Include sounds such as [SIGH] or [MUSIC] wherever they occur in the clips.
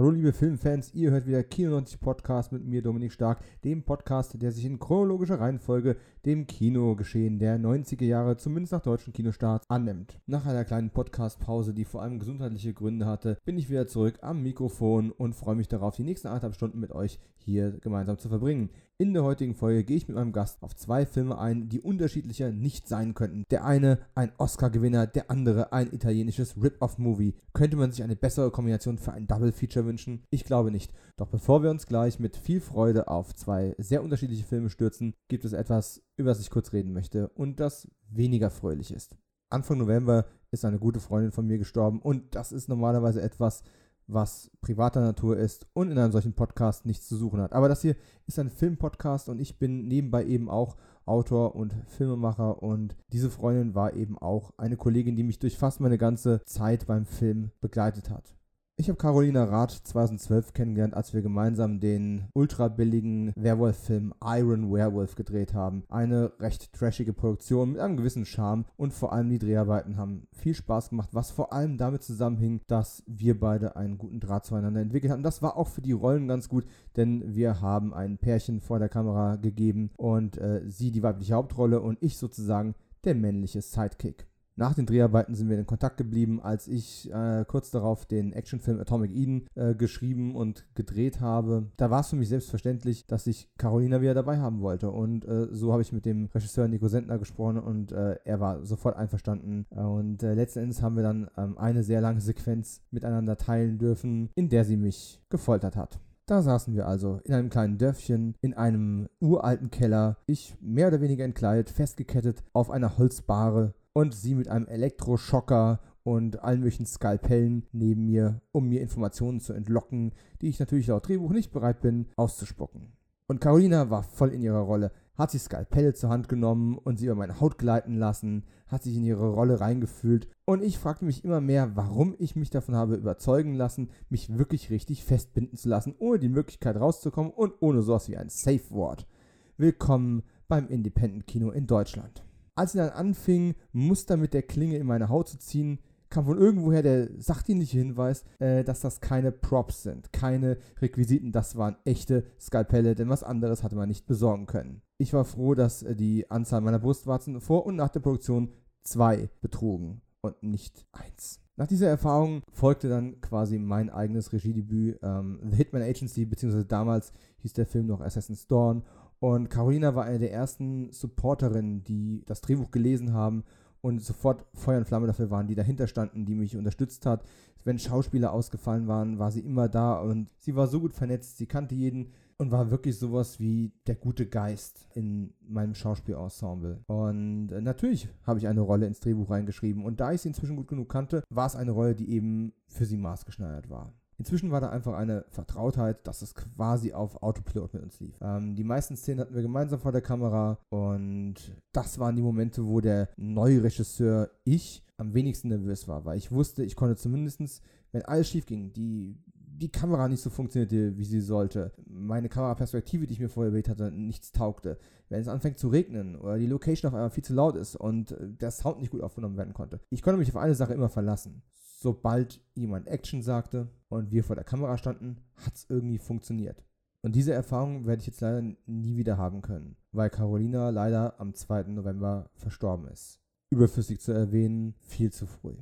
Hallo liebe Filmfans, ihr hört wieder Kino 90 Podcast mit mir Dominik Stark, dem Podcast, der sich in chronologischer Reihenfolge dem Kinogeschehen der 90er Jahre, zumindest nach deutschen Kinostarts, annimmt. Nach einer kleinen Podcastpause, die vor allem gesundheitliche Gründe hatte, bin ich wieder zurück am Mikrofon und freue mich darauf, die nächsten anderthalb Stunden mit euch hier gemeinsam zu verbringen. In der heutigen Folge gehe ich mit meinem Gast auf zwei Filme ein, die unterschiedlicher nicht sein könnten. Der eine ein Oscar-Gewinner, der andere ein italienisches Rip-Off-Movie. Könnte man sich eine bessere Kombination für ein Double-Feature wünschen? Ich glaube nicht. Doch bevor wir uns gleich mit viel Freude auf zwei sehr unterschiedliche Filme stürzen, gibt es etwas, über das ich kurz reden möchte und das weniger fröhlich ist. Anfang November ist eine gute Freundin von mir gestorben und das ist normalerweise etwas, was privater Natur ist und in einem solchen Podcast nichts zu suchen hat. Aber das hier ist ein Filmpodcast und ich bin nebenbei eben auch Autor und Filmemacher und diese Freundin war eben auch eine Kollegin, die mich durch fast meine ganze Zeit beim Film begleitet hat. Ich habe Carolina Rath 2012 kennengelernt, als wir gemeinsam den ultra billigen Werwolf-Film Iron Werewolf gedreht haben. Eine recht trashige Produktion mit einem gewissen Charme und vor allem die Dreharbeiten haben viel Spaß gemacht, was vor allem damit zusammenhing, dass wir beide einen guten Draht zueinander entwickelt hatten. Das war auch für die Rollen ganz gut, denn wir haben ein Pärchen vor der Kamera gegeben und äh, sie die weibliche Hauptrolle und ich sozusagen der männliche Sidekick. Nach den Dreharbeiten sind wir in Kontakt geblieben, als ich äh, kurz darauf den Actionfilm Atomic Eden äh, geschrieben und gedreht habe. Da war es für mich selbstverständlich, dass ich Carolina wieder dabei haben wollte. Und äh, so habe ich mit dem Regisseur Nico Sentner gesprochen und äh, er war sofort einverstanden. Und äh, letzten Endes haben wir dann ähm, eine sehr lange Sequenz miteinander teilen dürfen, in der sie mich gefoltert hat. Da saßen wir also in einem kleinen Dörfchen, in einem uralten Keller, ich mehr oder weniger entkleidet, festgekettet auf einer Holzbare und sie mit einem Elektroschocker und allen möglichen Skalpellen neben mir, um mir Informationen zu entlocken, die ich natürlich laut Drehbuch nicht bereit bin, auszuspucken. Und Carolina war voll in ihrer Rolle, hat sich Skalpelle zur Hand genommen und sie über meine Haut gleiten lassen, hat sich in ihre Rolle reingefühlt und ich fragte mich immer mehr, warum ich mich davon habe überzeugen lassen, mich wirklich richtig festbinden zu lassen, ohne die Möglichkeit rauszukommen und ohne sowas wie ein Safe Word. Willkommen beim Independent Kino in Deutschland. Als sie dann anfing, Muster mit der Klinge in meine Haut zu ziehen, kam von irgendwoher der sachdienliche Hinweis, äh, dass das keine Props sind, keine Requisiten, das waren echte Skalpelle, denn was anderes hatte man nicht besorgen können. Ich war froh, dass äh, die Anzahl meiner Brustwarzen vor und nach der Produktion zwei betrugen und nicht eins. Nach dieser Erfahrung folgte dann quasi mein eigenes Regiedebüt, ähm, The Hitman Agency, beziehungsweise damals hieß der Film noch Assassin's Dawn und Carolina war eine der ersten Supporterinnen, die das Drehbuch gelesen haben und sofort Feuer und Flamme dafür waren, die dahinter standen, die mich unterstützt hat. Wenn Schauspieler ausgefallen waren, war sie immer da und sie war so gut vernetzt, sie kannte jeden und war wirklich sowas wie der gute Geist in meinem Schauspielensemble. Und natürlich habe ich eine Rolle ins Drehbuch reingeschrieben und da ich sie inzwischen gut genug kannte, war es eine Rolle, die eben für sie maßgeschneidert war. Inzwischen war da einfach eine Vertrautheit, dass es quasi auf Autopilot mit uns lief. Ähm, die meisten Szenen hatten wir gemeinsam vor der Kamera und das waren die Momente, wo der neue Regisseur, ich, am wenigsten nervös war, weil ich wusste, ich konnte zumindest, wenn alles schief ging, die, die Kamera nicht so funktionierte, wie sie sollte, meine Kameraperspektive, die ich mir vorher überlegt hatte, nichts taugte, wenn es anfängt zu regnen oder die Location auf einmal viel zu laut ist und der Sound nicht gut aufgenommen werden konnte. Ich konnte mich auf eine Sache immer verlassen sobald jemand Action sagte und wir vor der Kamera standen, hat es irgendwie funktioniert. Und diese Erfahrung werde ich jetzt leider nie wieder haben können, weil Carolina leider am 2. November verstorben ist. Überflüssig zu erwähnen, viel zu früh.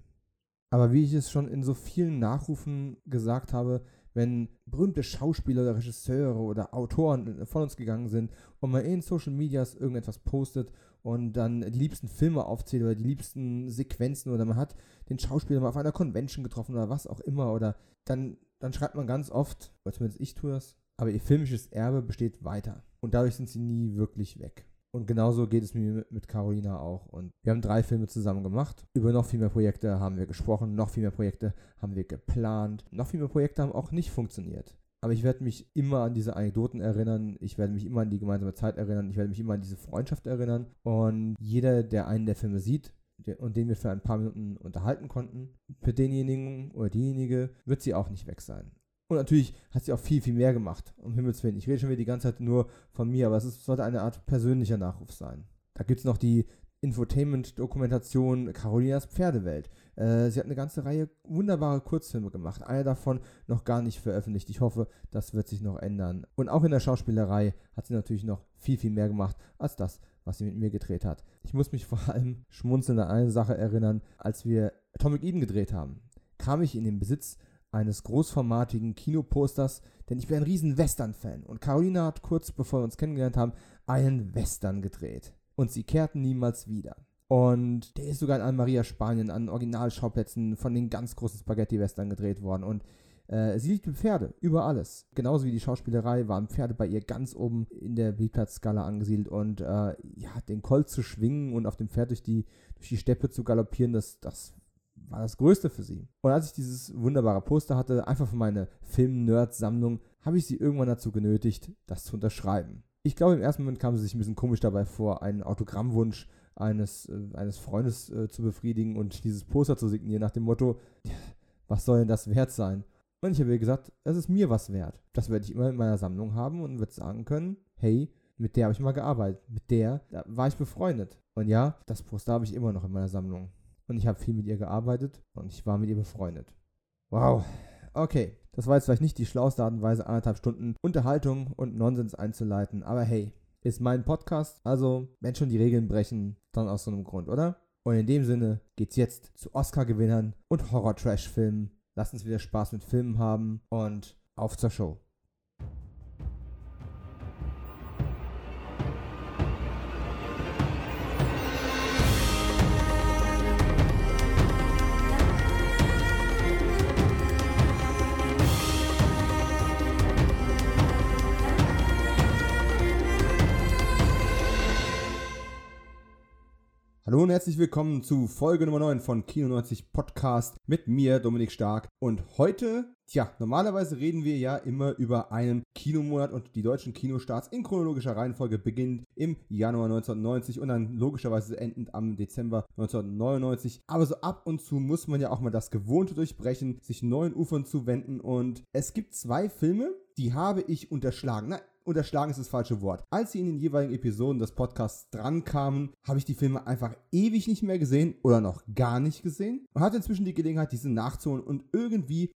Aber wie ich es schon in so vielen Nachrufen gesagt habe, wenn berühmte Schauspieler oder Regisseure oder Autoren von uns gegangen sind und man in Social Medias irgendetwas postet und dann die liebsten Filme aufzählt oder die liebsten Sequenzen oder man hat den Schauspieler mal auf einer Convention getroffen oder was auch immer oder dann, dann schreibt man ganz oft, oder zumindest ich tue das, aber ihr filmisches Erbe besteht weiter und dadurch sind sie nie wirklich weg. Und genauso geht es mir mit Carolina auch. Und wir haben drei Filme zusammen gemacht. Über noch viel mehr Projekte haben wir gesprochen, noch viel mehr Projekte haben wir geplant, noch viel mehr Projekte haben auch nicht funktioniert. Aber ich werde mich immer an diese Anekdoten erinnern. Ich werde mich immer an die gemeinsame Zeit erinnern. Ich werde mich immer an diese Freundschaft erinnern. Und jeder, der einen der Filme sieht und den wir für ein paar Minuten unterhalten konnten, für denjenigen oder diejenige wird sie auch nicht weg sein. Und natürlich hat sie auch viel, viel mehr gemacht. Um Himmels Willen. Ich rede schon wieder die ganze Zeit nur von mir, aber es ist, sollte eine Art persönlicher Nachruf sein. Da gibt es noch die Infotainment-Dokumentation Carolinas Pferdewelt. Äh, sie hat eine ganze Reihe wunderbare Kurzfilme gemacht. Einer davon noch gar nicht veröffentlicht. Ich hoffe, das wird sich noch ändern. Und auch in der Schauspielerei hat sie natürlich noch viel, viel mehr gemacht als das, was sie mit mir gedreht hat. Ich muss mich [LAUGHS] vor allem schmunzelnd an eine Sache erinnern, als wir Atomic Eden gedreht haben. Kam ich in den Besitz eines großformatigen Kinoposters, denn ich bin ein riesen Western-Fan und Carolina hat kurz bevor wir uns kennengelernt haben, einen Western gedreht. Und sie kehrten niemals wieder. Und der ist sogar in Almeria, Spanien, an Originalschauplätzen von den ganz großen Spaghetti-Western gedreht worden. Und äh, sie liebte Pferde über alles. Genauso wie die Schauspielerei waren Pferde bei ihr ganz oben in der Beliebtheitsskala angesiedelt. Und äh, ja, den Colt zu schwingen und auf dem Pferd durch die, durch die Steppe zu galoppieren, das, das war das Größte für sie. Und als ich dieses wunderbare Poster hatte, einfach für meine Film-Nerd-Sammlung, habe ich sie irgendwann dazu genötigt, das zu unterschreiben. Ich glaube, im ersten Moment kam sie sich ein bisschen komisch dabei vor, einen Autogrammwunsch eines, äh, eines Freundes äh, zu befriedigen und dieses Poster zu signieren nach dem Motto, was soll denn das wert sein? Und ich habe ihr gesagt, es ist mir was wert. Das werde ich immer in meiner Sammlung haben und würde sagen können, hey, mit der habe ich mal gearbeitet. Mit der war ich befreundet. Und ja, das Poster habe ich immer noch in meiner Sammlung und ich habe viel mit ihr gearbeitet und ich war mit ihr befreundet. Wow. Okay, das war jetzt vielleicht nicht die schlauste Art und Weise, anderthalb Stunden Unterhaltung und Nonsens einzuleiten, aber hey, ist mein Podcast, also wenn schon die Regeln brechen, dann aus so einem Grund, oder? Und in dem Sinne geht's jetzt zu Oscar-Gewinnern und Horror-Trash-Filmen. Lasst uns wieder Spaß mit Filmen haben und auf zur Show. Hallo und herzlich willkommen zu Folge Nummer 9 von Kino 90 Podcast mit mir, Dominik Stark. Und heute, tja, normalerweise reden wir ja immer über einen Kinomonat und die deutschen Kinostarts in chronologischer Reihenfolge beginnend im Januar 1990 und dann logischerweise endend am Dezember 1999. Aber so ab und zu muss man ja auch mal das Gewohnte durchbrechen, sich neuen Ufern zuwenden und es gibt zwei Filme, die habe ich unterschlagen. Na, unterschlagen ist das falsche Wort. Als sie in den jeweiligen Episoden des Podcasts drankamen, habe ich die Filme einfach ewig nicht mehr gesehen oder noch gar nicht gesehen und hatte inzwischen die Gelegenheit, diese nachzuholen und irgendwie,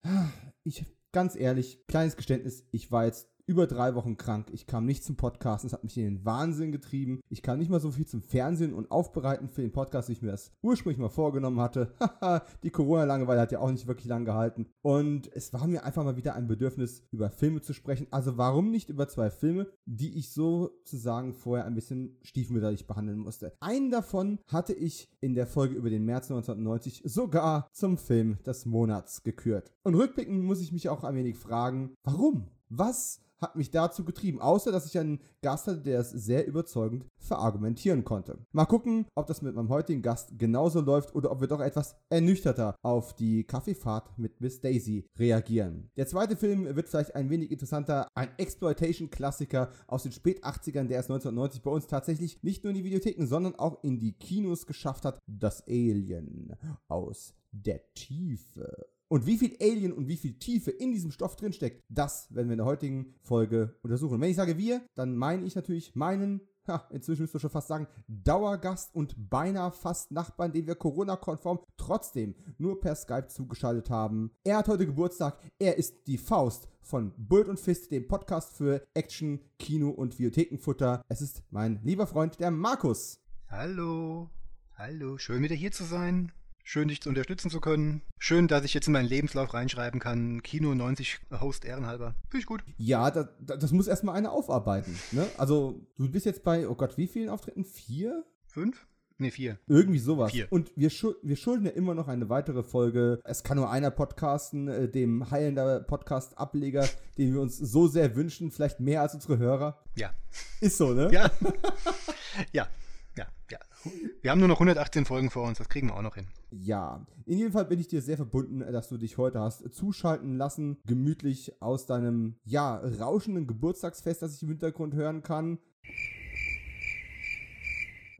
ich ganz ehrlich, kleines Geständnis, ich war jetzt über drei Wochen krank. Ich kam nicht zum Podcast. Es hat mich in den Wahnsinn getrieben. Ich kam nicht mal so viel zum Fernsehen und Aufbereiten für den Podcast, wie ich mir das ursprünglich mal vorgenommen hatte. [LAUGHS] Die Corona-Langeweile hat ja auch nicht wirklich lang gehalten. Und es war mir einfach mal wieder ein Bedürfnis, über Filme zu sprechen. Also warum nicht über zwei Filme, die ich sozusagen vorher ein bisschen stiefmütterlich behandeln musste. Einen davon hatte ich in der Folge über den März 1990 sogar zum Film des Monats gekürt. Und rückblickend muss ich mich auch ein wenig fragen, warum? Was hat mich dazu getrieben, außer dass ich einen Gast hatte, der es sehr überzeugend verargumentieren konnte. Mal gucken, ob das mit meinem heutigen Gast genauso läuft oder ob wir doch etwas ernüchterter auf die Kaffeefahrt mit Miss Daisy reagieren. Der zweite Film wird vielleicht ein wenig interessanter, ein Exploitation-Klassiker aus den spät 80ern, der es 1990 bei uns tatsächlich nicht nur in die Videotheken, sondern auch in die Kinos geschafft hat, das Alien aus der Tiefe. Und wie viel Alien und wie viel Tiefe in diesem Stoff drinsteckt, das werden wir in der heutigen Folge untersuchen. Und wenn ich sage wir, dann meine ich natürlich meinen, ha, inzwischen müsst ihr schon fast sagen, Dauergast und beinahe fast Nachbarn, den wir Corona-konform trotzdem nur per Skype zugeschaltet haben. Er hat heute Geburtstag, er ist die Faust von Bullet und Fist, dem Podcast für Action, Kino und Videothekenfutter. Es ist mein lieber Freund, der Markus. Hallo, hallo, schön wieder hier zu sein. Schön, dich zu unterstützen zu können. Schön, dass ich jetzt in meinen Lebenslauf reinschreiben kann. Kino 90 Host ehrenhalber. Finde ich gut. Ja, das, das muss erstmal einer aufarbeiten. Ne? Also, du bist jetzt bei, oh Gott, wie vielen Auftritten? Vier? Fünf? Ne, vier. Irgendwie sowas. Vier. Und wir, schul wir schulden ja immer noch eine weitere Folge. Es kann nur einer podcasten, äh, dem Heilender Podcast-Ableger, [LAUGHS] den wir uns so sehr wünschen, vielleicht mehr als unsere Hörer. Ja. Ist so, ne? Ja. [LAUGHS] ja. Wir haben nur noch 118 Folgen vor uns, das kriegen wir auch noch hin. Ja, in jedem Fall bin ich dir sehr verbunden, dass du dich heute hast zuschalten lassen, gemütlich aus deinem, ja, rauschenden Geburtstagsfest, das ich im Hintergrund hören kann.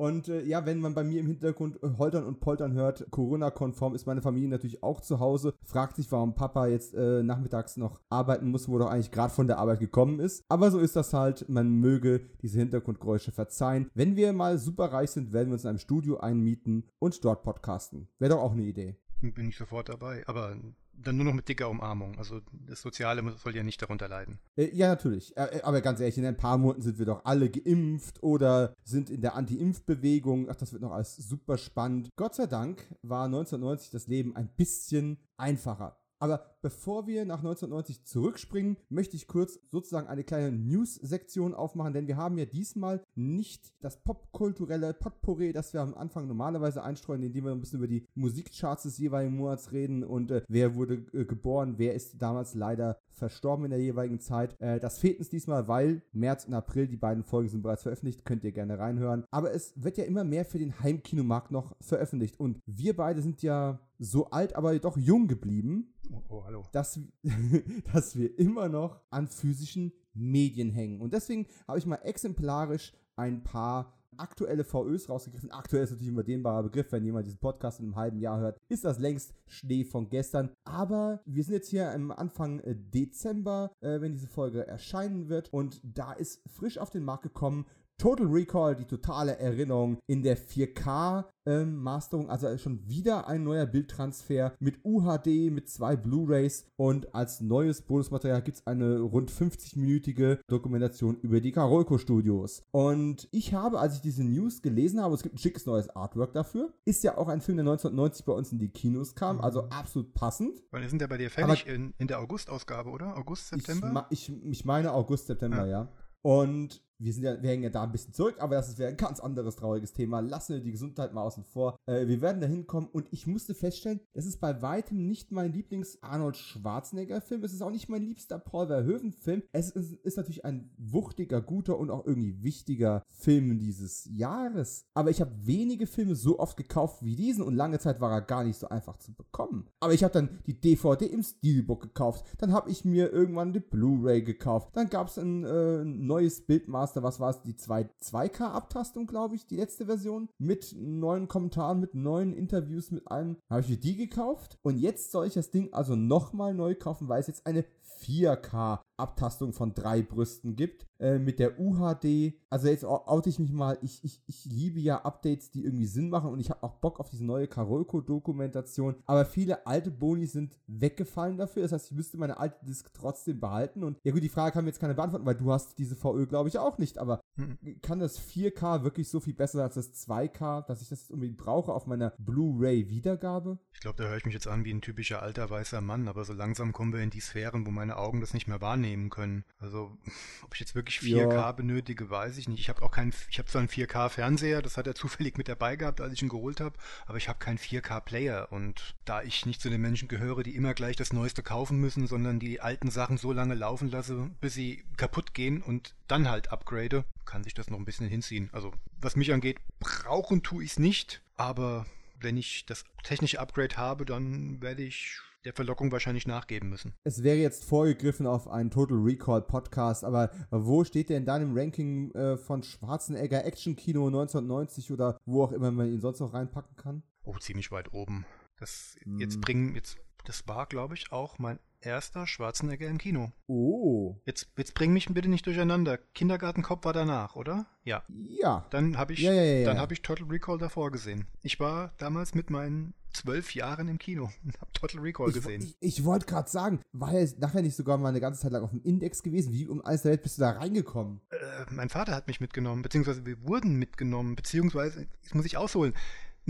Und äh, ja, wenn man bei mir im Hintergrund äh, Holtern und Poltern hört, Corona-konform ist meine Familie natürlich auch zu Hause, fragt sich, warum Papa jetzt äh, nachmittags noch arbeiten muss, wo doch eigentlich gerade von der Arbeit gekommen ist. Aber so ist das halt, man möge diese Hintergrundgeräusche verzeihen. Wenn wir mal super reich sind, werden wir uns in einem Studio einmieten und dort podcasten. Wäre doch auch eine Idee. Bin ich sofort dabei, aber dann nur noch mit dicker Umarmung. Also das Soziale soll ja nicht darunter leiden. Äh, ja, natürlich. Aber ganz ehrlich, in ein paar Monaten sind wir doch alle geimpft oder sind in der Anti-Impf-Bewegung. Ach, das wird noch alles super spannend. Gott sei Dank war 1990 das Leben ein bisschen einfacher. Aber bevor wir nach 1990 zurückspringen, möchte ich kurz sozusagen eine kleine News-Sektion aufmachen, denn wir haben ja diesmal nicht das popkulturelle Potpourri, das wir am Anfang normalerweise einstreuen, indem wir ein bisschen über die Musikcharts des jeweiligen Monats reden und äh, wer wurde äh, geboren, wer ist damals leider verstorben in der jeweiligen Zeit. Äh, das fehlt uns diesmal, weil März und April, die beiden Folgen sind bereits veröffentlicht, könnt ihr gerne reinhören. Aber es wird ja immer mehr für den Heimkinomarkt noch veröffentlicht und wir beide sind ja so alt, aber doch jung geblieben. Oh, oh hallo. Dass, [LAUGHS] dass wir immer noch an physischen Medien hängen. Und deswegen habe ich mal exemplarisch ein paar aktuelle VÖs rausgegriffen. Aktuell ist natürlich immer dehnbarer Begriff, wenn jemand diesen Podcast in einem halben Jahr hört, ist das längst Schnee von gestern. Aber wir sind jetzt hier am Anfang äh, Dezember, äh, wenn diese Folge erscheinen wird. Und da ist frisch auf den Markt gekommen Total Recall, die totale Erinnerung in der 4K ähm, Masterung, also schon wieder ein neuer Bildtransfer mit UHD, mit zwei Blu-rays und als neues Bonusmaterial gibt es eine rund 50-minütige Dokumentation über die Karolko Studios. Und ich habe, als ich diese News gelesen habe, es gibt ein schickes neues Artwork dafür, ist ja auch ein Film, der 1990 bei uns in die Kinos kam, mhm. also absolut passend. Weil die sind ja bei dir fertig in, in, der August-Ausgabe, oder? August, September? Ich, ich, ich meine August, September, ja. ja. Und wir sind ja, wir hängen ja da ein bisschen zurück, aber das wäre ein ganz anderes trauriges Thema. Lassen wir die Gesundheit mal außen vor. Äh, wir werden da hinkommen und ich musste feststellen, es ist bei weitem nicht mein Lieblings-Arnold Schwarzenegger-Film. Es ist auch nicht mein liebster Paul Verhoeven-Film. Es ist, ist, natürlich ein wuchtiger, guter und auch irgendwie wichtiger Film dieses Jahres. Aber ich habe wenige Filme so oft gekauft wie diesen und lange Zeit war er gar nicht so einfach zu bekommen. Aber ich habe dann die DVD im Steelbook gekauft. Dann habe ich mir irgendwann die Blu-ray gekauft. Dann gab es ein äh, neues Bildmaß Master, was war es, die 2K-Abtastung, glaube ich, die letzte Version, mit neuen Kommentaren, mit neuen Interviews, mit allem. Habe ich mir die gekauft. Und jetzt soll ich das Ding also nochmal neu kaufen, weil es jetzt eine 4K Abtastung von drei Brüsten gibt. Äh, mit der UHD. Also jetzt oute ich mich mal. Ich, ich, ich liebe ja Updates, die irgendwie Sinn machen und ich habe auch Bock auf diese neue Karolko-Dokumentation. Aber viele alte Boni sind weggefallen dafür. Das heißt, ich müsste meine alte Disk trotzdem behalten. Und ja gut, die Frage kann mir jetzt keine beantworten, weil du hast diese VÖ, glaube ich, auch nicht. Aber mhm. kann das 4K wirklich so viel besser als das 2K, dass ich das jetzt unbedingt brauche auf meiner Blu-ray-Wiedergabe? Ich glaube, da höre ich mich jetzt an wie ein typischer alter weißer Mann. Aber so langsam kommen wir in die Sphären, wo meine Augen das nicht mehr wahrnehmen nehmen können. Also, ob ich jetzt wirklich 4K ja. benötige, weiß ich nicht. Ich habe auch keinen, ich habe zwar einen 4K-Fernseher, das hat er [LAUGHS] zufällig mit dabei gehabt, als ich ihn geholt habe, aber ich habe keinen 4K-Player. Und da ich nicht zu den Menschen gehöre, die immer gleich das Neueste kaufen müssen, sondern die alten Sachen so lange laufen lasse, bis sie kaputt gehen und dann halt upgrade, kann sich das noch ein bisschen hinziehen. Also, was mich angeht, brauchen tue ich es nicht, aber wenn ich das technische Upgrade habe, dann werde ich der Verlockung wahrscheinlich nachgeben müssen. Es wäre jetzt vorgegriffen auf einen Total Recall Podcast, aber wo steht der in deinem Ranking äh, von Schwarzenegger Action Kino 1990 oder wo auch immer man ihn sonst noch reinpacken kann? Oh, ziemlich weit oben. Das hm. jetzt bringen jetzt das war, glaube ich, auch mein erster Schwarzenegger im Kino. Oh. Jetzt, jetzt bring mich bitte nicht durcheinander. Kindergartenkopf war danach, oder? Ja. Ja. Dann habe ich, ja, ja, ja, dann habe ich Total Recall davor gesehen. Ich war damals mit meinen zwölf Jahren im Kino [LAUGHS] und habe Total Recall ich, gesehen. Ich, ich wollte gerade sagen, war er nachher nicht sogar mal eine ganze Zeit lang auf dem Index gewesen? Wie um alles der Welt bist du da reingekommen? Äh, mein Vater hat mich mitgenommen, beziehungsweise wir wurden mitgenommen, beziehungsweise, jetzt muss ich ausholen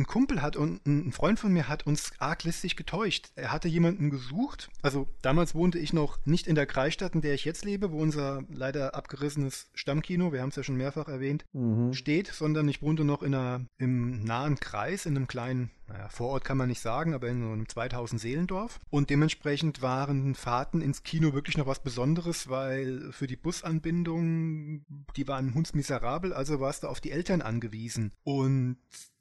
ein Kumpel hat und ein Freund von mir hat uns arglistig getäuscht. Er hatte jemanden gesucht. Also damals wohnte ich noch nicht in der Kreisstadt, in der ich jetzt lebe, wo unser leider abgerissenes Stammkino, wir haben es ja schon mehrfach erwähnt, mhm. steht, sondern ich wohnte noch in einer, im nahen Kreis, in einem kleinen, naja, Vorort kann man nicht sagen, aber in so einem 2000 Seelendorf. Und dementsprechend waren Fahrten ins Kino wirklich noch was Besonderes, weil für die Busanbindung, die waren hundsmiserabel, also warst du auf die Eltern angewiesen. Und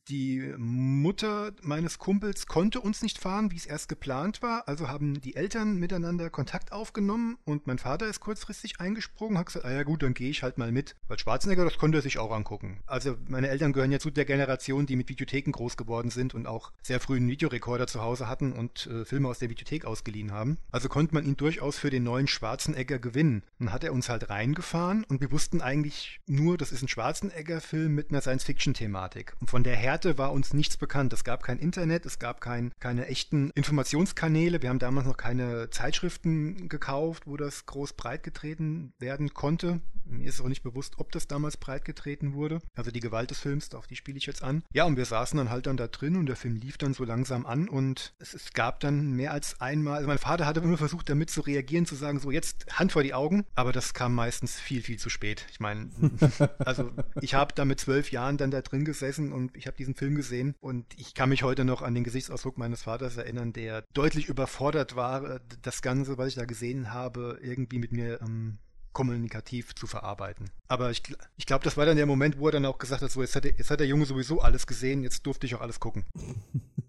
die Mutter meines Kumpels konnte uns nicht fahren, wie es erst geplant war. Also haben die Eltern miteinander Kontakt aufgenommen und mein Vater ist kurzfristig eingesprungen, hat gesagt, ah ja gut, dann gehe ich halt mal mit. Weil Schwarzenegger, das konnte er sich auch angucken. Also meine Eltern gehören ja zu der Generation, die mit Videotheken groß geworden sind und auch sehr früh einen Videorekorder zu Hause hatten und äh, Filme aus der Videothek ausgeliehen haben. Also konnte man ihn durchaus für den neuen Schwarzenegger gewinnen. Dann hat er uns halt reingefahren und wir wussten eigentlich nur, das ist ein Schwarzenegger-Film mit einer Science-Fiction-Thematik. Und von der Härte war uns nichts bekannt. Es gab kein Internet, es gab kein, keine echten Informationskanäle. Wir haben damals noch keine Zeitschriften gekauft, wo das groß breitgetreten werden konnte. Mir ist auch nicht bewusst, ob das damals breitgetreten wurde. Also die Gewalt des Films, auf die spiele ich jetzt an. Ja, und wir saßen dann halt dann da drin und der Film lief dann so langsam an und es, es gab dann mehr als einmal, also mein Vater hatte immer versucht, damit zu reagieren, zu sagen, so jetzt Hand vor die Augen, aber das kam meistens viel, viel zu spät. Ich meine, [LAUGHS] also ich habe da mit zwölf Jahren dann da drin gesessen und ich habe diesen Film gesehen und ich kann mich heute noch an den Gesichtsausdruck meines Vaters erinnern, der deutlich überfordert war, äh, das Ganze, was ich da gesehen habe, irgendwie mit mir ähm, kommunikativ zu verarbeiten. Aber ich, ich glaube, das war dann der Moment, wo er dann auch gesagt hat, so jetzt hat, der, jetzt hat der Junge sowieso alles gesehen, jetzt durfte ich auch alles gucken. [LAUGHS]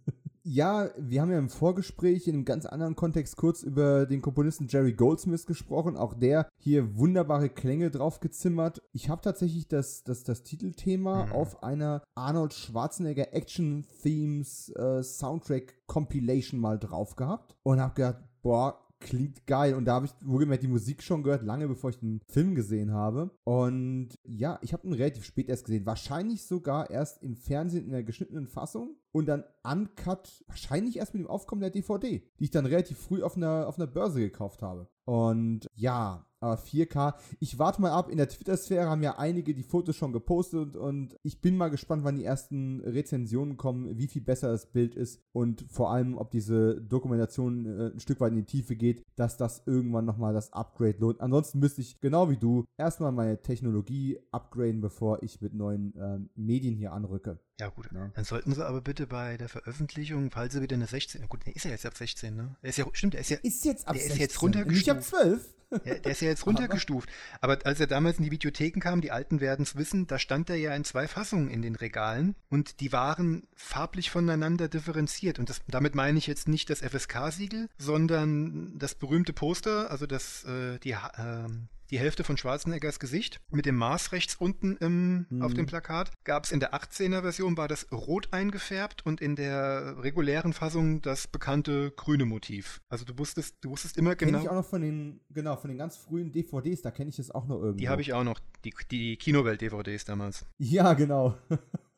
Ja, wir haben ja im Vorgespräch in einem ganz anderen Kontext kurz über den Komponisten Jerry Goldsmith gesprochen. Auch der hier wunderbare Klänge draufgezimmert. Ich habe tatsächlich das, das, das Titelthema mhm. auf einer Arnold Schwarzenegger Action Themes äh, Soundtrack Compilation mal drauf gehabt und habe gedacht, boah, klingt geil. Und da habe ich wohlgemerkt die Musik schon gehört, lange bevor ich den Film gesehen habe. Und ja, ich habe ihn relativ spät erst gesehen. Wahrscheinlich sogar erst im Fernsehen in der geschnittenen Fassung und dann uncut, wahrscheinlich erst mit dem Aufkommen der DVD, die ich dann relativ früh auf einer, auf einer Börse gekauft habe. Und ja, aber 4K. Ich warte mal ab. In der Twitter-Sphäre haben ja einige die Fotos schon gepostet und ich bin mal gespannt, wann die ersten Rezensionen kommen, wie viel besser das Bild ist und vor allem, ob diese Dokumentation äh, ein Stück weit in die Tiefe geht, dass das irgendwann nochmal das Upgrade lohnt. Ansonsten müsste ich, genau wie du, erstmal meine Technologie upgraden, bevor ich mit neuen äh, Medien hier anrücke. Ja, gut. Ja. Dann sollten sie aber bitte bei der Veröffentlichung, falls sie wieder eine 16. Gut, der ist ja jetzt ab 16, ne? Er ist ja, stimmt, er ist ja. Ist jetzt ab der 16. ist jetzt runtergestuft. Ich ab 12. Ja, der ist ja jetzt runtergestuft. Aber als er damals in die Videotheken kam, die Alten werden es wissen, da stand er ja in zwei Fassungen in den Regalen und die waren farblich voneinander differenziert. Und das, damit meine ich jetzt nicht das FSK-Siegel, sondern das berühmte Poster, also das, äh, die, äh, die Hälfte von Schwarzeneggers Gesicht mit dem Maß rechts unten im, mhm. auf dem Plakat. Gab es in der 18er Version, war das rot eingefärbt und in der regulären Fassung das bekannte grüne Motiv. Also du wusstest, du wusstest immer genau. Kenne ich auch noch von den, genau, von den ganz frühen DVDs, da kenne ich es auch noch irgendwie. Die habe ich auch noch, die, die Kinowelt-DVDs damals. Ja, genau. [LAUGHS]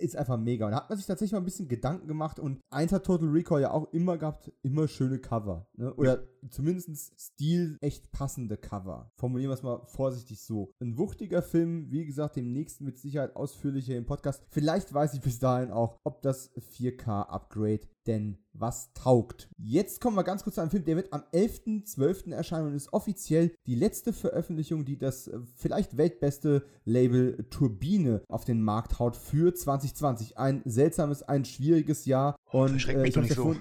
ist einfach mega. Und da hat man sich tatsächlich mal ein bisschen Gedanken gemacht und eins hat Total Recall ja auch immer gehabt, immer schöne Cover. Ne? Oder zumindest Stil echt passende Cover. Formulieren wir es mal vorsichtig so. Ein wuchtiger Film, wie gesagt, demnächst mit Sicherheit ausführlicher im Podcast. Vielleicht weiß ich bis dahin auch, ob das 4K-Upgrade denn was taugt. Jetzt kommen wir ganz kurz zu einem Film, der wird am 11.12. erscheinen und ist offiziell die letzte Veröffentlichung, die das äh, vielleicht weltbeste Label Turbine auf den Markt haut für 2020. Ein seltsames, ein schwieriges Jahr. Oh, und äh, ich nicht so.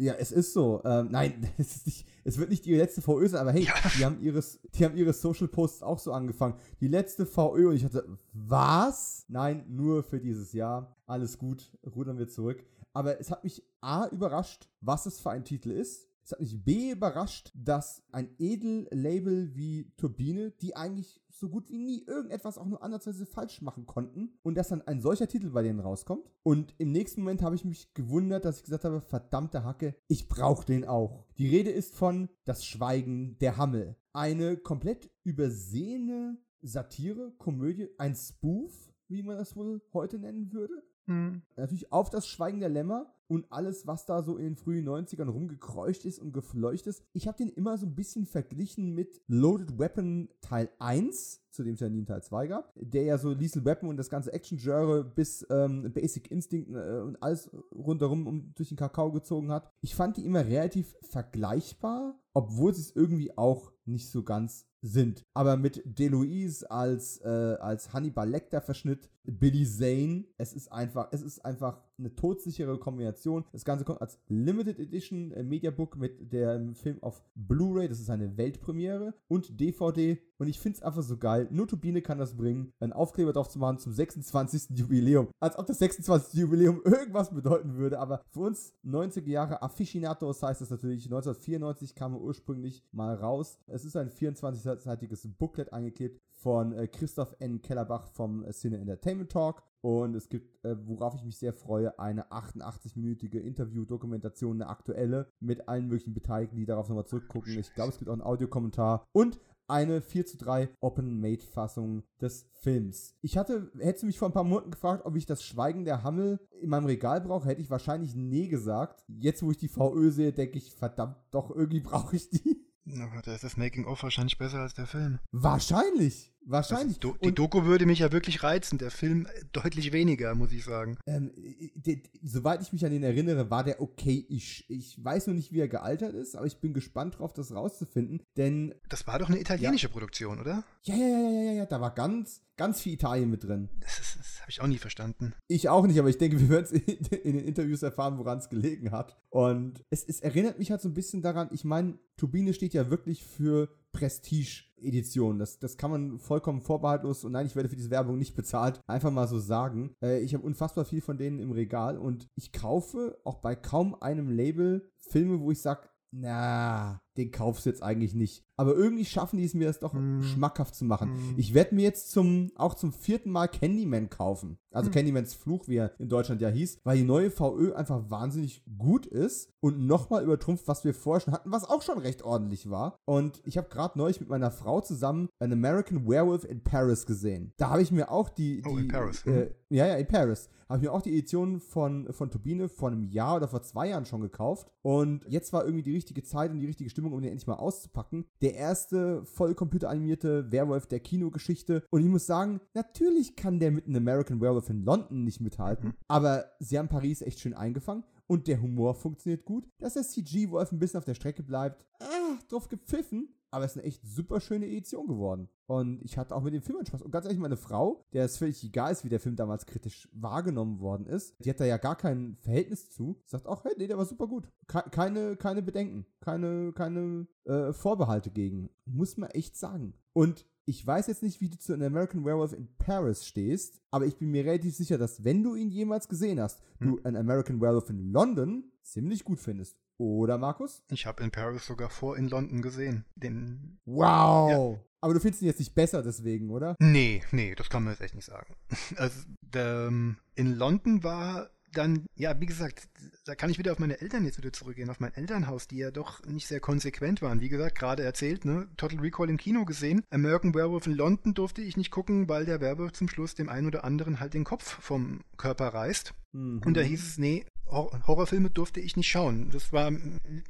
Ja, es ist so. Ähm, nein, [LAUGHS] es, nicht, es, wird nicht die letzte VÖ sein, aber hey, ja. die, haben ihres, die haben ihre Social Posts auch so angefangen. Die letzte VÖ und ich hatte, was? Nein, nur für dieses Jahr. Alles gut, rudern wir zurück. Aber es hat mich A überrascht, was es für ein Titel ist. Es hat mich B überrascht, dass ein Edellabel wie Turbine, die eigentlich so gut wie nie irgendetwas auch nur andersweise falsch machen konnten und dass dann ein solcher Titel bei denen rauskommt. Und im nächsten Moment habe ich mich gewundert, dass ich gesagt habe, verdammte Hacke, ich brauche den auch. Die Rede ist von Das Schweigen der Hammel. Eine komplett übersehene Satire, Komödie, ein Spoof, wie man das wohl heute nennen würde. Mhm. Natürlich auf das Schweigen der Lämmer und alles, was da so in den frühen 90ern rumgekreucht ist und gefleucht ist. Ich habe den immer so ein bisschen verglichen mit Loaded Weapon Teil 1, zu dem es ja nie einen Teil 2 gab, der ja so Lethal Weapon und das ganze Action-Genre bis ähm, Basic Instinct äh, und alles rundherum um, durch den Kakao gezogen hat. Ich fand die immer relativ vergleichbar, obwohl sie es irgendwie auch nicht so ganz sind. Aber mit Deloise als, äh, als Hannibal Lecter Verschnitt, Billy Zane, es ist einfach, es ist einfach eine todsichere Kombination. Das Ganze kommt als Limited Edition äh, Mediabook mit dem Film auf Blu-ray, das ist eine Weltpremiere und DVD und ich finde es einfach so geil. Nur Turbine kann das bringen, einen Aufkleber drauf zu machen zum 26. [LAUGHS] Jubiläum. Als ob das 26. Jubiläum [LAUGHS] irgendwas bedeuten würde, aber für uns 90er Jahre Aficionados heißt das natürlich. 1994 kam er ursprünglich mal raus. Es ist ein 24-seitiges Booklet eingeklebt von äh, Christoph N. Kellerbach vom äh, Cine Entertainment Talk. Und es gibt, äh, worauf ich mich sehr freue, eine 88-minütige Interview-Dokumentation, eine aktuelle, mit allen möglichen Beteiligten, die darauf nochmal zurückgucken. Ich glaube, es gibt auch einen Audiokommentar. Und eine 4 zu 3 Open-Made-Fassung des Films. Ich hatte, hättest du mich vor ein paar Monaten gefragt, ob ich das Schweigen der Hammel in meinem Regal brauche, hätte ich wahrscheinlich nee gesagt. Jetzt, wo ich die VÖ sehe, denke ich, verdammt, doch, irgendwie brauche ich die. Aber da ist das Making-of wahrscheinlich besser als der Film. Wahrscheinlich. Wahrscheinlich. Also, die Doku würde mich ja wirklich reizen, der Film deutlich weniger, muss ich sagen. Ähm, de, soweit ich mich an den erinnere, war der okay. Ich, ich weiß nur nicht, wie er gealtert ist, aber ich bin gespannt drauf, das rauszufinden, denn... Das war doch eine italienische ja. Produktion, oder? Ja, ja, ja, ja, ja, ja, da war ganz, ganz viel Italien mit drin. Das, das habe ich auch nie verstanden. Ich auch nicht, aber ich denke, wir werden es in, in, den Interviews erfahren, woran es gelegen hat. Und es, es erinnert mich halt so ein bisschen daran, ich meine, Turbine steht ja wirklich für Prestige-Edition. Das, das kann man vollkommen vorbehaltlos und nein, ich werde für diese Werbung nicht bezahlt, einfach mal so sagen. Äh, ich habe unfassbar viel von denen im Regal und ich kaufe auch bei kaum einem Label Filme, wo ich sage, na, den kaufst du jetzt eigentlich nicht. Aber irgendwie schaffen die es mir das doch mm. schmackhaft zu machen. Mm. Ich werde mir jetzt zum, auch zum vierten Mal Candyman kaufen. Also mm. Candymans Fluch, wie er in Deutschland ja hieß, weil die neue VÖ einfach wahnsinnig gut ist und nochmal übertrumpft, was wir vorher schon hatten, was auch schon recht ordentlich war. Und ich habe gerade neulich mit meiner Frau zusammen An American Werewolf in Paris gesehen. Da habe ich mir auch die. die oh, in Paris. Äh, ja, ja, in Paris. Habe ich mir auch die Edition von, von Turbine vor einem Jahr oder vor zwei Jahren schon gekauft. Und jetzt war irgendwie die richtige Zeit und die richtige Stimmung, um den endlich mal auszupacken. Der erste voll computeranimierte Werwolf der Kinogeschichte. Und ich muss sagen, natürlich kann der mit einem American Werewolf in London nicht mithalten. Mhm. Aber sie haben Paris echt schön eingefangen. Und der Humor funktioniert gut. Dass der CG-Wolf ein bisschen auf der Strecke bleibt, ah, drauf gepfiffen. Aber es ist eine echt super schöne Edition geworden. Und ich hatte auch mit dem Film einen Spaß. Und ganz ehrlich, meine Frau, der es völlig egal ist, wie der Film damals kritisch wahrgenommen worden ist, die hat da ja gar kein Verhältnis zu, sagt auch, hey, nee, der war super gut. Keine, keine Bedenken, keine, keine äh, Vorbehalte gegen. Muss man echt sagen. Und ich weiß jetzt nicht, wie du zu einem American Werewolf in Paris stehst, aber ich bin mir relativ sicher, dass wenn du ihn jemals gesehen hast, hm. du einen American Werewolf in London ziemlich gut findest. Oder, Markus? Ich habe in Paris sogar vor in London gesehen. Den wow! Ja. Aber du findest ihn jetzt nicht besser deswegen, oder? Nee, nee, das kann man jetzt echt nicht sagen. [LAUGHS] Also, ähm, in London war dann, ja, wie gesagt, da kann ich wieder auf meine Eltern jetzt wieder zurückgehen, auf mein Elternhaus, die ja doch nicht sehr konsequent waren. Wie gesagt, gerade erzählt, ne? Total Recall im Kino gesehen. American Werewolf in London durfte ich nicht gucken, weil der Werwolf zum Schluss dem einen oder anderen halt den Kopf vom Körper reißt. Mhm. Und da hieß es, nee, Horrorfilme durfte ich nicht schauen. Das war,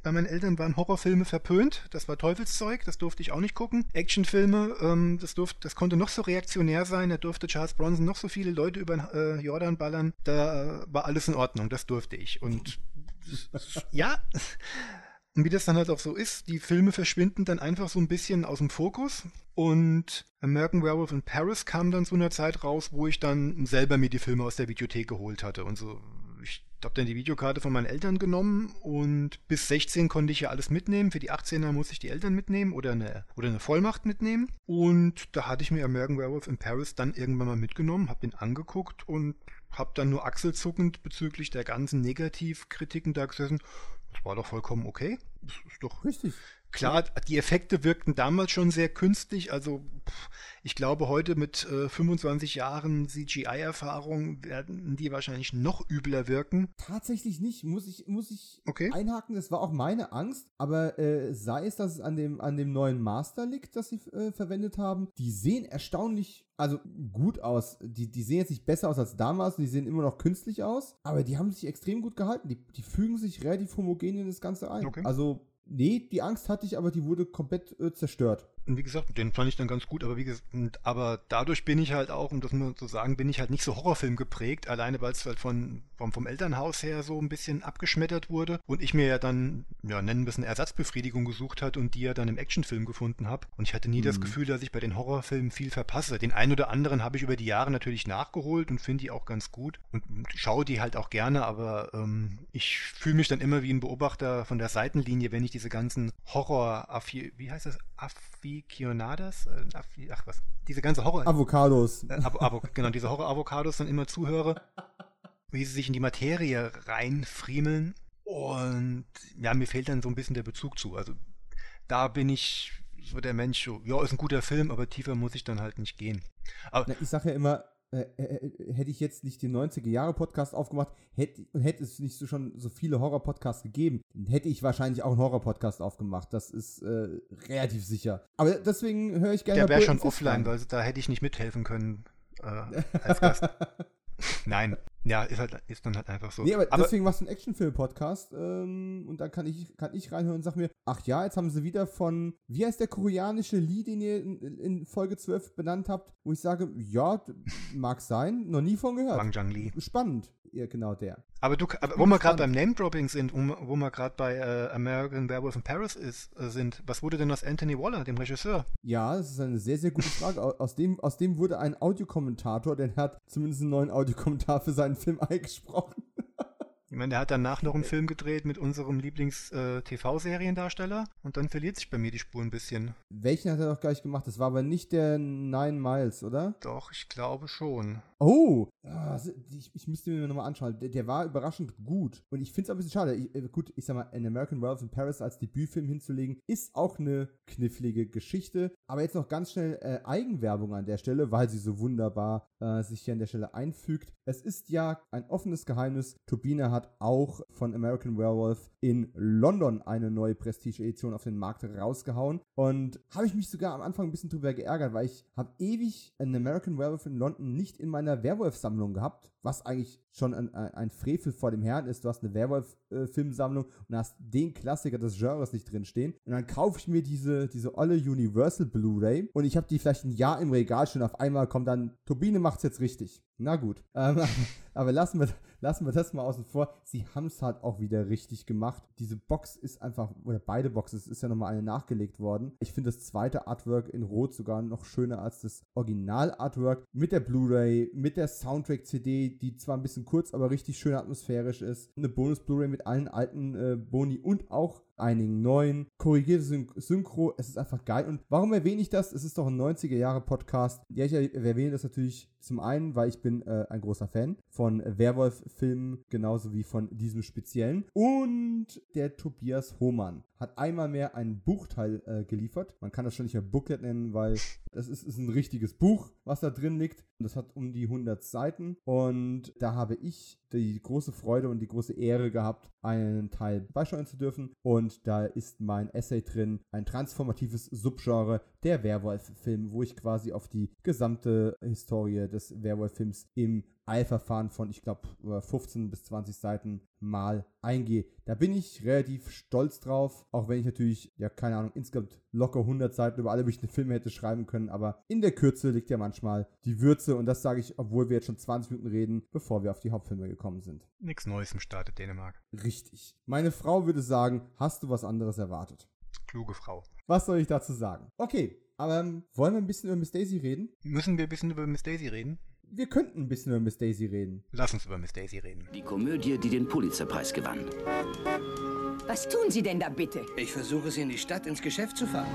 bei meinen Eltern waren Horrorfilme verpönt. Das war Teufelszeug, das durfte ich auch nicht gucken. Actionfilme, ähm, das durfte, das konnte noch so reaktionär sein. Da durfte Charles Bronson noch so viele Leute über äh, Jordan ballern. Da äh, war alles in Ordnung. Das durfte ich. Und [LAUGHS] ja. Und wie das dann halt auch so ist, die Filme verschwinden dann einfach so ein bisschen aus dem Fokus. Und American Werewolf in Paris kam dann zu einer Zeit raus, wo ich dann selber mir die Filme aus der Videothek geholt hatte. Und so, habe dann die Videokarte von meinen Eltern genommen und bis 16 konnte ich ja alles mitnehmen. Für die 18er muss ich die Eltern mitnehmen oder eine, oder eine Vollmacht mitnehmen. Und da hatte ich mir American Werewolf in Paris dann irgendwann mal mitgenommen, habe den angeguckt und habe dann nur achselzuckend bezüglich der ganzen Negativkritiken da gesessen. Das war doch vollkommen okay. Das ist doch richtig. Klar, die Effekte wirkten damals schon sehr künstlich. Also ich glaube, heute mit äh, 25 Jahren CGI-Erfahrung werden die wahrscheinlich noch übler wirken. Tatsächlich nicht, muss ich, muss ich okay. einhaken. Das war auch meine Angst. Aber äh, sei es, dass es an dem, an dem neuen Master liegt, das sie äh, verwendet haben, die sehen erstaunlich also gut aus. Die, die sehen jetzt nicht besser aus als damals, die sehen immer noch künstlich aus, aber die haben sich extrem gut gehalten. Die, die fügen sich relativ homogen in das Ganze ein. Okay. Also Nee, die Angst hatte ich, aber die wurde komplett äh, zerstört. Und wie gesagt, den fand ich dann ganz gut, aber wie gesagt, aber dadurch bin ich halt auch, um das nur zu sagen, bin ich halt nicht so Horrorfilm geprägt, alleine weil es halt von, vom, vom Elternhaus her so ein bisschen abgeschmettert wurde und ich mir ja dann, ja, nennen wir es eine Ersatzbefriedigung gesucht hat und die ja dann im Actionfilm gefunden habe. Und ich hatte nie mhm. das Gefühl, dass ich bei den Horrorfilmen viel verpasse. Den einen oder anderen habe ich über die Jahre natürlich nachgeholt und finde die auch ganz gut und schaue die halt auch gerne, aber ähm, ich fühle mich dann immer wie ein Beobachter von der Seitenlinie, wenn ich diese ganzen Horror, wie heißt das? Aficionadas, äh, ach was, diese ganze Horror... Avocados. Äh, Avo, Avo, genau, diese Horror-Avocados dann immer zuhöre, wie sie sich in die Materie reinfriemeln und ja, mir fehlt dann so ein bisschen der Bezug zu. Also da bin ich so der Mensch, so, ja, ist ein guter Film, aber tiefer muss ich dann halt nicht gehen. Aber, Na, ich sage ja immer, äh, äh, äh, hätte ich jetzt nicht den 90er Jahre Podcast aufgemacht, hätte, und hätte es nicht so schon so viele Horror-Podcasts gegeben, hätte ich wahrscheinlich auch einen Horror-Podcast aufgemacht. Das ist äh, relativ sicher. Aber deswegen höre ich gerne. Der wäre schon offline, weil da hätte ich nicht mithelfen können als Gast. [LAUGHS] Nein, ja, ist, halt, ist dann halt einfach so. Nee, aber, aber deswegen machst du einen Actionfilm-Podcast ähm, und dann kann ich, kann ich reinhören und sag mir, ach ja, jetzt haben sie wieder von, wie heißt der koreanische Lied, den ihr in, in, Folge 12 benannt habt, wo ich sage, ja, mag sein, noch nie von gehört. Wang Zhang Li. Spannend, ja, genau der. Aber du, aber wo wir gerade beim Name-Dropping sind, um, wo wir gerade bei äh, American Werewolf in Paris ist, äh, sind, was wurde denn aus Anthony Waller, dem Regisseur? Ja, das ist eine sehr, sehr gute Frage. aus, dem, aus dem wurde ein Audiokommentator, der hat zumindest einen neuen Audiokommentar für seinen Film [LAUGHS] eingesprochen. Ich meine, der hat danach noch einen Film gedreht mit unserem Lieblings-TV-Seriendarsteller äh, und dann verliert sich bei mir die Spur ein bisschen. Welchen hat er doch gleich gemacht? Das war aber nicht der Nine Miles, oder? Doch, ich glaube schon. Oh, ich, ich müsste mir nochmal anschauen. Der, der, war überraschend gut. Und ich finde es auch ein bisschen schade. Ich, äh, gut, ich sag mal, An American Werewolf in Paris als Debütfilm hinzulegen, ist auch eine knifflige Geschichte. Aber jetzt noch ganz schnell äh, Eigenwerbung an der Stelle, weil sie so wunderbar äh, sich hier an der Stelle einfügt. Es ist ja ein offenes Geheimnis. Turbine hat auch von American Werewolf in London eine neue Prestige-Edition auf den Markt rausgehauen. Und habe ich mich sogar am Anfang ein bisschen drüber geärgert, weil ich habe ewig An American Werewolf in London nicht in meiner einer Werwolf-Sammlung gehabt, was eigentlich schon ein, ein, Frevel vor dem Herrn ist. Du hast eine Werwolf-Filmsammlung und hast den Klassiker des Genres nicht drinstehen. Und dann kaufe ich mir diese, diese olle Universal Blu-ray und ich habe die vielleicht ein Jahr im Regal stehen. Auf einmal kommt dann, Turbine macht's jetzt richtig. Na gut. Ähm, [LAUGHS] aber lassen wir, lassen wir das mal außen vor. Sie haben es halt auch wieder richtig gemacht. Diese Box ist einfach, oder beide Boxen, es ist ja nochmal eine nachgelegt worden. Ich finde das zweite Artwork in Rot sogar noch schöner als das Original-Artwork. Mit der Blu-ray, mit der Soundtrack-CD, die zwar ein bisschen kurz, aber richtig schön atmosphärisch ist. Eine Bonus-Blu-ray mit allen alten äh, Boni und auch einigen neuen. Korrigierte Syn Synchro, es ist einfach geil. Und warum erwähne ich das? Es ist doch ein 90er-Jahre-Podcast. Ja, ich erwähne das natürlich zum einen, weil ich bin äh, ein großer Fan von Werwolf-Filmen, genauso wie von diesem speziellen. Und der Tobias Hohmann hat einmal mehr ein Buchteil äh, geliefert. Man kann das schon nicht mehr Booklet nennen, weil es ist, ist ein richtiges Buch, was da drin liegt. Und das hat um die 100 Seiten. Und da habe ich die große Freude und die große Ehre gehabt, einen Teil beisteuern zu dürfen. Und da ist mein Essay drin, ein transformatives Subgenre der Werwolf-Film, wo ich quasi auf die gesamte Historie des Werwolf-Films im Eilverfahren von, ich glaube, 15 bis 20 Seiten mal eingehe. Da bin ich relativ stolz drauf, auch wenn ich natürlich, ja, keine Ahnung, insgesamt locker 100 Seiten über alle möglichen Filme hätte schreiben können, aber in der Kürze liegt ja manchmal die Würze und das sage ich, obwohl wir jetzt schon 20 Minuten reden, bevor wir auf die Hauptfilme gekommen sind. Nichts Neues im Staate Dänemark. Richtig. Meine Frau würde sagen, hast du was anderes erwartet? Kluge Frau. Was soll ich dazu sagen? Okay, aber ähm, wollen wir ein bisschen über Miss Daisy reden? Müssen wir ein bisschen über Miss Daisy reden? Wir könnten ein bisschen über Miss Daisy reden. Lass uns über Miss Daisy reden. Die Komödie, die den Pulitzerpreis gewann. Was tun Sie denn da bitte? Ich versuche sie in die Stadt ins Geschäft zu fahren.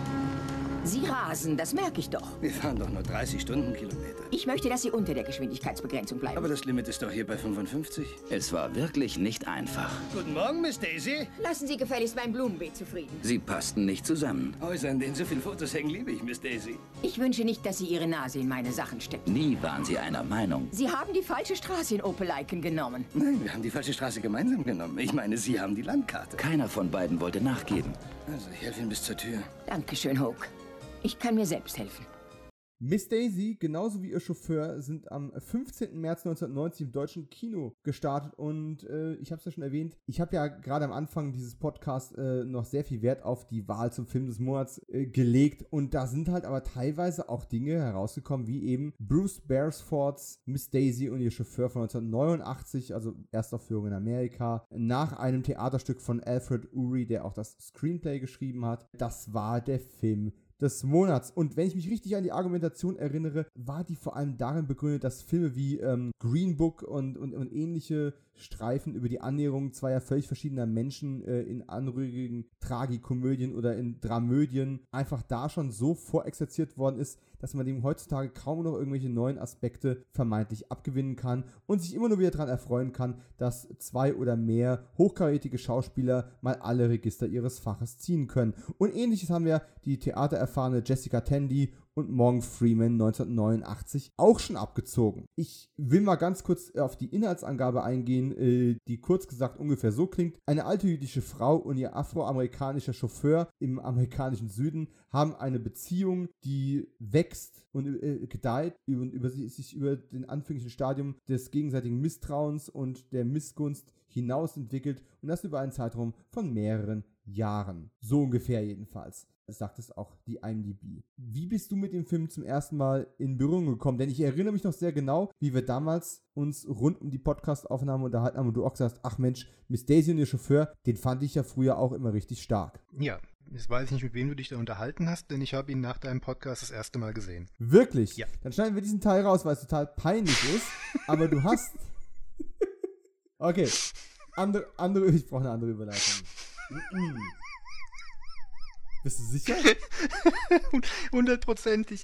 Sie rasen, das merke ich doch. Wir fahren doch nur 30 Stundenkilometer. Ich möchte, dass Sie unter der Geschwindigkeitsbegrenzung bleiben. Aber das Limit ist doch hier bei 55. Es war wirklich nicht einfach. Guten Morgen, Miss Daisy. Lassen Sie gefälligst mein Blumenbeet zufrieden. Sie passten nicht zusammen. Häuser, in denen so viele Fotos hängen, liebe ich, Miss Daisy. Ich wünsche nicht, dass Sie Ihre Nase in meine Sachen stecken. Nie waren Sie einer Meinung. Sie haben die falsche Straße in Opeliken genommen. Nein, wir haben die falsche Straße gemeinsam genommen. Ich meine, Sie haben die Landkarte. Keiner von beiden wollte nachgeben. Also, ich helfe Ihnen bis zur Tür. Dankeschön, Hoke. Ich kann mir selbst helfen. Miss Daisy, genauso wie ihr Chauffeur, sind am 15. März 1990 im deutschen Kino gestartet und äh, ich habe es ja schon erwähnt, ich habe ja gerade am Anfang dieses Podcasts äh, noch sehr viel Wert auf die Wahl zum Film des Monats äh, gelegt und da sind halt aber teilweise auch Dinge herausgekommen, wie eben Bruce Beresfords Miss Daisy und ihr Chauffeur von 1989, also Erstaufführung in Amerika, nach einem Theaterstück von Alfred Uri, der auch das Screenplay geschrieben hat. Das war der Film des Monats. Und wenn ich mich richtig an die Argumentation erinnere, war die vor allem darin begründet, dass Filme wie ähm, Green Book und, und, und ähnliche Streifen über die Annäherung zweier völlig verschiedener Menschen äh, in anrührigen Tragikomödien oder in Dramödien einfach da schon so vorexerziert worden ist, dass man dem heutzutage kaum noch irgendwelche neuen Aspekte vermeintlich abgewinnen kann und sich immer nur wieder daran erfreuen kann, dass zwei oder mehr hochkarätige Schauspieler mal alle Register ihres Faches ziehen können. Und ähnliches haben wir die theatererfahrene Jessica Tandy und Morgan Freeman 1989 auch schon abgezogen. Ich will mal ganz kurz auf die Inhaltsangabe eingehen, äh, die kurz gesagt ungefähr so klingt. Eine alte jüdische Frau und ihr afroamerikanischer Chauffeur im amerikanischen Süden haben eine Beziehung, die wächst und äh, gedeiht und über, sich über den anfänglichen Stadium des gegenseitigen Misstrauens und der Missgunst hinaus entwickelt und das über einen Zeitraum von mehreren Jahren. So ungefähr jedenfalls sagt es auch die IMDb. Wie bist du mit dem Film zum ersten Mal in Berührung gekommen? Denn ich erinnere mich noch sehr genau, wie wir damals uns rund um die Podcast-Aufnahme unterhalten haben und du auch sagst, ach Mensch, Miss Daisy und ihr Chauffeur, den fand ich ja früher auch immer richtig stark. Ja, Jetzt weiß ich nicht, mit wem du dich da unterhalten hast, denn ich habe ihn nach deinem Podcast das erste Mal gesehen. Wirklich? Ja. Dann schneiden wir diesen Teil raus, weil es total peinlich ist. aber du hast. [LAUGHS] okay. Andere, andere, ich brauche eine andere Überleitung. Bist du sicher? [LAUGHS] Hundertprozentig.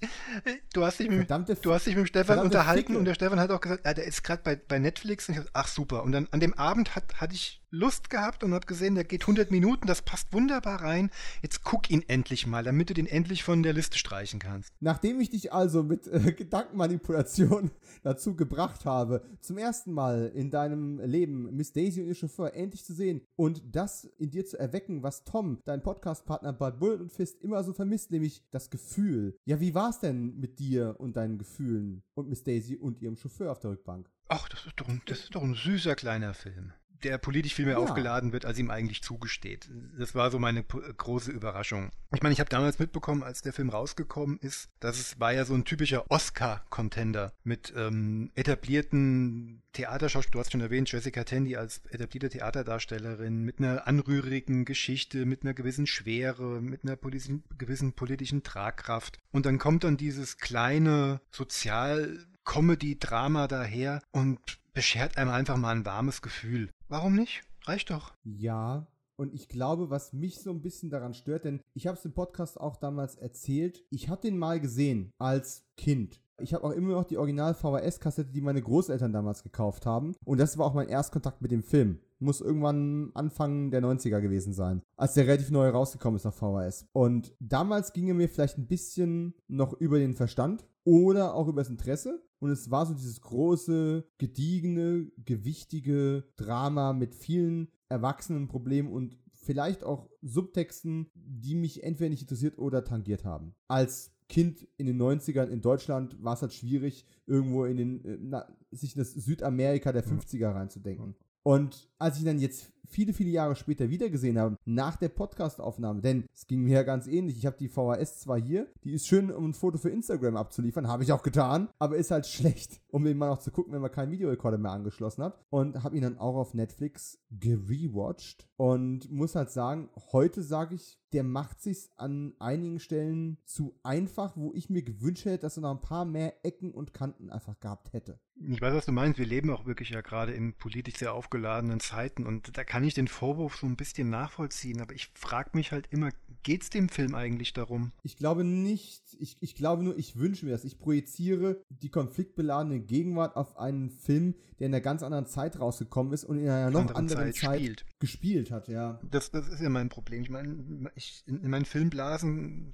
Du hast dich mit, du hast dich mit dem Stefan unterhalten Ficke. und der Stefan hat auch gesagt, ah, der ist gerade bei, bei Netflix. Und ich dachte, ach super. Und dann an dem Abend hat, hatte ich Lust gehabt und habe gesehen, der geht 100 Minuten, das passt wunderbar rein. Jetzt guck ihn endlich mal, damit du den endlich von der Liste streichen kannst. Nachdem ich dich also mit äh, [LAUGHS] Gedankenmanipulation [LAUGHS] dazu gebracht habe, zum ersten Mal in deinem Leben Miss Daisy und ihr Chauffeur endlich zu sehen und das in dir zu erwecken, was Tom, dein Podcastpartner bei Bullet und Fist, immer so vermisst, nämlich das Gefühl. Ja, wie war es denn mit dir und deinen Gefühlen und Miss Daisy und ihrem Chauffeur auf der Rückbank? Ach, das ist doch ein, das ist doch ein süßer kleiner Film der politisch viel mehr ja. aufgeladen wird, als ihm eigentlich zugesteht. Das war so meine große Überraschung. Ich meine, ich habe damals mitbekommen, als der Film rausgekommen ist, dass es war ja so ein typischer Oscar-Contender mit ähm, etablierten Theaterschauspielern. Du hast schon erwähnt, Jessica Tandy als etablierte Theaterdarstellerin mit einer anrührigen Geschichte, mit einer gewissen Schwere, mit einer politischen, gewissen politischen Tragkraft. Und dann kommt dann dieses kleine Sozial- Comedy-Drama daher und beschert einem einfach mal ein warmes Gefühl. Warum nicht? Reicht doch. Ja, und ich glaube, was mich so ein bisschen daran stört, denn ich habe es im Podcast auch damals erzählt, ich habe den mal gesehen als Kind. Ich habe auch immer noch die Original-VHS-Kassette, die meine Großeltern damals gekauft haben. Und das war auch mein Erstkontakt mit dem Film. Muss irgendwann Anfang der 90er gewesen sein, als der relativ neu rausgekommen ist auf VHS. Und damals ging er mir vielleicht ein bisschen noch über den Verstand oder auch übers Interesse. Und es war so dieses große, gediegene, gewichtige Drama mit vielen erwachsenen Problemen und vielleicht auch Subtexten, die mich entweder nicht interessiert oder tangiert haben. Als Kind in den 90ern in Deutschland war es halt schwierig, irgendwo in den, äh, na, sich in das Südamerika der 50er reinzudenken. Und als ich dann jetzt viele, viele Jahre später wiedergesehen habe, nach der Podcastaufnahme, denn es ging mir ja ganz ähnlich. Ich habe die VHS zwar hier, die ist schön, um ein Foto für Instagram abzuliefern, habe ich auch getan, aber ist halt [LAUGHS] schlecht, um den mal noch zu gucken, wenn man keinen Videorekorder mehr angeschlossen hat. Und habe ihn dann auch auf Netflix gerewatcht und muss halt sagen, heute sage ich, der macht sich an einigen Stellen zu einfach, wo ich mir gewünscht hätte, dass er noch ein paar mehr Ecken und Kanten einfach gehabt hätte. Ich weiß, was du meinst. Wir leben auch wirklich ja gerade in politisch sehr aufgeladenen Zeiten und da kann ich den Vorwurf so ein bisschen nachvollziehen, aber ich frage mich halt immer, geht es dem Film eigentlich darum? Ich glaube nicht. Ich, ich glaube nur, ich wünsche mir das. Ich projiziere die konfliktbeladene Gegenwart auf einen Film, der in einer ganz anderen Zeit rausgekommen ist und in einer noch Andere anderen Zeit, Zeit spielt. gespielt hat, ja. Das, das ist ja mein Problem. Ich meine, ich, in, in meinen Filmblasen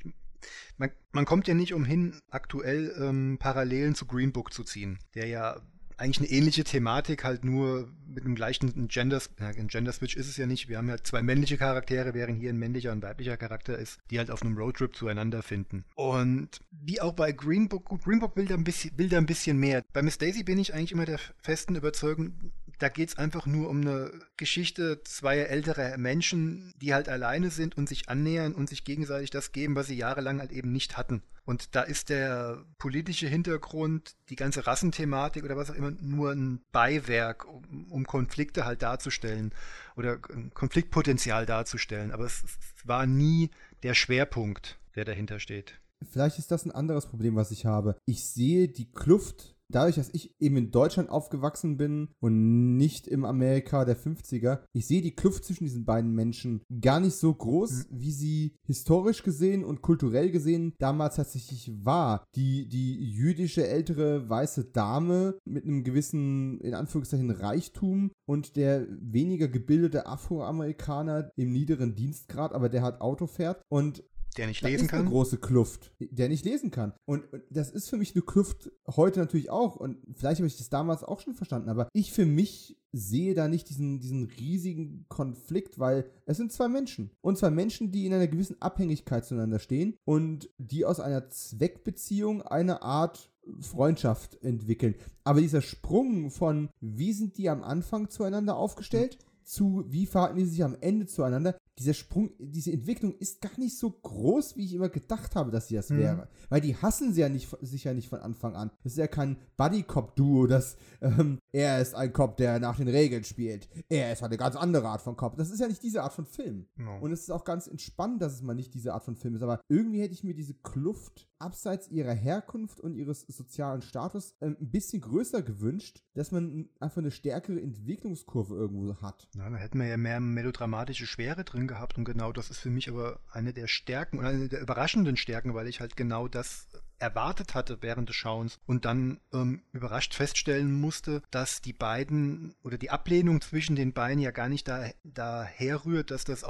man, man, kommt ja nicht umhin, aktuell ähm, Parallelen zu Green Book zu ziehen, der ja eigentlich eine ähnliche Thematik, halt nur mit einem gleichen Gender, ein Gender Switch ist es ja nicht. Wir haben ja zwei männliche Charaktere, während hier ein männlicher und weiblicher Charakter ist, die halt auf einem Roadtrip zueinander finden. Und wie auch bei Green Book, Green Book will da, ein bisschen, will da ein bisschen mehr. Bei Miss Daisy bin ich eigentlich immer der festen Überzeugung, da geht es einfach nur um eine Geschichte zweier älterer Menschen, die halt alleine sind und sich annähern und sich gegenseitig das geben, was sie jahrelang halt eben nicht hatten. Und da ist der politische Hintergrund, die ganze Rassenthematik oder was auch immer, nur ein Beiwerk, um, Konflikte halt darzustellen oder Konfliktpotenzial darzustellen. Aber es war nie der Schwerpunkt, der dahinter steht. Vielleicht ist das ein anderes Problem, was ich habe. Ich sehe die Kluft dadurch, dass ich eben in Deutschland aufgewachsen bin und nicht im Amerika der 50er, ich sehe die Kluft zwischen diesen beiden Menschen gar nicht so groß, mhm. wie sie historisch gesehen und kulturell gesehen damals tatsächlich war. Die, die jüdische ältere weiße Dame mit einem gewissen, in Anführungszeichen, Reichtum und der weniger gebildete Afroamerikaner im niederen Dienstgrad, aber der halt Auto fährt. Und der nicht lesen ist kann? Eine große Kluft, der nicht lesen kann. Und, das ist für mich eine Kluft heute natürlich auch. Und vielleicht habe ich das damals auch schon verstanden. Aber ich für mich sehe da nicht diesen, diesen riesigen Konflikt, weil es sind zwei Menschen. Und zwei Menschen, die in einer gewissen Abhängigkeit zueinander stehen und die aus einer Zweckbeziehung eine Art Freundschaft entwickeln. Aber dieser Sprung von, wie sind die am Anfang zueinander aufgestellt, zu, wie verhalten die sich am Ende zueinander, dieser Sprung, diese Entwicklung ist gar nicht so groß, wie ich immer gedacht habe, dass sie das mhm. wäre. Weil die hassen sie ja nicht, sich ja nicht von Anfang an. Das ist ja kein Buddy-Cop-Duo, das ähm, er ist ein Cop, der nach den Regeln spielt. Er ist eine ganz andere Art von Cop. Das ist ja nicht diese Art von Film. No. Und es ist auch ganz entspannt, dass es mal nicht diese Art von Film ist. Aber irgendwie hätte ich mir diese Kluft abseits ihrer Herkunft und ihres sozialen Status ähm, ein bisschen größer gewünscht, dass man einfach eine stärkere Entwicklungskurve irgendwo hat. Na, da hätten wir ja mehr melodramatische Schwere drin gehabt und genau das ist für mich aber eine der Stärken und eine der überraschenden Stärken, weil ich halt genau das erwartet hatte während des Schauens und dann ähm, überrascht feststellen musste, dass die beiden oder die Ablehnung zwischen den beiden ja gar nicht da, daher rührt, dass das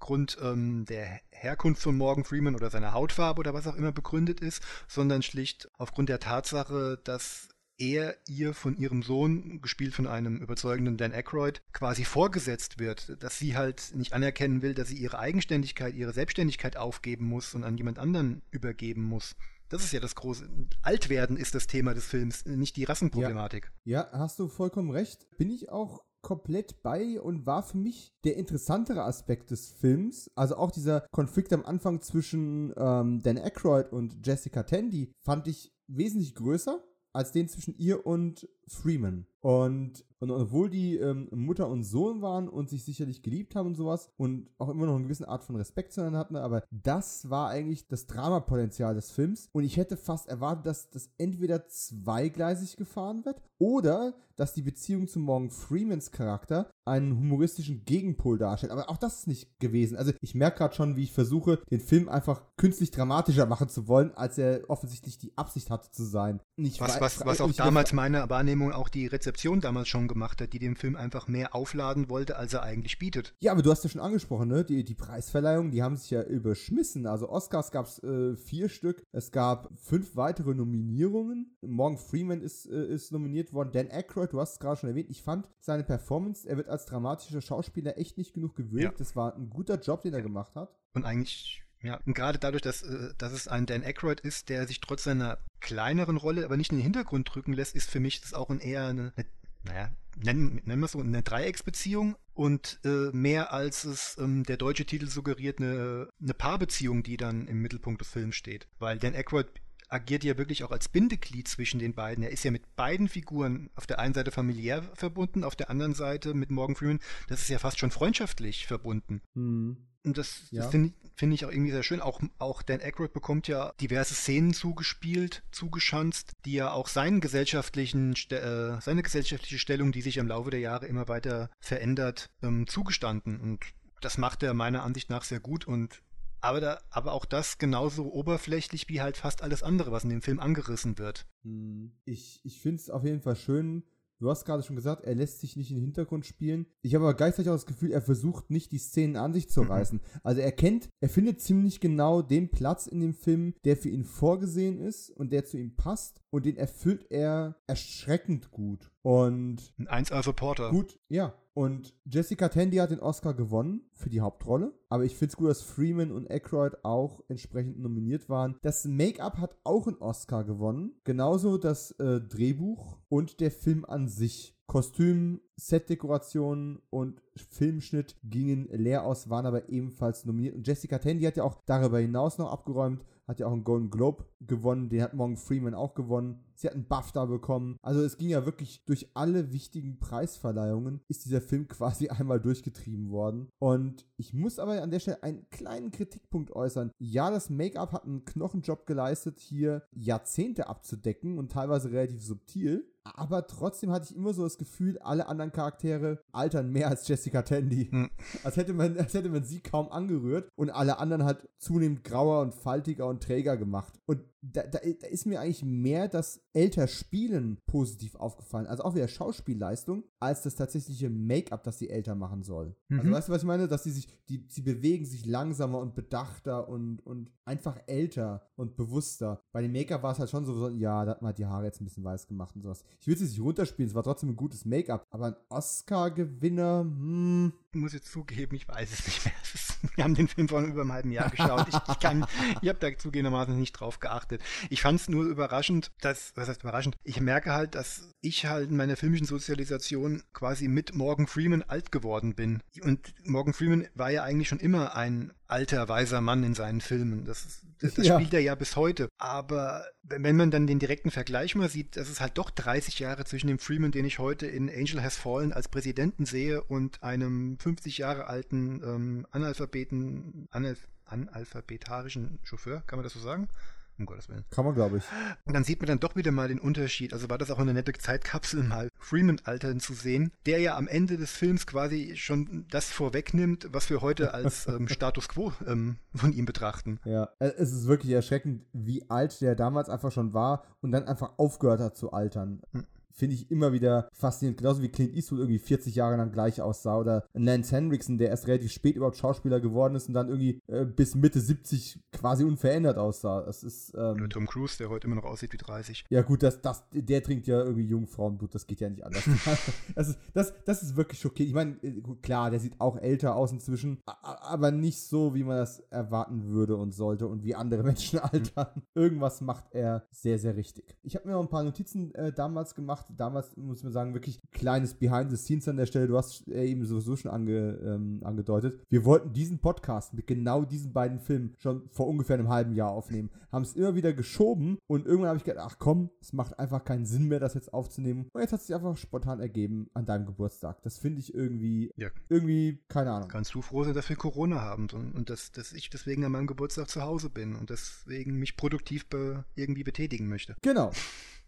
aufgrund ähm, der Herkunft von Morgan Freeman oder seiner Hautfarbe oder was auch immer begründet ist, sondern schlicht aufgrund der Tatsache, dass er ihr von ihrem Sohn, gespielt von einem überzeugenden Dan Aykroyd, quasi vorgesetzt wird, dass sie halt nicht anerkennen will, dass sie ihre Eigenständigkeit, ihre Selbstständigkeit aufgeben muss und an jemand anderen übergeben muss. Das ist ja das große. Altwerden ist das Thema des Films, nicht die Rassenproblematik. Ja, ja hast du vollkommen recht. Bin ich auch komplett bei und war für mich der interessantere Aspekt des Films. Also auch dieser Konflikt am Anfang zwischen ähm, Dan Aykroyd und Jessica Tandy fand ich wesentlich größer als den zwischen ihr und Freeman. Und, und obwohl die ähm, Mutter und Sohn waren und sich sicherlich geliebt haben und sowas und auch immer noch eine gewisse Art von Respekt zueinander hatten, aber das war eigentlich das Dramapotenzial des Films. Und ich hätte fast erwartet, dass das entweder zweigleisig gefahren wird oder dass die Beziehung zu Morgan Freemans Charakter einen humoristischen Gegenpol darstellt. Aber auch das ist nicht gewesen. Also ich merke gerade schon, wie ich versuche, den Film einfach künstlich dramatischer machen zu wollen, als er offensichtlich die Absicht hatte zu sein. was, was, was auch damals meine Wahrnehmung auch die Rezeption damals schon gemacht hat, die dem Film einfach mehr aufladen wollte, als er eigentlich bietet. Ja, aber du hast ja schon angesprochen, ne? Die, die Preisverleihung, die haben sich ja überschmissen. Also Oscars gab es äh, vier Stück. Es gab fünf weitere Nominierungen. Morgan Freeman ist, äh, ist nominiert worden. Dan Aykroyd, du hast es gerade schon erwähnt. Ich fand seine Performance, er wird als dramatischer Schauspieler echt nicht genug gewürdigt. Ja. Das war ein guter Job, den er gemacht hat. Und eigentlich ja, und gerade dadurch, dass, äh, dass es ein Dan Aykroyd ist, der sich trotz seiner kleineren Rolle aber nicht in den Hintergrund drücken lässt, ist für mich das auch ein eher eine, eine naja, nennen, nennen wir es so, eine Dreiecksbeziehung und äh, mehr als es ähm, der deutsche Titel suggeriert, eine, eine Paarbeziehung, die dann im Mittelpunkt des Films steht. Weil Dan Aykroyd agiert ja wirklich auch als Bindeglied zwischen den beiden. Er ist ja mit beiden Figuren auf der einen Seite familiär verbunden, auf der anderen Seite mit Morgan Freeman, das ist ja fast schon freundschaftlich verbunden. Mhm. Und das, ja. das finde find ich auch irgendwie sehr schön. Auch, auch Dan Aykroyd bekommt ja diverse Szenen zugespielt, zugeschanzt, die ja auch seinen gesellschaftlichen, äh, seine gesellschaftliche Stellung, die sich im Laufe der Jahre immer weiter verändert, ähm, zugestanden. Und das macht er meiner Ansicht nach sehr gut und aber, da, aber auch das genauso oberflächlich wie halt fast alles andere, was in dem Film angerissen wird. Hm. Ich, ich finde es auf jeden Fall schön, Du hast gerade schon gesagt, er lässt sich nicht in den Hintergrund spielen. Ich habe aber gleichzeitig auch das Gefühl, er versucht nicht, die Szenen an sich zu mhm. reißen. Also er kennt, er findet ziemlich genau den Platz in dem Film, der für ihn vorgesehen ist und der zu ihm passt. Und den erfüllt er erschreckend gut. Und. Ein 1A-Supporter. Gut, ja. Und Jessica Tandy hat den Oscar gewonnen für die Hauptrolle. Aber ich finde es gut, dass Freeman und Aykroyd auch entsprechend nominiert waren. Das Make-up hat auch einen Oscar gewonnen. Genauso das äh, Drehbuch und der Film an sich. Kostüm, Setdekoration und Filmschnitt gingen leer aus, waren aber ebenfalls nominiert. Und Jessica Tandy hat ja auch darüber hinaus noch abgeräumt, hat ja auch einen Golden Globe gewonnen, den hat Morgan Freeman auch gewonnen. Sie hat einen BAFTA bekommen. Also es ging ja wirklich durch alle wichtigen Preisverleihungen, ist dieser Film [LAUGHS] quasi einmal durchgetrieben worden. Und ich muss aber an der Stelle einen kleinen Kritikpunkt äußern. Ja, das Make-up hat einen Knochenjob geleistet, hier Jahrzehnte abzudecken und teilweise relativ subtil. Aber trotzdem hatte ich immer so das Gefühl, alle anderen Charaktere altern mehr als Jessica Tandy. Hm. Als, hätte man, als hätte man sie kaum angerührt und alle anderen halt zunehmend grauer und faltiger und träger gemacht. Und da, da, da, ist mir eigentlich mehr das älter Spielen positiv aufgefallen, also auch wieder Schauspielleistung, als das tatsächliche Make-up, das sie älter machen soll. Also mhm. Also weißt du, was ich meine? Dass sie sich, die, sie bewegen sich langsamer und bedachter und, und einfach älter und bewusster. Bei dem Make-up war es halt schon so, ja, da hat man halt die Haare jetzt ein bisschen weiß gemacht und sowas. Ich will sie nicht runterspielen, es war trotzdem ein gutes Make-up, aber ein Oscar-Gewinner, hm. Ich muss jetzt zugeben, ich weiß es nicht mehr. [LAUGHS] wir haben den Film vor über einem halben Jahr geschaut. Ich, ich kann, ich habe da zugegebenermaßen nicht drauf geachtet. Ich fand es nur überraschend, dass, was heißt überraschend? Ich merke halt, dass ich halt in meiner filmischen Sozialisation quasi mit Morgan Freeman alt geworden bin. Und Morgan Freeman war ja eigentlich schon immer ein alter, weiser Mann in seinen Filmen. Das, das, das ja. spielt er ja bis heute. Aber wenn man dann den direkten Vergleich mal sieht, dass es halt doch 30 Jahre zwischen dem Freeman, den ich heute in Angel Has Fallen als Präsidenten sehe, und einem 50 Jahre alten ähm, Analphabeten, Analph analphabetarischen Chauffeur, kann man das so sagen? Um Gottes Willen. Kann man, glaube ich. Und dann sieht man dann doch wieder mal den Unterschied. Also war das auch eine nette Zeitkapsel, mal Freeman altern zu sehen, der ja am Ende des Films quasi schon das vorwegnimmt, was wir heute als [LAUGHS] ähm, Status quo ähm, von ihm betrachten. Ja, äh, es ist wirklich erschreckend, wie alt der damals einfach schon war und dann einfach aufgehört hat zu altern. Hm finde ich immer wieder faszinierend. Genauso wie Clint Eastwood irgendwie 40 Jahre lang gleich aussah. Oder Lance Henriksen, der erst relativ spät überhaupt Schauspieler geworden ist und dann irgendwie äh, bis Mitte 70 quasi unverändert aussah. Das ist. Ähm, Oder Tom Cruise, der heute immer noch aussieht wie 30. Ja, gut, das, das, der trinkt ja irgendwie Jungfrauenblut. Das geht ja nicht anders. [LAUGHS] das, ist, das, das ist wirklich schockierend. Ich meine, äh, klar, der sieht auch älter aus inzwischen, aber nicht so, wie man das erwarten würde und sollte und wie andere [LAUGHS] Menschen altern. Irgendwas macht er sehr, sehr richtig. Ich habe mir noch ein paar Notizen äh, damals gemacht damals, muss man sagen, wirklich kleines Behind the Scenes an der Stelle. Du hast eben sowieso schon ange, ähm, angedeutet. Wir wollten diesen Podcast mit genau diesen beiden Filmen schon vor ungefähr einem halben Jahr aufnehmen. Haben es immer wieder geschoben und irgendwann habe ich gedacht, ach komm, es macht einfach keinen Sinn mehr, das jetzt aufzunehmen. Und jetzt hat es sich einfach spontan ergeben an deinem Geburtstag. Das finde ich irgendwie, ja. irgendwie, keine Ahnung. Kannst du froh sein, dass wir Corona haben und, und dass, dass ich deswegen an meinem Geburtstag zu Hause bin und deswegen mich produktiv be, irgendwie betätigen möchte. Genau.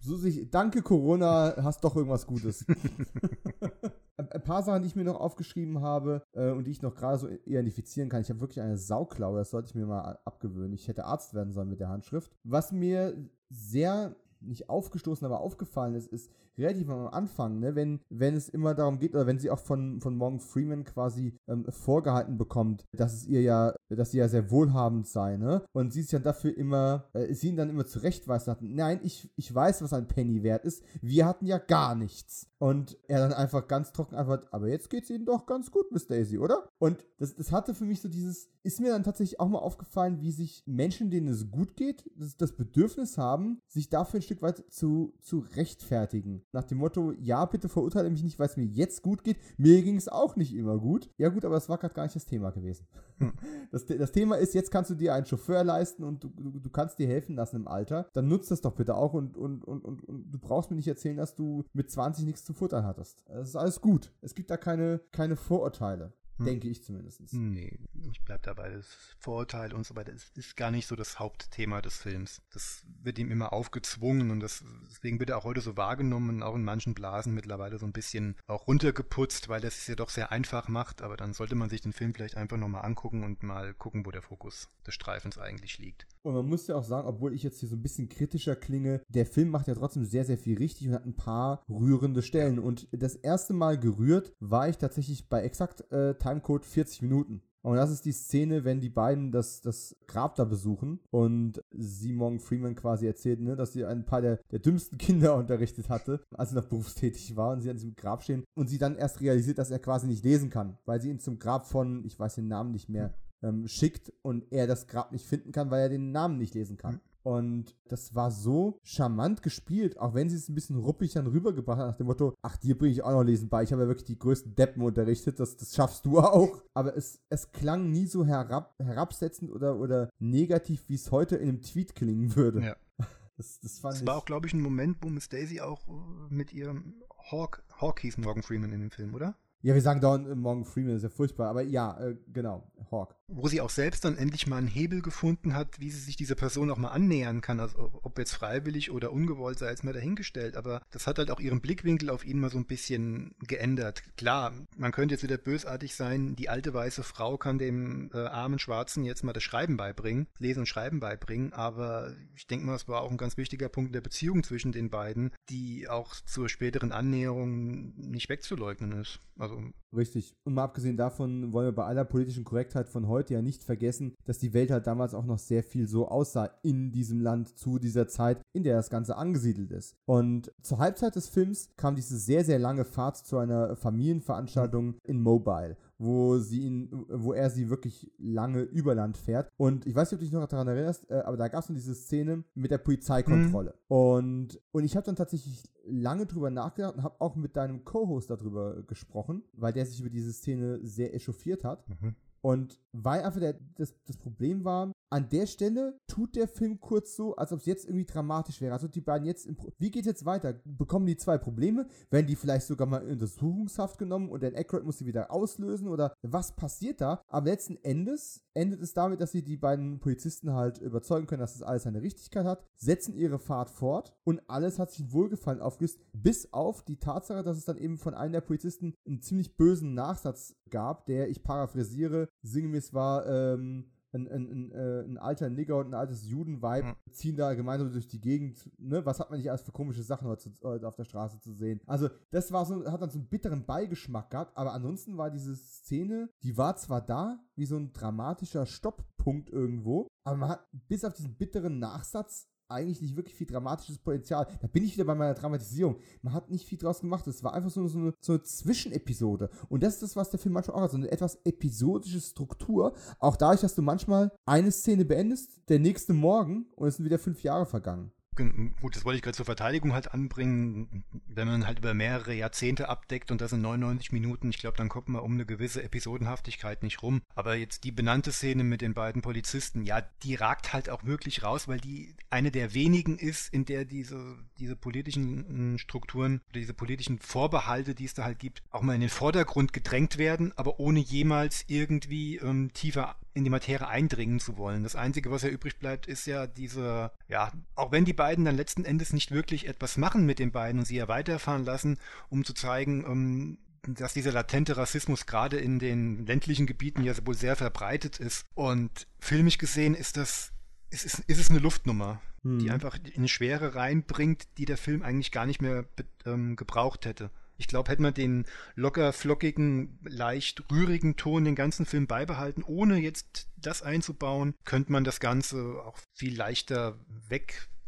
So sich, danke Corona, hast doch irgendwas Gutes. [LAUGHS] Ein paar Sachen, die ich mir noch aufgeschrieben habe äh, und die ich noch gerade so identifizieren kann. Ich habe wirklich eine Sauklaue, das sollte ich mir mal abgewöhnen. Ich hätte Arzt werden sollen mit der Handschrift. Was mir sehr nicht aufgestoßen, aber aufgefallen ist, ist, relativ am Anfang, ne, wenn, wenn es immer darum geht, oder wenn sie auch von, von Morgan Freeman quasi ähm, vorgehalten bekommt, dass es ihr ja, dass sie ja sehr wohlhabend sei, ne? Und sie sich dann dafür immer, äh, sie ihn dann immer zurechtweist, sagt, nein, ich, ich weiß, was ein Penny wert ist. Wir hatten ja gar nichts. Und er dann einfach ganz trocken antwortet, aber jetzt geht's ihnen doch ganz gut, Miss Daisy, oder? Und das, das hatte für mich so dieses, ist mir dann tatsächlich auch mal aufgefallen, wie sich Menschen, denen es gut geht, das, das Bedürfnis haben, sich dafür ein Stück weit zu, zu rechtfertigen. Nach dem Motto, ja, bitte verurteile mich nicht, weil es mir jetzt gut geht. Mir ging es auch nicht immer gut. Ja gut, aber das war gerade gar nicht das Thema gewesen. Hm. [LAUGHS] Das, das Thema ist, jetzt kannst du dir einen Chauffeur leisten und du, du, du kannst dir helfen lassen im Alter. Dann nutzt das doch bitte auch und, und, und, und, und du brauchst mir nicht erzählen, dass du mit 20 nichts zu futtern hattest. Das ist alles gut. Es gibt da keine, keine Vorurteile. Hm. Denke ich zumindest. Nee, ich bleibe dabei. Das Vorurteil und so weiter ist, ist gar nicht so das Hauptthema des Films. Das wird ihm immer aufgezwungen und das, deswegen wird er auch heute so wahrgenommen, auch in manchen Blasen mittlerweile so ein bisschen auch runtergeputzt, weil das es ja doch sehr einfach macht. Aber dann sollte man sich den Film vielleicht einfach nochmal angucken und mal gucken, wo der Fokus des Streifens eigentlich liegt. Und man muss ja auch sagen, obwohl ich jetzt hier so ein bisschen kritischer klinge, der Film macht ja trotzdem sehr, sehr viel richtig und hat ein paar rührende Stellen. Und das erste Mal gerührt war ich tatsächlich bei exakt äh, Timecode 40 Minuten. Und das ist die Szene, wenn die beiden das, das Grab da besuchen und Simon Freeman quasi erzählt, ne, dass sie ein paar der, der dümmsten [LAUGHS] Kinder unterrichtet hatte, als sie noch berufstätig war und sie an diesem Grab stehen und sie dann erst realisiert, dass er quasi nicht lesen kann, weil sie ihn zum Grab von, ich weiß den Namen nicht mehr, ähm, schickt und er das Grab nicht finden kann, weil er den Namen nicht lesen kann. Und das war so charmant gespielt, auch wenn sie es ein bisschen ruppig dann rübergebracht hat, nach dem Motto, ach, dir bringe ich auch noch Lesen bei. Ich habe ja wirklich die größten Deppen unterrichtet, das, das schaffst du [LAUGHS] auch. Aber es, es klang nie so herab, herabsetzend oder, oder negativ, wie es heute in einem Tweet klingen würde. Ja. [LAUGHS] Das, das, das war auch, glaube ich, ein Moment, wo Miss Daisy auch äh, mit ihrem Hawk, Hawk hieß Morgan Freeman in dem Film, oder? Ja, wir sagen dauernd äh, Morgan Freeman, ist ja furchtbar, aber ja, äh, genau, Hawk. Wo sie auch selbst dann endlich mal einen Hebel gefunden hat, wie sie sich dieser Person auch mal annähern kann, also ob jetzt freiwillig oder ungewollt sei jetzt mal dahingestellt, aber das hat halt auch ihren Blickwinkel auf ihn mal so ein bisschen geändert. Klar, man könnte jetzt wieder bösartig sein, die alte weiße Frau kann dem äh, armen Schwarzen jetzt mal das Schreiben beibringen, Lesen und Schreiben beibringen, aber ich denke mal, es war auch ein ganz wichtiger Punkt der Beziehung zwischen den beiden, die auch zur späteren Annäherung nicht wegzuleugnen ist. Also Richtig. Und mal abgesehen davon wollen wir bei aller politischen Korrektheit von heute ja nicht vergessen, dass die Welt halt damals auch noch sehr viel so aussah in diesem Land zu dieser Zeit, in der das Ganze angesiedelt ist. Und zur Halbzeit des Films kam diese sehr, sehr lange Fahrt zu einer Familienveranstaltung in Mobile wo sie ihn, wo er sie wirklich lange über Land fährt. Und ich weiß nicht, ob du dich noch daran erinnerst, äh, aber da gab es noch diese Szene mit der Polizeikontrolle. Mhm. Und, und ich habe dann tatsächlich lange drüber nachgedacht und habe auch mit deinem Co-Host darüber gesprochen, weil der sich über diese Szene sehr echauffiert hat. Mhm. Und weil einfach der, das, das Problem war, an der Stelle tut der Film kurz so, als ob es jetzt irgendwie dramatisch wäre. Also die beiden jetzt, im wie geht jetzt weiter? Bekommen die zwei Probleme? Werden die vielleicht sogar mal in Untersuchungshaft genommen und Dan Aykroyd muss sie wieder auslösen? Oder was passiert da? Aber letzten Endes endet es damit, dass sie die beiden Polizisten halt überzeugen können, dass das alles seine Richtigkeit hat, setzen ihre Fahrt fort und alles hat sich Wohlgefallen aufgelöst, bis auf die Tatsache, dass es dann eben von einem der Polizisten einen ziemlich bösen Nachsatz gab, der, ich paraphrasiere, sinngemäß war, ähm, ein, ein, ein, äh, ein, alter Nigger und ein altes Judenweib mhm. ziehen da gemeinsam durch die Gegend. Ne? Was hat man nicht alles für komische Sachen heute, heute auf der Straße zu sehen? Also, das war so, hat dann so einen bitteren Beigeschmack gehabt, aber ansonsten war diese Szene, die war zwar da, wie so ein dramatischer Stopppunkt irgendwo, aber man hat bis auf diesen bitteren Nachsatz eigentlich nicht wirklich viel dramatisches Potenzial. Da bin ich wieder bei meiner Dramatisierung. Man hat nicht viel draus gemacht. Es war einfach so, eine, so eine Zwischenepisode. Und das ist das, was der Film manchmal auch hat. So eine etwas episodische Struktur. Auch dadurch, dass du manchmal eine Szene beendest, der nächste Morgen und es sind wieder fünf Jahre vergangen. Gut, das wollte ich gerade zur Verteidigung halt anbringen. Wenn man halt über mehrere Jahrzehnte abdeckt und das sind 99 Minuten, ich glaube, dann kommt man um eine gewisse Episodenhaftigkeit nicht rum. Aber jetzt die benannte Szene mit den beiden Polizisten, ja, die ragt halt auch wirklich raus, weil die eine der wenigen ist, in der diese, diese politischen Strukturen diese politischen Vorbehalte, die es da halt gibt, auch mal in den Vordergrund gedrängt werden, aber ohne jemals irgendwie ähm, tiefer in die Materie eindringen zu wollen. Das Einzige, was ja übrig bleibt, ist ja diese, ja, auch wenn die beiden dann letzten Endes nicht wirklich etwas machen mit den beiden und sie ja weiterfahren lassen, um zu zeigen, ähm, dass dieser latente Rassismus gerade in den ländlichen Gebieten ja wohl sehr verbreitet ist. Und filmisch gesehen ist das, ist, ist, ist es eine Luftnummer, hm. die einfach eine Schwere reinbringt, die der Film eigentlich gar nicht mehr ähm, gebraucht hätte. Ich glaube, hätte man den locker flockigen, leicht rührigen Ton den ganzen Film beibehalten, ohne jetzt das einzubauen, könnte man das Ganze auch viel leichter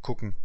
weggucken.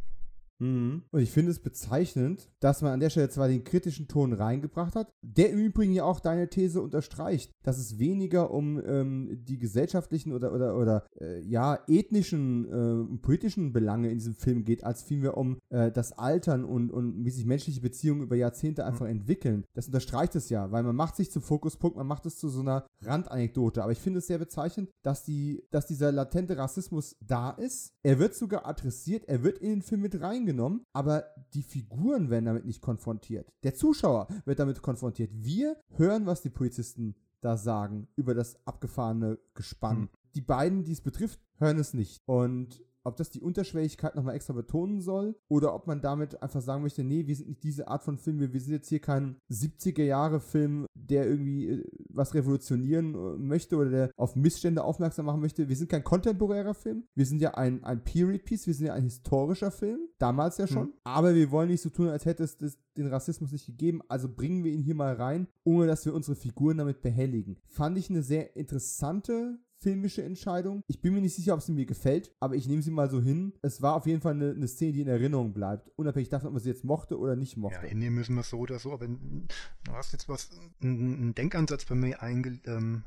Mhm. Und ich finde es bezeichnend, dass man an der Stelle zwar den kritischen Ton reingebracht hat, der im Übrigen ja auch deine These unterstreicht, dass es weniger um ähm, die gesellschaftlichen oder, oder, oder äh, ja, ethnischen, äh, politischen Belange in diesem Film geht, als vielmehr um äh, das Altern und, und wie sich menschliche Beziehungen über Jahrzehnte einfach mhm. entwickeln. Das unterstreicht es ja, weil man macht sich zum Fokuspunkt, man macht es zu so einer Randanekdote. Aber ich finde es sehr bezeichnend, dass, die, dass dieser latente Rassismus da ist. Er wird sogar adressiert, er wird in den Film mit reingebracht angenommen, aber die Figuren werden damit nicht konfrontiert. Der Zuschauer wird damit konfrontiert. Wir hören, was die Polizisten da sagen über das abgefahrene Gespann. Hm. Die beiden, die es betrifft, hören es nicht. Und ob das die Unterschwelligkeit nochmal extra betonen soll oder ob man damit einfach sagen möchte, nee, wir sind nicht diese Art von Film, wir, wir sind jetzt hier kein 70er-Jahre-Film, der irgendwie äh, was revolutionieren äh, möchte oder der auf Missstände aufmerksam machen möchte. Wir sind kein kontemporärer Film, wir sind ja ein, ein Period-Piece, wir sind ja ein historischer Film, damals ja schon, mhm. aber wir wollen nicht so tun, als hätte es das, den Rassismus nicht gegeben, also bringen wir ihn hier mal rein, ohne dass wir unsere Figuren damit behelligen. Fand ich eine sehr interessante filmische Entscheidung. Ich bin mir nicht sicher, ob sie mir gefällt, aber ich nehme sie mal so hin. Es war auf jeden Fall eine, eine Szene, die in Erinnerung bleibt, unabhängig davon, ob man sie jetzt mochte oder nicht mochte. Ja, hinnehmen müssen wir es so oder so, aber du hast jetzt was, einen Denkansatz bei mir einge, ähm,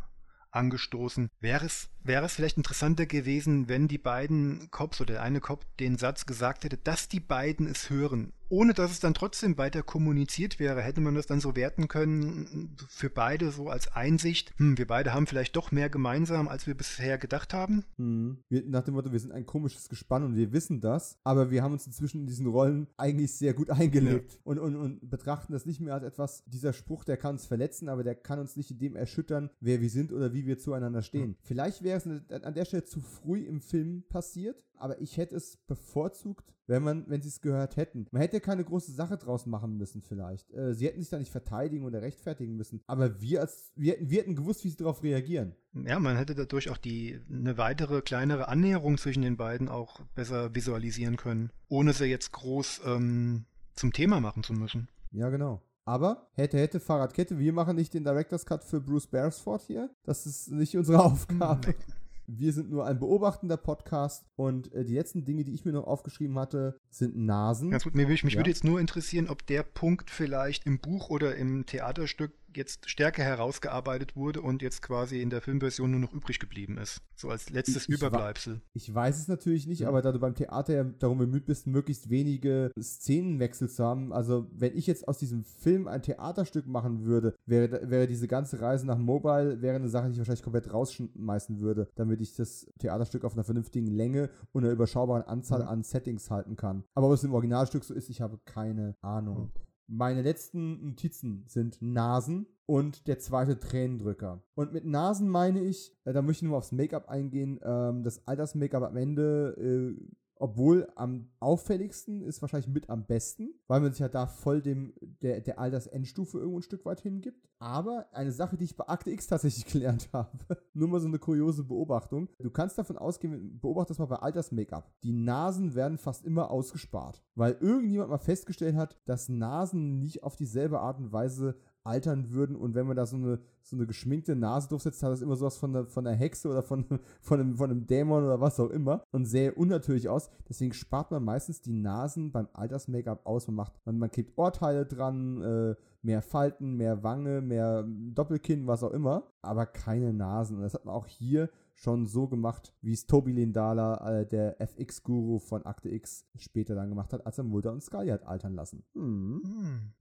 angestoßen. Wäre es, wäre es vielleicht interessanter gewesen, wenn die beiden Cops oder der eine Cop den Satz gesagt hätte, dass die beiden es hören ohne dass es dann trotzdem weiter kommuniziert wäre, hätte man das dann so werten können, für beide so als Einsicht, hm, wir beide haben vielleicht doch mehr gemeinsam, als wir bisher gedacht haben. Mhm. Wir, nach dem Motto, wir sind ein komisches Gespann und wir wissen das, aber wir haben uns inzwischen in diesen Rollen eigentlich sehr gut eingelebt ja. und, und, und betrachten das nicht mehr als etwas, dieser Spruch, der kann uns verletzen, aber der kann uns nicht in dem erschüttern, wer wir sind oder wie wir zueinander stehen. Mhm. Vielleicht wäre es an der Stelle zu früh im Film passiert, aber ich hätte es bevorzugt, wenn man, wenn sie es gehört hätten. Man hätte keine große Sache draus machen müssen, vielleicht. Äh, sie hätten sich da nicht verteidigen oder rechtfertigen müssen. Aber wir als, wir hätten, wir hätten gewusst, wie sie darauf reagieren. Ja, man hätte dadurch auch die, eine weitere, kleinere Annäherung zwischen den beiden auch besser visualisieren können, ohne sie jetzt groß ähm, zum Thema machen zu müssen. Ja, genau. Aber hätte, hätte Fahrradkette, wir machen nicht den Director's Cut für Bruce Beresford hier. Das ist nicht unsere [LAUGHS] Aufgabe. Nee. Wir sind nur ein beobachtender Podcast und äh, die letzten Dinge, die ich mir noch aufgeschrieben hatte, sind Nasen. Ganz gut, mich, mich ja. würde jetzt nur interessieren, ob der Punkt vielleicht im Buch oder im Theaterstück jetzt stärker herausgearbeitet wurde und jetzt quasi in der Filmversion nur noch übrig geblieben ist. So als letztes ich, Überbleibsel. Ich weiß es natürlich nicht, ja. aber da du beim Theater ja darum bemüht bist, möglichst wenige Szenenwechsel zu haben, also wenn ich jetzt aus diesem Film ein Theaterstück machen würde, wäre, wäre diese ganze Reise nach Mobile wäre eine Sache, die ich wahrscheinlich komplett rausschmeißen würde, damit ich das Theaterstück auf einer vernünftigen Länge und einer überschaubaren Anzahl mhm. an Settings halten kann. Aber ob es im Originalstück so ist, ich habe keine Ahnung. Mhm. Meine letzten Notizen sind Nasen und der zweite Tränendrücker. Und mit Nasen meine ich, äh, da möchte ich nur aufs Make-up eingehen, ähm, das Alters-Make-up am Ende äh, obwohl am auffälligsten ist wahrscheinlich mit am besten, weil man sich ja da voll dem, der, der Alters-Endstufe irgendwo ein Stück weit hingibt. Aber eine Sache, die ich bei Akte X tatsächlich [LAUGHS] gelernt habe, nur mal so eine kuriose Beobachtung. Du kannst davon ausgehen, beobachte das mal bei Alters-Make-up. Die Nasen werden fast immer ausgespart, weil irgendjemand mal festgestellt hat, dass Nasen nicht auf dieselbe Art und Weise altern würden und wenn man da so eine, so eine geschminkte Nase durchsetzt, hat das immer sowas von einer, von einer Hexe oder von, [LAUGHS] von, einem, von einem Dämon oder was auch immer und sähe unnatürlich aus. Deswegen spart man meistens die Nasen beim Alters-Make-up aus. Man macht, man, man klebt Ohrteile dran, äh, mehr Falten, mehr Wange, mehr Doppelkinn, was auch immer, aber keine Nasen. Und das hat man auch hier schon so gemacht, wie es Tobi Lindala, äh, der FX-Guru von Akte X, später dann gemacht hat, als er Mulder und Scully hat altern lassen. Hm. hm.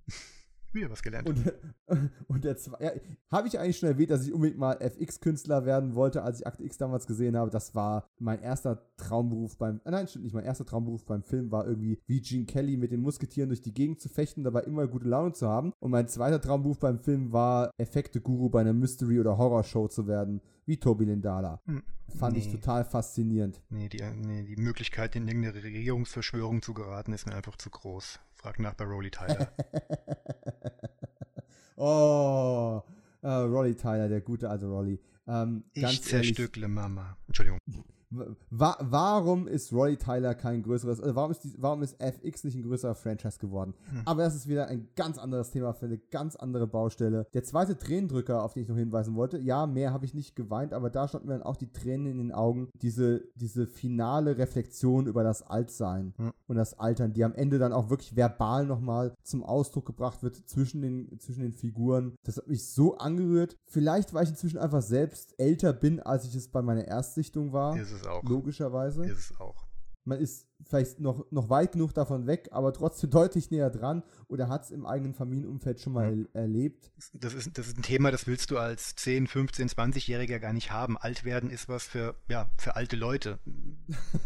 Wieder was gelernt. Und, [LAUGHS] und der zwei, ja, habe ich eigentlich schon erwähnt, dass ich unbedingt mal FX-Künstler werden wollte, als ich Akte X damals gesehen habe. Das war mein erster Traumberuf beim, äh, nein, stimmt nicht, mein erster Traumberuf beim Film war irgendwie wie Gene Kelly mit den Musketieren durch die Gegend zu fechten, dabei immer gute Laune zu haben. Und mein zweiter Traumberuf beim Film war Effekte-Guru bei einer Mystery- oder Horror-Show zu werden, wie Tobi Lindala. Hm. Fand nee. ich total faszinierend. Nee die, nee, die Möglichkeit, in irgendeine Regierungsverschwörung zu geraten, ist mir einfach zu groß. Frag nach bei Rolly Tyler. [LAUGHS] oh, uh, Rolly Tyler, der gute alte Rolly. Ähm, ich zerstückle Mama. Entschuldigung. [LAUGHS] Wa warum ist Roy Tyler kein größeres, also warum ist, die, warum ist FX nicht ein größerer Franchise geworden? Hm. Aber das ist wieder ein ganz anderes Thema für eine ganz andere Baustelle. Der zweite Tränendrücker, auf den ich noch hinweisen wollte, ja, mehr habe ich nicht geweint, aber da standen mir dann auch die Tränen in den Augen. Diese, diese finale Reflexion über das Altsein hm. und das Altern, die am Ende dann auch wirklich verbal nochmal zum Ausdruck gebracht wird zwischen den, zwischen den Figuren. Das hat mich so angerührt. Vielleicht, weil ich inzwischen einfach selbst älter bin, als ich es bei meiner Erstsichtung war. Ist es auch. Logischerweise. Ist es auch. Man ist vielleicht noch, noch weit genug davon weg, aber trotzdem [LAUGHS] deutlich näher dran oder hat es im eigenen Familienumfeld schon mal ja. erlebt. Das ist, das ist ein Thema, das willst du als 10, 15, 20-Jähriger gar nicht haben. Alt werden ist was für, ja, für alte Leute.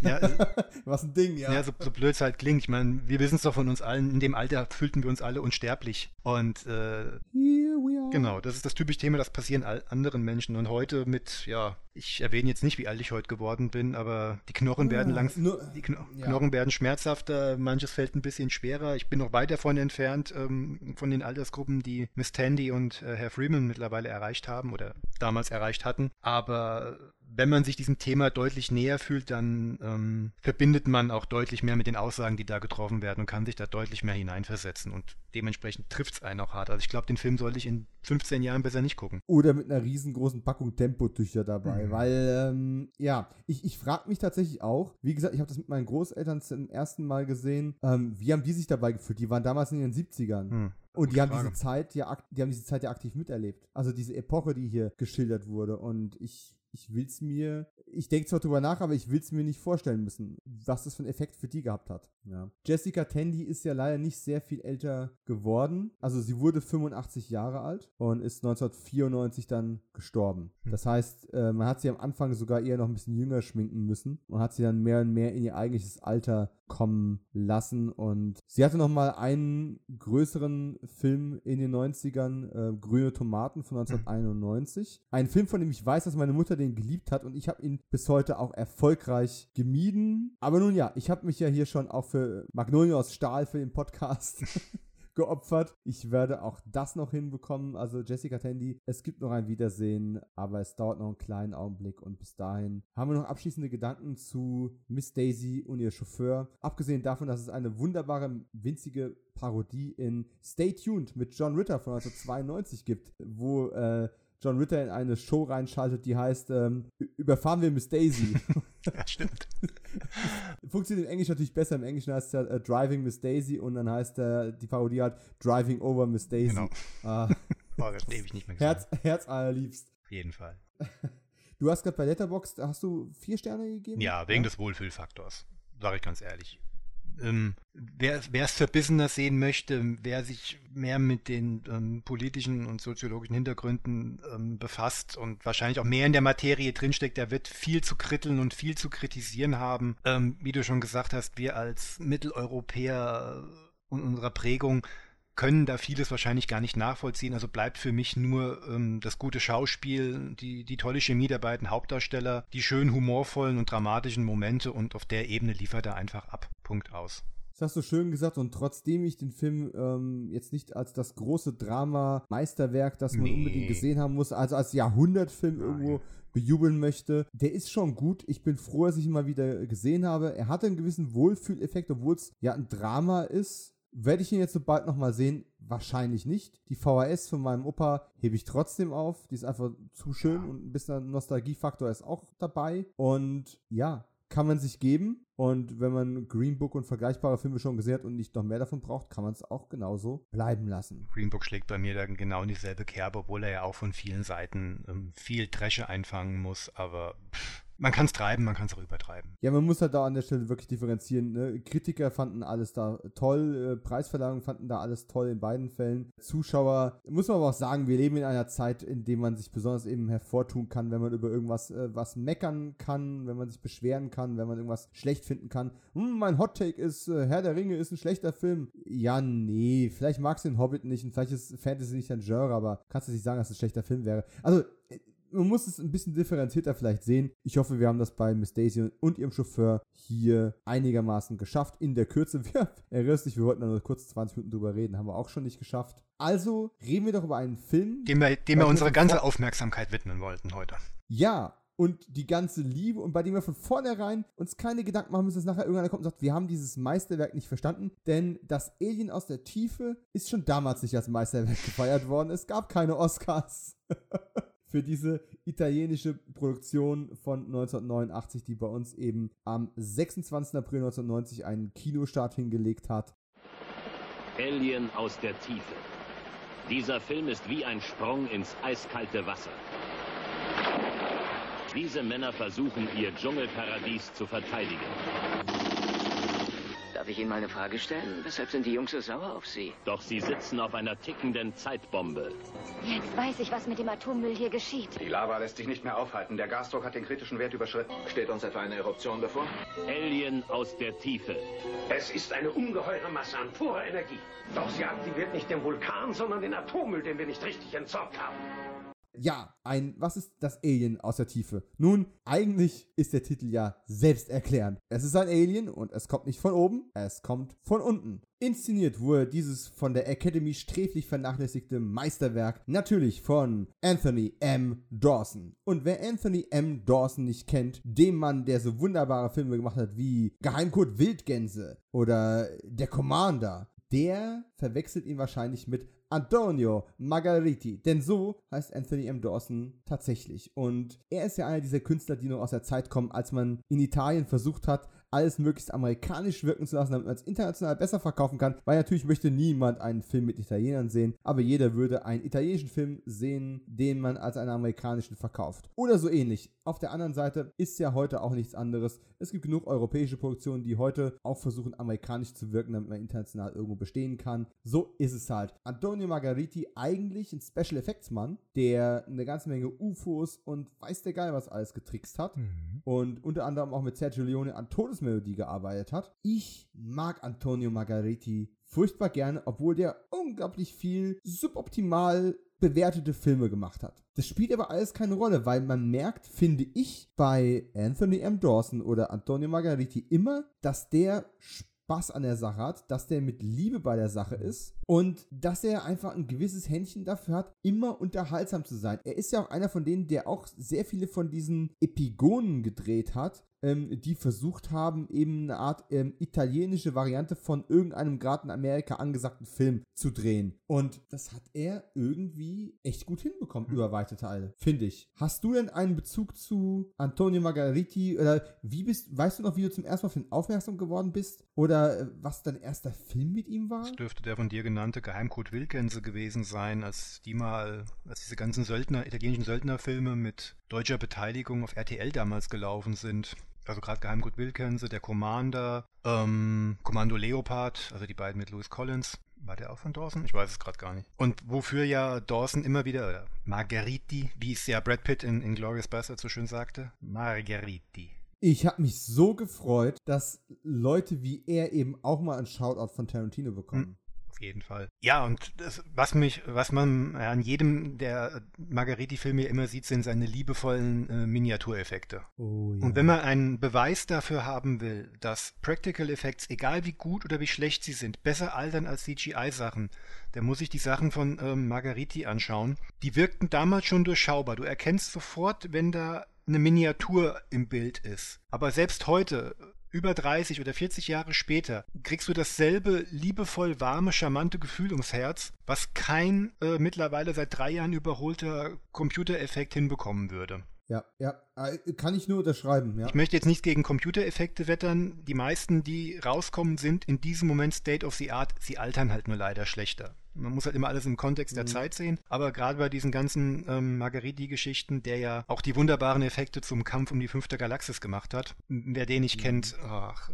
Ja, [LAUGHS] was ein Ding, ja. Ja, so, so blöd es halt klingt. Ich meine, wir wissen es doch von uns allen, in dem Alter fühlten wir uns alle unsterblich. Und äh, genau, das ist das typische Thema, das passieren anderen Menschen. Und heute mit, ja, ich erwähne jetzt nicht, wie alt ich heute geworden bin, aber die Knochen werden langsam, die Kno ja. Knochen werden schmerzhafter, manches fällt ein bisschen schwerer. Ich bin noch weit davon entfernt, ähm, von den Altersgruppen, die Miss Tandy und äh, Herr Freeman mittlerweile erreicht haben oder damals erreicht hatten. Aber wenn man sich diesem Thema deutlich näher fühlt, dann ähm, verbindet man auch deutlich mehr mit den Aussagen, die da getroffen werden und kann sich da deutlich mehr hineinversetzen. Und dementsprechend trifft es einen auch hart. Also ich glaube, den Film sollte ich in 15 Jahren besser nicht gucken. Oder mit einer riesengroßen Packung Tempotücher dabei. Mhm. Weil, ähm, ja, ich, ich frage mich tatsächlich auch, wie gesagt, ich habe das mit meinen Großeltern zum ersten Mal gesehen, ähm, wie haben die sich dabei gefühlt? Die waren damals in den 70ern. Mhm. Und die haben diese Zeit ja, die haben diese Zeit ja aktiv miterlebt. Also diese Epoche, die hier geschildert wurde. Und ich ich will es mir, ich denke zwar drüber nach, aber ich will es mir nicht vorstellen müssen, was das für einen Effekt für die gehabt hat. Ja. Jessica Tandy ist ja leider nicht sehr viel älter geworden. Also sie wurde 85 Jahre alt und ist 1994 dann gestorben. Hm. Das heißt, äh, man hat sie am Anfang sogar eher noch ein bisschen jünger schminken müssen und hat sie dann mehr und mehr in ihr eigentliches Alter kommen lassen. Und sie hatte noch mal einen größeren Film in den 90ern, äh, Grüne Tomaten von 1991. Ein Film, von dem ich weiß, dass meine Mutter den geliebt hat und ich habe ihn bis heute auch erfolgreich gemieden. Aber nun ja, ich habe mich ja hier schon auch für Magnolia aus Stahl für den Podcast [LAUGHS] geopfert. Ich werde auch das noch hinbekommen. Also Jessica Tandy, es gibt noch ein Wiedersehen, aber es dauert noch einen kleinen Augenblick und bis dahin haben wir noch abschließende Gedanken zu Miss Daisy und ihr Chauffeur. Abgesehen davon, dass es eine wunderbare, winzige Parodie in Stay Tuned mit John Ritter von 1992 gibt, wo äh, John Ritter in eine Show reinschaltet, die heißt ähm, Überfahren wir Miss Daisy. [LAUGHS] [LAUGHS] ja, stimmt. Funktioniert im Englisch natürlich besser. Im Englischen heißt es ja uh, Driving Miss Daisy und dann heißt uh, die Parodie halt Driving Over Miss Daisy. Genau. [LAUGHS] Uh, oh, das ewig nicht mehr Herz, Herz allerliebst. Auf jeden Fall. Du hast gerade bei Letterboxd, hast du vier Sterne gegeben? Ja, wegen ja? des Wohlfühlfaktors. Sage ich ganz ehrlich ähm, wer es verbissener sehen möchte, wer sich mehr mit den ähm, politischen und soziologischen Hintergründen ähm, befasst und wahrscheinlich auch mehr in der Materie drinsteckt, der wird viel zu kritteln und viel zu kritisieren haben. Ähm, wie du schon gesagt hast, wir als Mitteleuropäer und unserer Prägung können da vieles wahrscheinlich gar nicht nachvollziehen. Also bleibt für mich nur ähm, das gute Schauspiel, die, die tolle Chemie der beiden Hauptdarsteller, die schön humorvollen und dramatischen Momente und auf der Ebene liefert er einfach ab. Punkt aus. Das hast du schön gesagt und trotzdem ich den Film ähm, jetzt nicht als das große Drama-Meisterwerk, das man nee. unbedingt gesehen haben muss, also als Jahrhundertfilm Nein. irgendwo bejubeln möchte. Der ist schon gut. Ich bin froh, dass ich ihn mal wieder gesehen habe. Er hatte einen gewissen Wohlfühleffekt, obwohl es ja ein Drama ist. Werde ich ihn jetzt so bald nochmal sehen? Wahrscheinlich nicht. Die VHS von meinem Opa hebe ich trotzdem auf. Die ist einfach zu schön und ein bisschen Nostalgiefaktor ist auch dabei. Und ja, kann man sich geben. Und wenn man Green Book und vergleichbare Filme schon gesehen hat und nicht noch mehr davon braucht, kann man es auch genauso bleiben lassen. Green Book schlägt bei mir dann genau in dieselbe Kerbe, obwohl er ja auch von vielen Seiten ähm, viel Dresche einfangen muss. Aber pff, man kann es treiben, man kann es auch übertreiben. Ja, man muss halt da an der Stelle wirklich differenzieren. Ne? Kritiker fanden alles da toll, äh, Preisverleihungen fanden da alles toll in beiden Fällen. Zuschauer, muss man aber auch sagen, wir leben in einer Zeit, in der man sich besonders eben hervortun kann, wenn man über irgendwas äh, was meckern kann, wenn man sich beschweren kann, wenn man irgendwas schlecht finden kann. Hm, mein Hot Take ist, äh, Herr der Ringe ist ein schlechter Film. Ja, nee, vielleicht magst du den Hobbit nicht und vielleicht ist Fantasy nicht dein Genre, aber kannst du nicht sagen, dass es ein schlechter Film wäre. Also, äh, man muss es ein bisschen differenzierter vielleicht sehen. Ich hoffe, wir haben das bei Miss Daisy und ihrem Chauffeur hier einigermaßen geschafft. In der Kürze. [LAUGHS] Wir, erinnerst dich, wir wollten da nur kurz 20 Minuten drüber reden, haben wir auch schon nicht geschafft. Also reden wir doch über einen Film, dem wir, dem wir unsere ganze Aufmerksamkeit widmen wollten heute. Ja, und die ganze Liebe und bei dem wir von vornherein uns keine Gedanken machen müssen, dass nachher irgendeiner kommt und sagt, wir haben dieses Meisterwerk nicht verstanden, denn das Alien aus der Tiefe ist schon damals nicht als Meisterwerk [LAUGHS] gefeiert worden. Es gab keine Oscars. [LAUGHS] für diese italienische Produktion von 1989, die bei uns eben am 26. April 1990 einen Kinostart hingelegt hat. Alien aus der Tiefe. Dieser Film ist wie ein Sprung ins eiskalte Wasser. Diese Männer versuchen, ihr Dschungelparadies zu verteidigen. Ich Ihnen mal eine Frage stellen? Weshalb sind die Jungs so sauer auf Sie? Doch sie sitzen auf einer tickenden Zeitbombe. Jetzt weiß ich, was mit dem Atommüll hier geschieht. Die Lava lässt sich nicht mehr aufhalten. Der Gasdruck hat den kritischen Wert überschritten. Steht uns etwa eine Eruption bevor? Alien aus der Tiefe. Es ist eine ungeheure Masse an purer Energie. Doch sie aktiviert nicht den Vulkan, sondern den Atommüll, den wir nicht richtig entsorgt haben. Ja, ein, was ist das Alien aus der Tiefe? Nun, eigentlich ist der Titel ja selbsterklärend. Es ist ein Alien und es kommt nicht von oben, es kommt von unten. Inszeniert wurde dieses von der Academy sträflich vernachlässigte Meisterwerk natürlich von Anthony M. Dawson. Und wer Anthony M. Dawson nicht kennt, dem Mann, der so wunderbare Filme gemacht hat wie Geheimcode Wildgänse oder Der Commander, der verwechselt ihn wahrscheinlich mit Antonio Margariti. Denn so heißt Anthony M. Dawson tatsächlich. Und er ist ja einer dieser Künstler, die noch aus der Zeit kommen, als man in Italien versucht hat, alles möglichst amerikanisch wirken zu lassen, damit man es international besser verkaufen kann, weil natürlich möchte niemand einen Film mit Italienern sehen, aber jeder würde einen italienischen Film sehen, den man als einen amerikanischen verkauft. Oder so ähnlich. Auf der anderen Seite ist ja heute auch nichts anderes. Es gibt genug europäische Produktionen, die heute auch versuchen, amerikanisch zu wirken, damit man international irgendwo bestehen kann. So ist es halt. Antonio Margariti eigentlich ein Special Effects Mann, der eine ganze Menge UFOs und weiß der Geil was alles getrickst hat. Mhm. Und unter anderem auch mit Sergio Leone an Todesmelodie gearbeitet hat. Ich mag Antonio Margariti furchtbar gerne, obwohl der unglaublich viel suboptimal bewertete Filme gemacht hat. Das spielt aber alles keine Rolle, weil man merkt, finde ich, bei Anthony M. Dawson oder Antonio Margariti immer, dass der Spaß an der Sache hat, dass der mit Liebe bei der Sache ist und dass er einfach ein gewisses Händchen dafür hat, immer unterhaltsam zu sein. Er ist ja auch einer von denen, der auch sehr viele von diesen Epigonen gedreht hat, ähm, die versucht haben, eben eine Art ähm, italienische Variante von irgendeinem gerade in Amerika angesagten Film zu drehen. Und das hat er irgendwie echt gut hinbekommen mhm. über weite Teile, finde ich. Hast du denn einen Bezug zu Antonio Margariti oder wie bist, weißt du noch, wie du zum ersten Mal auf ihn aufmerksam geworden bist? Oder äh, was dein erster Film mit ihm war? Das dürfte der von dir genannte Geheimcode Wilkense gewesen sein, als die mal, als diese ganzen Söldner, italienischen Söldnerfilme mit deutscher Beteiligung auf RTL damals gelaufen sind also gerade Geheimgut Wilkense, der Commander, ähm, Kommando Leopard, also die beiden mit Louis Collins. War der auch von Dawson? Ich weiß es gerade gar nicht. Und wofür ja Dawson immer wieder, oder Margheriti, wie es ja Brad Pitt in, in Glorious Bastard so schön sagte, Margheriti. Ich habe mich so gefreut, dass Leute wie er eben auch mal einen Shoutout von Tarantino bekommen. Auf jeden Fall. Ja, und das, was mich, was man an jedem der Margariti-Filme immer sieht, sind seine liebevollen äh, Miniatureffekte. Oh, ja. Und wenn man einen Beweis dafür haben will, dass Practical Effects, egal wie gut oder wie schlecht sie sind, besser altern als CGI-Sachen, dann muss ich die Sachen von ähm, Margariti anschauen. Die wirkten damals schon durchschaubar. Du erkennst sofort, wenn da eine Miniatur im Bild ist. Aber selbst heute über 30 oder 40 Jahre später kriegst du dasselbe liebevoll warme, charmante Gefühl ums Herz, was kein äh, mittlerweile seit drei Jahren überholter Computereffekt hinbekommen würde. Ja, ja, äh, kann ich nur unterschreiben, ja. Ich möchte jetzt nicht gegen Computereffekte wettern. Die meisten, die rauskommen, sind in diesem Moment State of the Art. Sie altern halt nur leider schlechter. Man muss halt immer alles im Kontext der mhm. Zeit sehen. Aber gerade bei diesen ganzen ähm, Margariti-Geschichten, der ja auch die wunderbaren Effekte zum Kampf um die fünfte Galaxis gemacht hat, wer den nicht mhm. kennt, ach,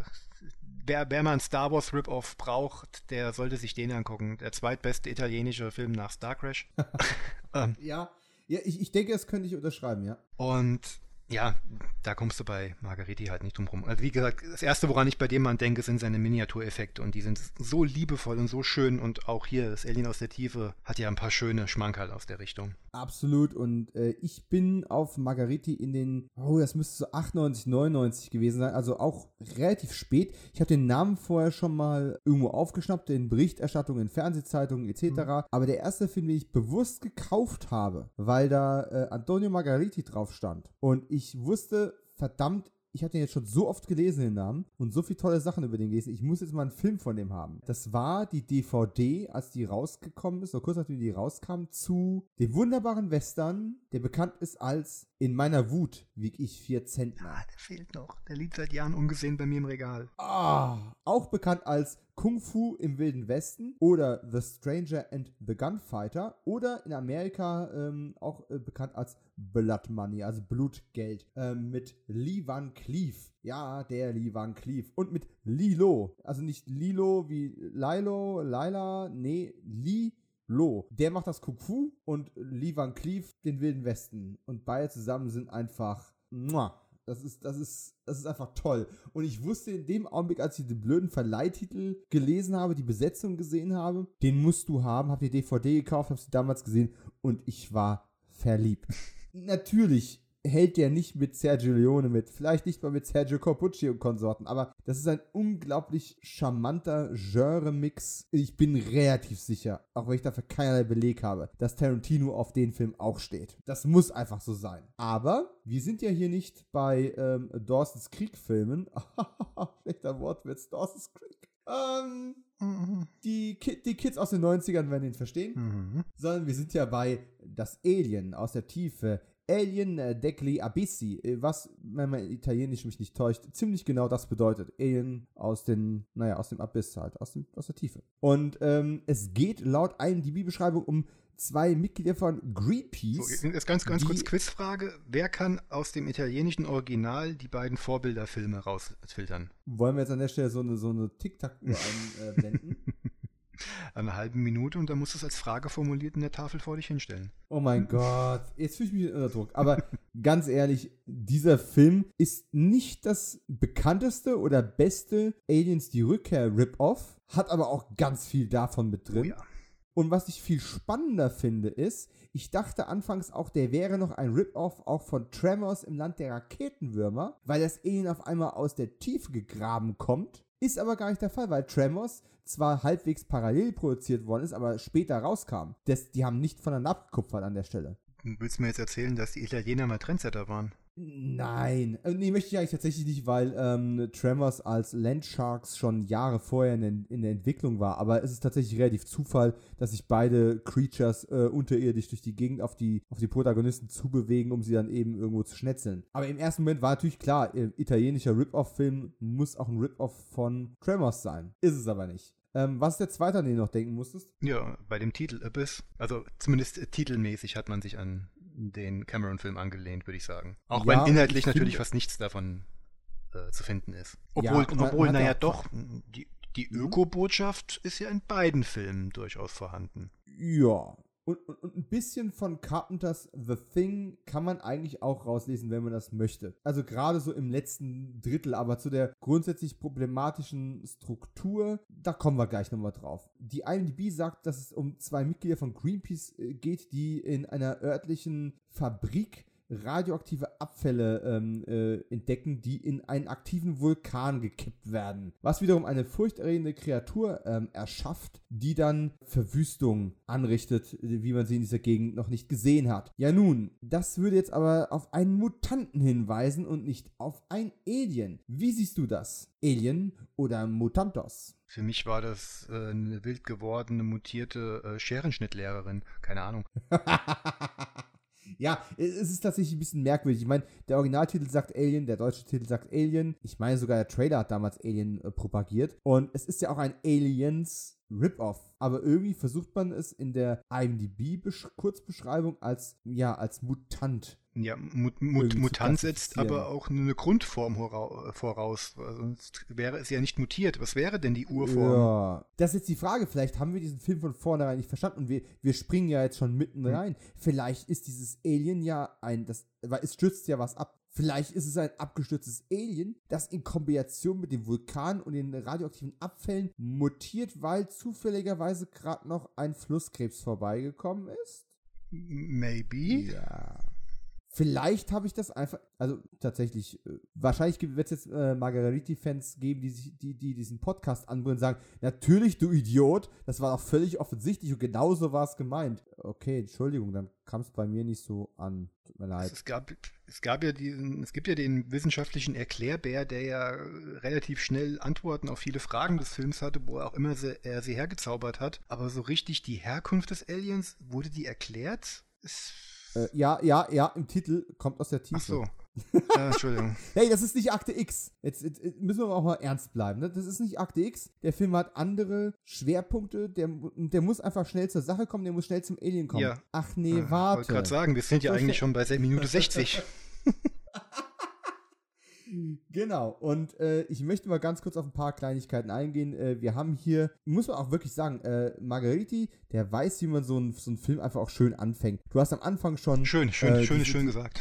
wer, wer mal einen Star Wars Rip-Off braucht, der sollte sich den angucken. Der zweitbeste italienische Film nach Star Crash. [LAUGHS] ähm, ja, ja ich, ich denke, das könnte ich unterschreiben, ja. Und ja, da kommst du bei Margariti halt nicht drum rum. Also wie gesagt, das Erste, woran ich bei dem Mann denke, sind seine Miniatureffekte und die sind so liebevoll und so schön und auch hier, das Alien aus der Tiefe hat ja ein paar schöne Schmankerl aus der Richtung. Absolut und äh, ich bin auf Margariti in den, oh, das müsste so 98, 99 gewesen sein, also auch relativ spät. Ich habe den Namen vorher schon mal irgendwo aufgeschnappt, in Berichterstattungen, in Fernsehzeitungen etc., mhm. aber der erste Film, den ich bewusst gekauft habe, weil da äh, Antonio Margariti drauf stand und ich ich wusste, verdammt, ich hatte jetzt schon so oft gelesen, den Namen, und so viele tolle Sachen über den gelesen. Ich muss jetzt mal einen Film von dem haben. Das war die DVD, als die rausgekommen ist, oder kurz nachdem die rauskam, zu dem wunderbaren Western, der bekannt ist als In meiner Wut wieg ich vier Zentner. Ja, der fehlt noch. Der liegt seit Jahren ungesehen bei mir im Regal. Ah, auch bekannt als Kung Fu im Wilden Westen oder The Stranger and the Gunfighter oder in Amerika ähm, auch äh, bekannt als Blood Money, also Blutgeld, ähm, mit Lee Van Cleef. Ja, der Lee Van Cleef. Und mit Lilo. Also nicht Lilo wie Lilo, Laila, nee, Lee Lo. Der macht das Fu und Lee Van Cleef den Wilden Westen. Und beide zusammen sind einfach. Muah, das ist, das ist, das ist einfach toll. Und ich wusste in dem Augenblick, als ich den blöden Verleihtitel gelesen habe, die Besetzung gesehen habe, den musst du haben, hab die DVD gekauft, hab sie damals gesehen und ich war verliebt. [LAUGHS] Natürlich hält der nicht mit Sergio Leone mit. Vielleicht nicht mal mit Sergio Corbucci und Konsorten, aber das ist ein unglaublich charmanter Genre-Mix. Ich bin relativ sicher, auch wenn ich dafür keinerlei Beleg habe, dass Tarantino auf den Film auch steht. Das muss einfach so sein. Aber wir sind ja hier nicht bei ähm, Dawson's Creek-Filmen. [LAUGHS] Schlechter Wortwitz, Dawson's Creek. Ähm, die, Ki die Kids aus den 90ern werden ihn verstehen. Mhm. Sondern wir sind ja bei das Alien aus der Tiefe. Alien äh, degli Abissi, äh, was, wenn mein Italienisch mich nicht täuscht, ziemlich genau das bedeutet. Alien aus den, naja, aus dem Abyss halt, aus, dem, aus der Tiefe. Und ähm, es geht laut IMDb-Beschreibung um zwei Mitglieder von Greenpeace. So, jetzt ganz, ganz kurz Quizfrage. Wer kann aus dem italienischen Original die beiden Vorbilderfilme rausfiltern? Wollen wir jetzt an der Stelle so eine, so eine Tic-Tac-Uhr [LAUGHS] einblenden? Eine halbe Minute und dann musst du es als Frage formuliert in der Tafel vor dich hinstellen. Oh mein Gott, jetzt fühle ich mich unter Druck. Aber [LAUGHS] ganz ehrlich, dieser Film ist nicht das bekannteste oder beste Aliens die Rückkehr Rip-Off, hat aber auch ganz viel davon mit drin. Oh ja. Und was ich viel spannender finde, ist, ich dachte anfangs auch, der wäre noch ein Rip-Off auch von Tremors im Land der Raketenwürmer, weil das Alien auf einmal aus der Tiefe gegraben kommt. Ist aber gar nicht der Fall, weil Tremors zwar halbwegs parallel produziert worden ist, aber später rauskam. Das, die haben nicht voneinander abgekupfert an der Stelle. Willst du mir jetzt erzählen, dass die Italiener mal Trendsetter waren? Nein, äh, nee, möchte ich eigentlich tatsächlich nicht, weil ähm, Tremors als Landsharks schon Jahre vorher in, in, der Entwicklung war. Aber es ist tatsächlich relativ Zufall, dass sich beide Creatures äh, unterirdisch durch die Gegend auf die, auf die Protagonisten zubewegen, um sie dann eben irgendwo zu schnetzeln. Aber im ersten Moment war natürlich klar, äh, italienischer Rip-Off-Film muss auch ein Rip-Off von Tremors sein. Ist es aber nicht. Ähm, was ist der zweite, an den du noch denken musstest? Ja, bei dem Titel Abyss. Also zumindest äh, titelmäßig hat man sich an den Cameron-Film angelehnt, würde ich sagen. Auch Ja, wenn inhaltlich ich natürlich fast nichts davon äh, zu finden ist. Ja, Obwohl, man obwohl naja ja- doch, die, die Mhm. Öko-Botschaft ist ja in beiden Filmen durchaus vorhanden. Ja. Und, und, und ein bisschen von Carpenters The Thing kann man eigentlich auch rauslesen, wenn man das möchte. Also gerade so im letzten Drittel, aber zu der grundsätzlich problematischen Struktur, da kommen wir gleich nochmal drauf. Die IMDb sagt, dass es um zwei Mitglieder von Greenpeace äh, geht, die in einer örtlichen Fabrik radioaktive Abfälle ähm, äh, entdecken, die in einen aktiven Vulkan gekippt werden. Was wiederum eine furchterregende Kreatur ähm, erschafft, die dann Verwüstung anrichtet, wie man sie in dieser Gegend noch nicht gesehen hat. Ja nun, das würde jetzt aber auf einen Mutanten hinweisen und nicht auf ein Alien. Wie siehst du das? Alien oder Mutantos? Für mich war das äh, eine wild gewordene, mutierte äh, Scherenschnittlehrerin. Keine Ahnung. [LAUGHS] Ja, es ist tatsächlich ein bisschen merkwürdig. Ich meine, der Originaltitel sagt Alien, der deutsche Titel sagt Alien. Ich meine, sogar der Trailer hat damals Alien äh, propagiert. Und es ist ja auch ein Aliens Rip-Off. Aber irgendwie versucht man es in der IMDb-Kurzbeschreibung als, ja, als Mutant. Ja, Mut, Mut, Mutant setzt aber auch eine Grundform voraus. Sonst wäre es ja nicht mutiert. Was wäre denn die Urform? Ja. Das ist jetzt die Frage. Vielleicht haben wir diesen Film von vornherein nicht verstanden und wir, wir springen ja jetzt schon mitten Hm. rein. Vielleicht ist dieses Alien ja ein, das, weil es stürzt ja was ab. Vielleicht ist es ein abgestürztes Alien, das in Kombination mit dem Vulkan und den radioaktiven Abfällen mutiert, weil zufälligerweise gerade noch ein Flusskrebs vorbeigekommen ist. Maybe. Ja. Vielleicht habe ich das einfach, also tatsächlich, äh, wahrscheinlich wird es jetzt äh, Margariti-Fans geben, die, sich, die, die diesen Podcast anbringen und sagen, natürlich, du Idiot, das war doch völlig offensichtlich und genauso war es gemeint. Okay, Entschuldigung, dann kam es bei mir nicht so an. Tut mir leid. Es gab, es gab ja diesen, es gibt ja den wissenschaftlichen Erklärbär, der ja relativ schnell Antworten auf viele Fragen des Films hatte, wo auch immer sie, er sie hergezaubert hat. Aber so richtig die Herkunft des Aliens, wurde die erklärt? Es, Äh, ja, ja, ja, im Titel kommt aus der Tiefe. ach so. [LAUGHS] Ja, Entschuldigung. hey, das ist nicht Akte X. Jetzt, jetzt, müssen wir auch mal ernst bleiben. Ne? Das ist nicht Akte X. Der Film hat andere Schwerpunkte. Der, der muss einfach schnell zur Sache kommen. Der muss schnell zum Alien kommen. Ja. Ach nee, warte. Ich wollte gerade sagen, wir sind ja eigentlich schon bei Minute 60. [LAUGHS] Genau, und äh, ich möchte mal ganz kurz auf ein paar Kleinigkeiten eingehen. Äh, wir haben hier, muss man auch wirklich sagen, äh, Margariti, der weiß, wie man so einen so einen Film einfach auch schön anfängt. Du hast am Anfang schon. Schön, schön, äh, schön, schön gesagt.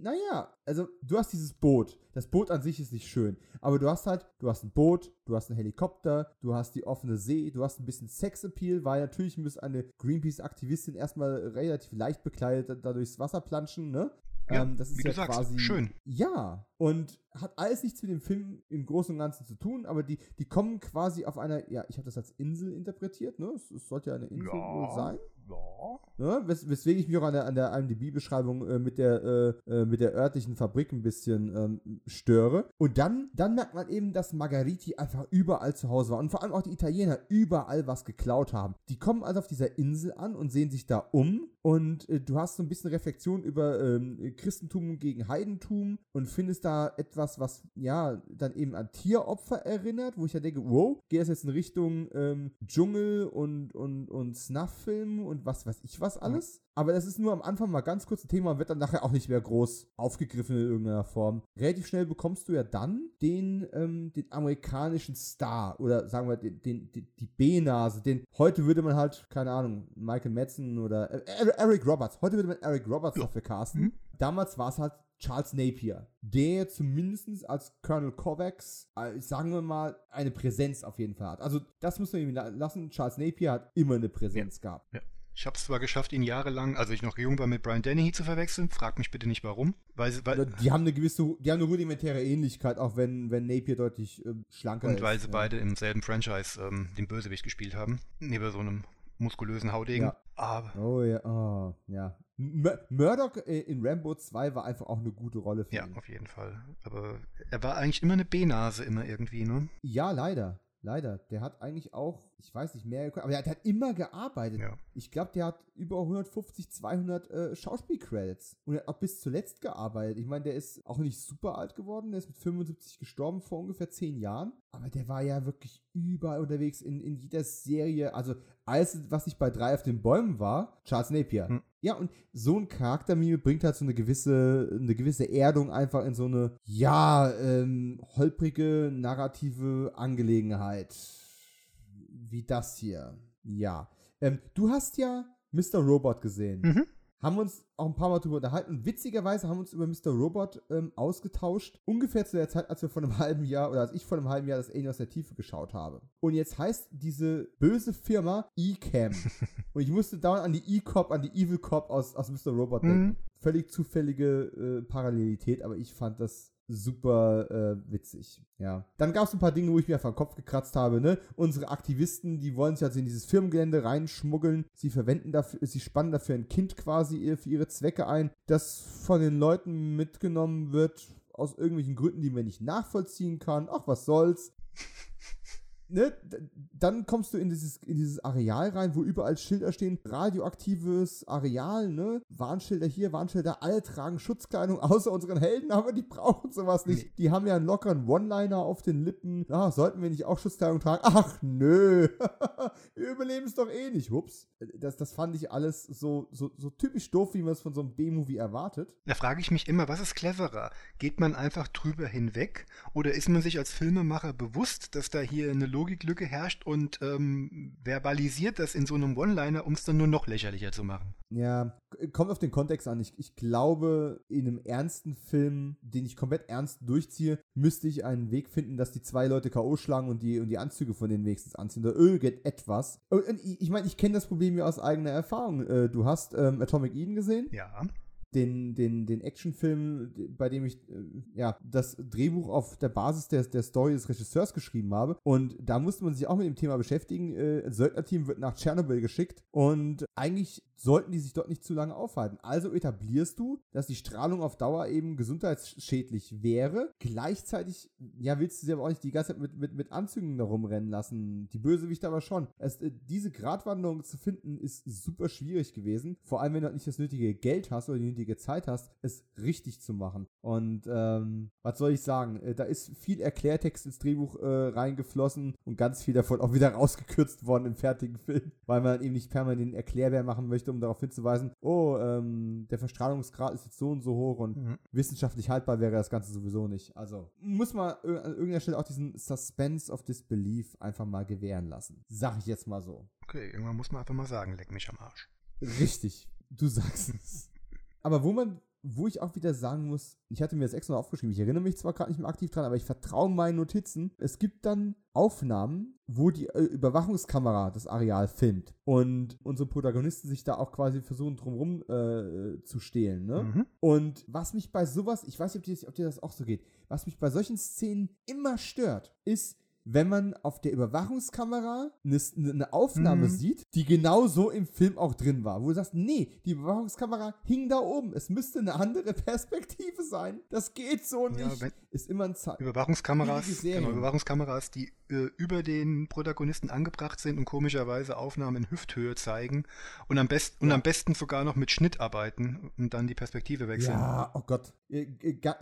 Naja, also du hast dieses Boot. Das Boot an sich ist nicht schön. Aber du hast halt, du hast ein Boot, du hast einen Helikopter, du hast die offene See, du hast ein bisschen Sexappeal, weil natürlich muss eine Greenpeace-Aktivistin erstmal relativ leicht bekleidet da durchs Wasser planschen, ne? Ja, das ist wie ja sagst, quasi. schön. Ja, und hat alles nichts mit dem Film im Großen und Ganzen zu tun, aber die, die kommen quasi auf einer, ja, ich habe das als Insel interpretiert, ne? Es, es sollte ja eine Insel wohl sein. Ne? Wes weswegen ich mich auch an der, an der IMDb-Beschreibung äh, mit, der, äh, äh, mit der örtlichen Fabrik ein bisschen ähm, störe. Und dann, dann merkt man eben, dass Margariti einfach überall zu Hause war. Und vor allem auch die Italiener überall was geklaut haben. Die kommen also auf dieser Insel an und sehen sich da um. Und äh, du hast so ein bisschen Reflexion über ähm, Christentum gegen Heidentum und findest da etwas, was ja dann eben an Tieropfer erinnert, wo ich ja denke, wow, geht das jetzt in Richtung ähm, Dschungel und, und, und Snuff-Film und was weiß ich was alles. Aber das ist nur am Anfang mal ganz kurz ein Thema und wird dann nachher auch nicht mehr groß aufgegriffen in irgendeiner Form. Relativ schnell bekommst du ja dann den, ähm, den amerikanischen Star oder sagen wir den, den, die, die B-Nase, den heute würde man halt, keine Ahnung, Michael Madsen oder äh, Eric Roberts, heute würde man Eric Roberts dafür casten. Damals war es halt Charles Napier, der zumindest als Colonel Kovacs, äh, sagen wir mal, eine Präsenz auf jeden Fall hat. Also das muss man ihm la- lassen. Charles Napier hat immer eine Präsenz gehabt. Ja. Ich habe es zwar geschafft, ihn jahrelang, als ich noch jung war, mit Brian Dennehy zu verwechseln. Frag mich bitte nicht warum. Weil, weil, Die haben eine gewisse, die haben eine rudimentäre Ähnlichkeit, auch wenn, wenn Napier deutlich äh, schlanker ist. und weil sie ja. beide im selben Franchise ähm, den Bösewicht gespielt haben. Neben so einem muskulösen Haudegen. Ja. Aber Oh ja, oh, ja. Mur- Murdoch äh, in Rambo 2 war einfach auch eine gute Rolle für ja, ihn. auf jeden Fall. Aber er war eigentlich immer eine B-Nase, immer irgendwie, ne? Ja, leider. Leider. Der hat eigentlich auch, ich weiß nicht mehr, aber der hat, der hat immer gearbeitet. Ja. Ich glaube, der hat über 150, 200 äh, Schauspielcredits. Und er hat auch bis zuletzt gearbeitet. Ich meine, der ist auch nicht super alt geworden. Der ist mit 75 gestorben vor ungefähr 10 Jahren. Aber der war ja wirklich überall unterwegs in, in jeder Serie. Also alles, was nicht bei drei auf den Bäumen war, Charles Napier. Hm. Ja, und so ein Charaktermime bringt halt so eine gewisse, eine gewisse Erdung einfach in so eine, ja, ähm, holprige, narrative Angelegenheit. Wie das hier. Ja. Ähm, du hast ja Mr. Robot gesehen. Mhm. Haben wir uns auch ein paar Mal drüber unterhalten. Und witzigerweise haben wir uns über Mr. Robot ähm, ausgetauscht. Ungefähr zu der Zeit, als wir vor einem [LAUGHS] halben Jahr oder als ich vor einem halben Jahr das Alien aus der Tiefe geschaut habe. Und jetzt heißt diese böse Firma E-Cam. [LAUGHS] Und ich musste dauernd an die E-Cop, an die Evil Cop aus, aus Mr. Robot denken. Mhm. Völlig zufällige äh, Parallelität, aber ich fand das super äh, witzig. Ja. Dann gab es ein paar Dinge, wo ich mir einfach den Kopf gekratzt habe. Ne? Unsere Aktivisten, die wollen sich also in dieses Firmengelände reinschmuggeln. Sie verwenden dafür, sie spannen dafür ein Kind quasi für ihre Zwecke ein, das von den Leuten mitgenommen wird aus irgendwelchen Gründen, die man nicht nachvollziehen kann. Ach, was soll's. Ne, dann kommst du in dieses, in dieses Areal rein, wo überall Schilder stehen, radioaktives Areal, ne? Warnschilder hier, Warnschilder, alle tragen Schutzkleidung, [LAUGHS] außer unseren Helden, aber die brauchen sowas nicht. Die haben ja einen lockeren One-Liner auf den Lippen. Ah, sollten wir nicht auch Schutzkleidung tragen? Ach, nö. [LAUGHS] wir überleben es doch eh nicht. Hups. Das, das fand ich alles so, so, so typisch doof, wie man es von so einem B-Movie erwartet. Da frage ich mich immer, was ist cleverer? Geht man einfach drüber hinweg oder ist man sich als Filmemacher bewusst, dass da hier eine Logiklücke herrscht und ähm, verbalisiert das in so einem One-Liner, um es dann nur noch lächerlicher zu machen? Ja, kommt auf den Kontext an. Ich, ich glaube, in einem ernsten Film, den ich komplett ernst durchziehe, müsste ich einen Weg finden, dass die zwei Leute K.O. schlagen und die, und die Anzüge von denen wenigstens anziehen oder irgendetwas. Und, und ich ich meine, ich kenne das Problem ja aus eigener Erfahrung. Äh, Du hast ähm, Atomic Eden gesehen? Ja. Den, den, den Actionfilm, bei dem ich äh, ja das Drehbuch auf der Basis der, der Story des Regisseurs geschrieben habe. Und da musste man sich auch mit dem Thema beschäftigen. Äh, ein Söldnerteam wird nach Tschernobyl geschickt und eigentlich sollten die sich dort nicht zu lange aufhalten. Also etablierst du, dass die Strahlung auf Dauer eben gesundheitsschädlich wäre. Gleichzeitig, ja, willst du sie aber auch nicht die ganze Zeit mit, mit, mit Anzügen da rumrennen lassen. Die Bösewichte aber schon. Es, äh, diese Gratwanderung zu finden, ist super schwierig gewesen. Vor allem, wenn du halt nicht das nötige Geld hast oder die nötige Zeit hast, es richtig zu machen. Und ähm, was soll ich sagen? Äh, da ist viel Erklärtext ins Drehbuch äh, reingeflossen und ganz viel davon auch wieder [LAUGHS] rausgekürzt worden im fertigen Film, weil man eben nicht permanent den Erklärbär machen möchte, um darauf hinzuweisen, oh, ähm, der Verstrahlungsgrad ist jetzt so und so hoch und mhm. wissenschaftlich haltbar wäre das Ganze sowieso nicht. Also muss man an irgendeiner Stelle auch diesen Suspense of Disbelief einfach mal gewähren lassen. Sag ich jetzt mal so. Okay, irgendwann muss man einfach mal sagen, leck mich am Arsch. Richtig, du sagst es. [LAUGHS] Aber wo man wo ich auch wieder sagen muss, ich hatte mir das extra noch aufgeschrieben, ich erinnere mich zwar gerade nicht mehr aktiv dran, aber ich vertraue meinen Notizen. Es gibt dann Aufnahmen, wo die äh, Überwachungskamera das Areal filmt und unsere Protagonisten sich da auch quasi versuchen drumherum äh, zu stehlen. Ne? Mhm. Und was mich bei sowas, ich weiß nicht, ob dir, ob dir das auch so geht, was mich bei solchen Szenen immer stört, ist, wenn man auf der Überwachungskamera eine, eine Aufnahme mhm. sieht, die genau so im Film auch drin war. Wo du sagst, nee, die Überwachungskamera hing da oben. Es müsste eine andere [LAUGHS] Perspektive sein. Das geht so nicht. Ja, ist immer ein Zeichen. Überwachungskameras, genau, Überwachungskameras, die äh, über den Protagonisten angebracht sind und komischerweise Aufnahmen in Hüfthöhe zeigen und am, best, ja. und am besten sogar noch mit Schnitt arbeiten und dann die Perspektive wechseln. Ja, oh Gott. Äh,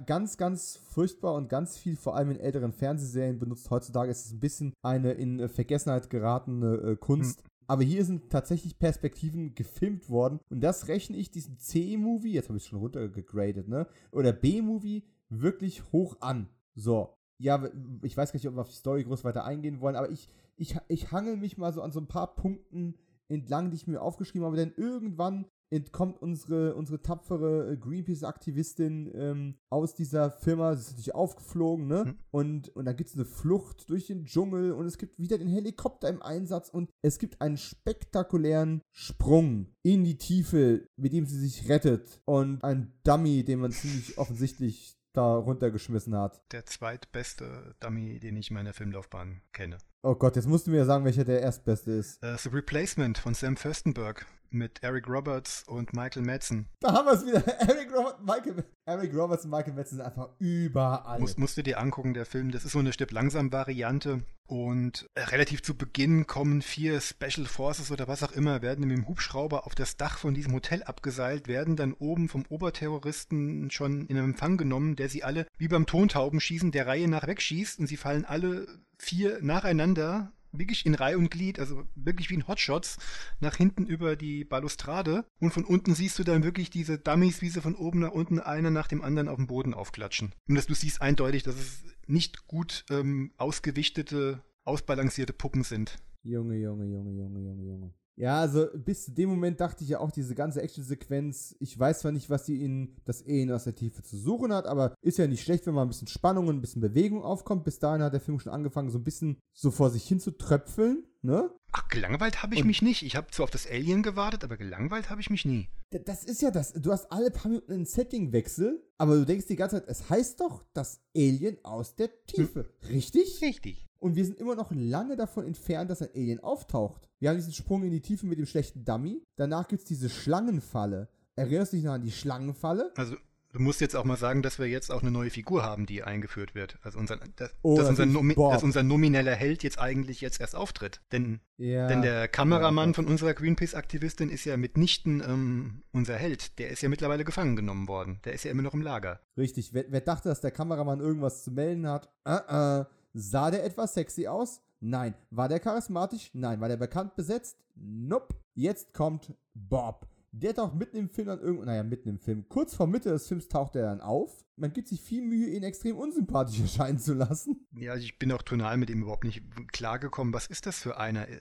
ganz, ganz furchtbar und ganz viel, vor allem in älteren Fernsehserien, benutzt heutzutage ist es ein bisschen eine in äh, Vergessenheit geratene äh, Kunst. Hm. Aber hier sind tatsächlich Perspektiven gefilmt worden. Und das rechne ich diesem C-Movie, jetzt habe ich es schon runtergegradet, ne? Oder B-Movie wirklich hoch an. So. Ja, ich weiß gar nicht, ob wir auf die Story groß weiter eingehen wollen, aber ich, ich, ich hangel mich mal so an so ein paar Punkten entlang, die ich mir aufgeschrieben habe, denn irgendwann entkommt unsere, unsere tapfere äh, Greenpeace-Aktivistin ähm, aus dieser Firma. Sie ist natürlich aufgeflogen, ne? Mhm. Und, und dann gibt es eine Flucht durch den Dschungel und es gibt wieder den Helikopter im Einsatz und es gibt einen spektakulären Sprung in die Tiefe, mit dem sie sich rettet und ein Dummy, den man ziemlich [LAUGHS] offensichtlich da runtergeschmissen hat. Der zweitbeste Dummy, den ich in meiner Filmlaufbahn kenne. Oh Gott, jetzt musst du mir ja sagen, welcher der erstbeste ist. Uh, The Replacement von Sam Furstenberg mit Eric Roberts und Michael Madsen. Da haben wir es wieder. [LAUGHS] Eric, Robert, Michael, Eric Roberts und Michael Madsen sind einfach überall. Muss, musst du dir angucken, der Film. Das ist so eine Stipp langsam Variante. Und äh, relativ zu Beginn kommen vier Special Forces oder was auch immer, werden mit dem Hubschrauber auf das Dach von diesem Hotel abgeseilt, werden dann oben vom Oberterroristen schon in Empfang genommen, der sie alle wie beim Tontaubenschießen der Reihe nach wegschießt und sie fallen alle vier nacheinander wirklich in Reihe und Glied, also wirklich wie in Hotshots, nach hinten über die Balustrade. Und von unten siehst du dann wirklich diese Dummies, wie sie von oben nach unten einer nach dem anderen auf dem Boden aufklatschen. Und dass du siehst eindeutig, dass es nicht gut ähm, ausgewichtete, ausbalancierte Puppen sind. Junge, Junge, Junge, Junge, Junge, Junge. Ja, also bis zu dem Moment dachte ich ja auch, diese ganze Action-Sequenz, ich weiß zwar nicht, was sie in das Alien aus der Tiefe zu suchen hat, aber ist ja nicht schlecht, wenn mal ein bisschen Spannung und ein bisschen Bewegung aufkommt. Bis dahin hat der Film schon angefangen, so ein bisschen so vor sich hin zu tröpfeln, ne? Ach, gelangweilt habe ich und mich nicht. Ich habe zwar auf das Alien gewartet, aber gelangweilt habe ich mich nie. Das ist ja das. Du hast alle paar Minuten einen Settingwechsel, aber du denkst die ganze Zeit, es heißt doch das Alien aus der Tiefe. Hm. Richtig? Richtig. Und wir sind immer noch lange davon entfernt, dass ein Alien auftaucht. Wir haben diesen Sprung in die Tiefe mit dem schlechten Dummy. Danach gibt es diese Schlangenfalle. Erinnerst du dich noch an die Schlangenfalle? Also, du musst jetzt auch mal sagen, dass wir jetzt auch eine neue Figur haben, die eingeführt wird. Also, unser, dass, oh, dass, unser Nomi dass, unser nomineller Held jetzt eigentlich jetzt erst auftritt. Denn, ja. denn der Kameramann ja, von unserer Greenpeace-Aktivistin ist ja mitnichten ähm, unser Held. Der ist ja mittlerweile gefangen genommen worden. Der ist ja immer noch im Lager. Richtig. Wer, wer dachte, dass der Kameramann irgendwas zu melden hat? Uh -uh. Sah der etwas sexy aus? Nein. War der charismatisch? Nein. War der bekannt besetzt? Nope. Jetzt kommt Bob. Der taucht mitten im Film dann irgendwo, naja, mitten im Film, kurz vor Mitte des Films taucht er dann auf. Man gibt sich viel Mühe, ihn extrem unsympathisch [LAUGHS] erscheinen zu lassen. Ja, also ich bin auch tonal mit ihm überhaupt nicht klargekommen. Was ist das für einer? Äh,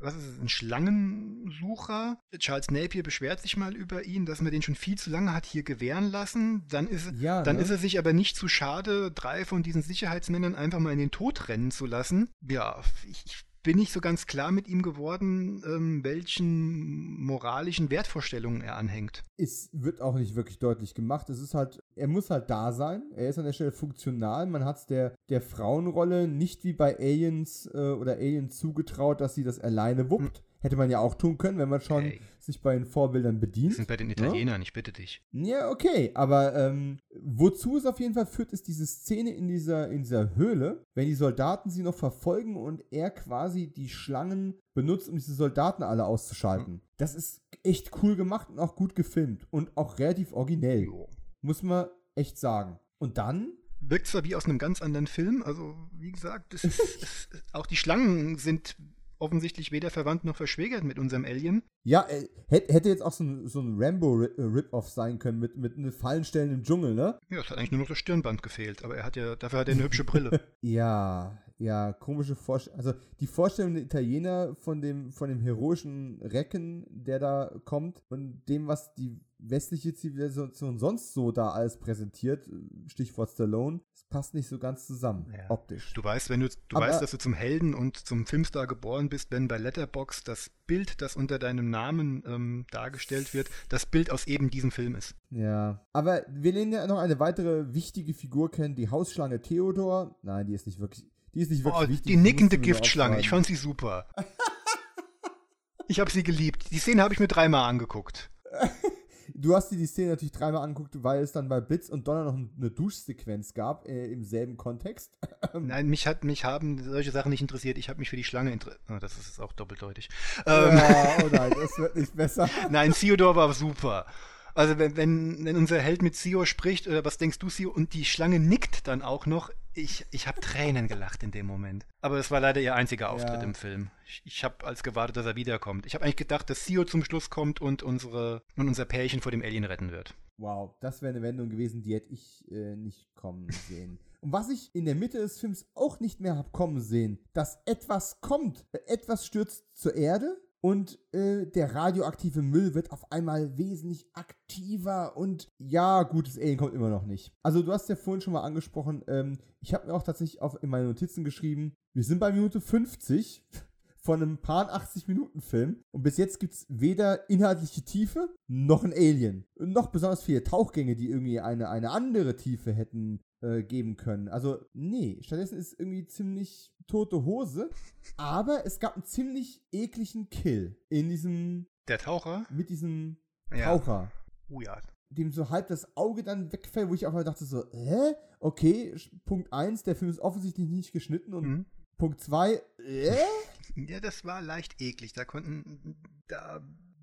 was ist das, ein Schlangensucher? Charles Napier beschwert sich mal über ihn, dass man den schon viel zu lange hat hier gewähren lassen. Dann ist, ja, dann ne? ist er sich aber nicht zu schade, drei von diesen Sicherheitsmännern einfach mal in den Tod rennen zu lassen. Ja, ich bin nicht so ganz klar mit ihm geworden, ähm, welchen moralischen Wertvorstellungen er anhängt. Es wird auch nicht wirklich deutlich gemacht. Es ist halt, er muss halt da sein. Er ist an der Stelle funktional. Man hat es der, der Frauenrolle nicht wie bei Aliens äh, oder Alien zugetraut, dass sie das alleine wuppt. Hm. Hätte man ja auch tun können, wenn man schon hey. Sich bei den Vorbildern bedient. Wir sind bei den Italienern, ja? ich bitte dich. Ja, okay, aber ähm, wozu es auf jeden Fall führt, ist diese Szene in dieser, in dieser Höhle, wenn die Soldaten sie noch verfolgen und er quasi die Schlangen benutzt, um diese Soldaten alle auszuschalten. Mhm. Das ist echt cool gemacht und auch gut gefilmt und auch relativ originell. Jo. Muss man echt sagen. Und dann wirkt zwar wie aus einem ganz anderen Film, also wie gesagt, ist, [LAUGHS] auch die Schlangen sind offensichtlich weder verwandt noch verschwägert mit unserem Alien. Ja, äh, hätte jetzt auch so ein, so ein Rambo-Rip-Off sein können mit, mit einer Fallenstellen im Dschungel, ne? Ja, es hat eigentlich nur noch das Stirnband gefehlt, aber er hat ja, dafür hat er eine hübsche Brille. [LAUGHS] ja, ja, komische Vorstellung. Also die Vorstellung der Italiener von dem, von dem heroischen Recken, der da kommt und dem, was die westliche Zivilisation sonst so da alles präsentiert, Stichwort Stallone, das passt nicht so ganz zusammen, ja. optisch. Du weißt, wenn du, du Aber, weißt, dass du zum Helden und zum Filmstar geboren bist, wenn bei Letterbox das Bild, das unter deinem Namen ähm, dargestellt wird, das Bild aus eben diesem Film ist. Ja. Aber wir lernen ja noch eine weitere wichtige Figur kennen, die Hausschlange Theodor. Nein, die ist nicht wirklich, die ist nicht wirklich oh, wichtig. Die nickende Giftschlange, ich fand sie super. ich habe sie geliebt. Die Szene habe ich mir dreimal angeguckt. Du hast dir die Szene natürlich dreimal angeguckt, weil es dann bei Blitz und Donner noch eine Duschsequenz gab äh, im selben Kontext. [LAUGHS] Nein, mich hat mich haben solche Sachen nicht interessiert. Ich habe mich für die Schlange interessiert. Oh, das ist auch doppeldeutig. Ähm, ja, oh nein, das wird nicht besser. [LAUGHS] Nein, Theodor war super. Also wenn, wenn, wenn unser Held mit Sio spricht, oder was denkst du, Sio, und die Schlange nickt dann auch noch, ich, ich habe Tränen gelacht in dem Moment. Aber es war leider ihr einziger Auftritt ja. im Film. Ich, ich habe als gewartet, dass er wiederkommt. Ich habe eigentlich gedacht, dass Sio zum Schluss kommt und, unsere, und unser Pärchen vor dem Alien retten wird. Wow, das wäre eine Wendung gewesen, die hätte ich äh, nicht kommen sehen. Und was ich in der Mitte des Films auch nicht mehr habe kommen sehen, dass etwas kommt. Etwas stürzt zur Erde und äh, der radioaktive Müll wird auf einmal wesentlich aktiver und ja, gutes Alien kommt immer noch nicht. Also du hast ja vorhin schon mal angesprochen, ähm, ich habe mir auch tatsächlich auf, in meine Notizen geschrieben, wir sind bei Minute 50 [LAUGHS] von einem paar 80 Minuten Film und bis jetzt gibt es weder inhaltliche Tiefe noch ein Alien. Noch besonders viele Tauchgänge, die irgendwie eine, eine andere Tiefe hätten äh, geben können. Also, nee, stattdessen ist irgendwie ziemlich tote Hose. Aber es gab einen ziemlich ekligen Kill in diesem. Der Taucher? Mit diesem Taucher. Ja. Oh ja. Dem so halb das Auge dann wegfällt, wo ich einfach dachte so, hä? Okay, Punkt 1, der Film ist offensichtlich nicht geschnitten und mhm. Punkt 2, äh? [LAUGHS] Ja, das war leicht eklig. Da konnten, da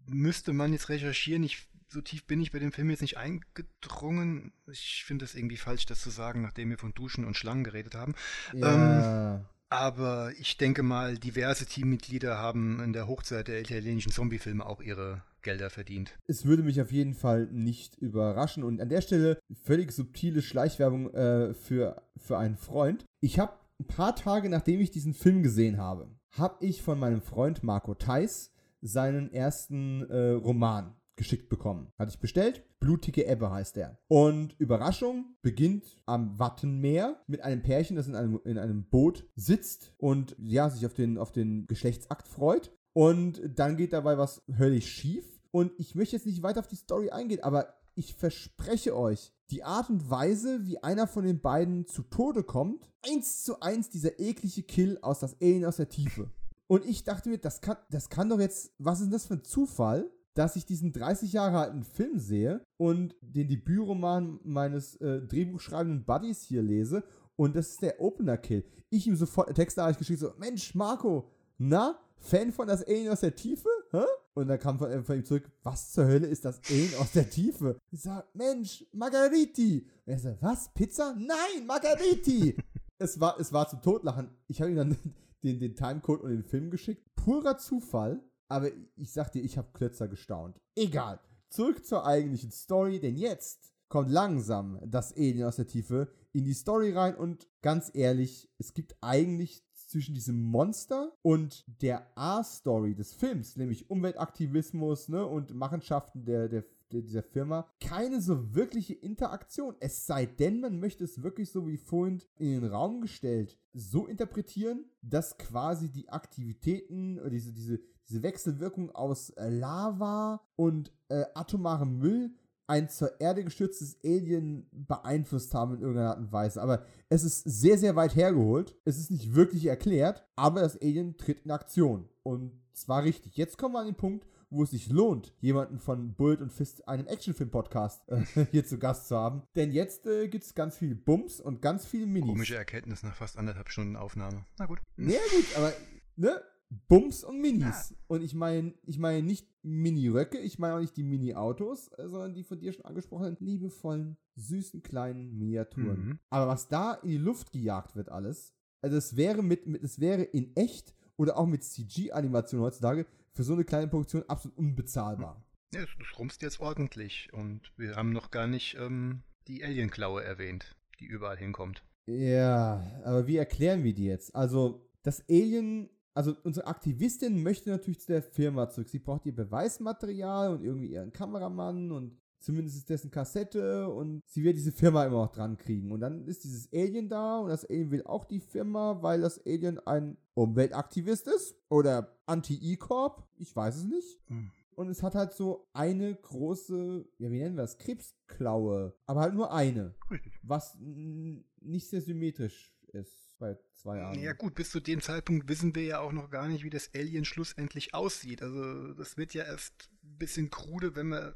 müsste man jetzt recherchieren. Ich so tief bin ich bei dem Film jetzt nicht eingedrungen. Ich finde es irgendwie falsch, das zu sagen, nachdem wir von Duschen und Schlangen geredet haben. Ja. Ähm, aber ich denke mal, diverse Teammitglieder haben in der Hochzeit der italienischen Zombiefilme auch ihre Gelder verdient. Es würde mich auf jeden Fall nicht überraschen. Und an der Stelle völlig subtile Schleichwerbung äh, für, für einen Freund. Ich habe ein paar Tage nachdem ich diesen Film gesehen habe, habe ich von meinem Freund Marco Theis seinen ersten äh, Roman geschickt bekommen. Hatte ich bestellt. Blutige Ebbe heißt der. Und Überraschung beginnt am Wattenmeer mit einem Pärchen, das in einem, in einem Boot sitzt und ja, sich auf den, auf den Geschlechtsakt freut. Und dann geht dabei was höllisch schief. Und ich möchte jetzt nicht weiter auf die Story eingehen, aber ich verspreche euch, die Art und Weise, wie einer von den beiden zu Tode kommt, eins zu eins dieser eklige Kill aus das Alien aus der Tiefe. Und ich dachte mir, das kann, das kann doch jetzt, was ist denn das für ein Zufall? Dass ich diesen 30 Jahre alten Film sehe und den Debütroman meines äh, Drehbuchschreibenden Buddies hier lese und das ist der Opener-Kill. Ich ihm sofort Textnachricht geschickt, so, Mensch, Marco, na, Fan von das Alien aus der Tiefe? Hä? Und dann kam von, von, ihm zurück, was zur Hölle ist das Alien aus der Tiefe? Ich sag, Mensch, Margariti. Und er sagt, was, Pizza? Nein, Margariti. [LAUGHS] es, war, es war zum Totlachen. Ich habe ihm dann [LAUGHS] den, den Timecode und den Film geschickt. Purer Zufall aber ich sag dir, ich habe Klötzer gestaunt. Egal. Zurück zur eigentlichen Story, denn jetzt kommt langsam das Alien aus der Tiefe in die Story rein und ganz ehrlich, es gibt eigentlich zwischen diesem Monster und der A-Story des Films, nämlich Umweltaktivismus ne, und Machenschaften der, der, der, dieser Firma, keine so wirkliche Interaktion. Es sei denn, man möchte es wirklich so wie vorhin in den Raum gestellt so interpretieren, dass quasi die Aktivitäten, diese, diese, diese Wechselwirkung aus äh, Lava und äh, atomarem Müll ein zur Erde gestürztes Alien beeinflusst haben in irgendeiner Art und Weise. Aber es ist sehr, sehr weit hergeholt. Es ist nicht wirklich erklärt, aber das Alien tritt in Aktion. Und zwar richtig. Jetzt kommen wir an den Punkt, wo es sich lohnt, jemanden von Bullet und Fist, einem Actionfilm-Podcast, äh, [LAUGHS] hier zu Gast zu haben. Denn jetzt äh, gibt es ganz viel Bums und ganz viel Minis. Komische Erkenntnis nach fast anderthalb Stunden Aufnahme. Na gut. Ja, gut, aber, ne? Bums und Minis. Ja. Und ich meine ich meine nicht Mini-Röcke, ich meine auch nicht die Mini-Autos, äh, sondern die von dir schon angesprochenen liebevollen, süßen kleinen Miniaturen. Mhm. Aber was da in die Luft gejagt wird alles, also es wäre mit, mit es wäre in echt oder auch mit CG-Animation heutzutage für so eine kleine Produktion absolut unbezahlbar. Ja, du schrumpfst jetzt ordentlich und wir haben noch gar nicht ähm, die Alien-Klaue erwähnt, die überall hinkommt. Ja, aber wie erklären wir die jetzt? Also, das Alien also unsere Aktivistin möchte natürlich zu der Firma zurück. Sie braucht ihr Beweismaterial und irgendwie ihren Kameramann und zumindest dessen Kassette und sie wird diese Firma immer noch dran kriegen. Und dann ist dieses Alien da und das Alien will auch die Firma, weil das Alien ein Umweltaktivist ist oder Anti-E-Corp. Ich weiß es nicht. Hm. Und es hat halt so eine große, ja, wie nennen wir das? Krebsklaue. Aber halt nur eine. Richtig. Was nicht sehr symmetrisch ist bei zwei Jahren. Ja gut, bis zu dem Zeitpunkt wissen wir ja auch noch gar nicht, wie das Alien schlussendlich aussieht. Also das wird ja erst ein bisschen krude, wenn wir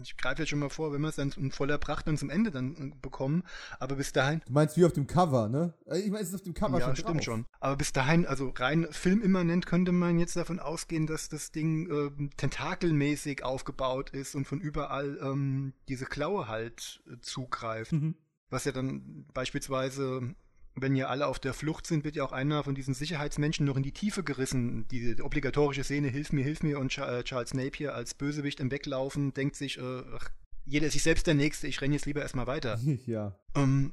ich greife jetzt schon mal vor, wenn wir es dann in voller Pracht dann zum Ende dann äh, bekommen, aber bis dahin. Du meinst wie auf dem Cover, ne? Äh, ich meine, es ist auf dem Cover ja, schon. Ja, stimmt drauf. schon. Aber bis dahin, also rein filmimmanent könnte man jetzt davon ausgehen, dass das Ding äh, tentakelmäßig aufgebaut ist und von überall ähm, diese Klaue halt äh, zugreift. Mhm. Was ja dann beispielsweise wenn ja alle auf der Flucht sind, wird ja auch einer von diesen Sicherheitsmenschen noch in die Tiefe gerissen. Die obligatorische Szene, hilf mir, hilf mir, und äh, Charles Napier als Bösewicht im Weglaufen denkt sich, äh, ach, jeder ist sich selbst der Nächste, ich renne jetzt lieber erstmal weiter. [LAUGHS] ja. Ähm,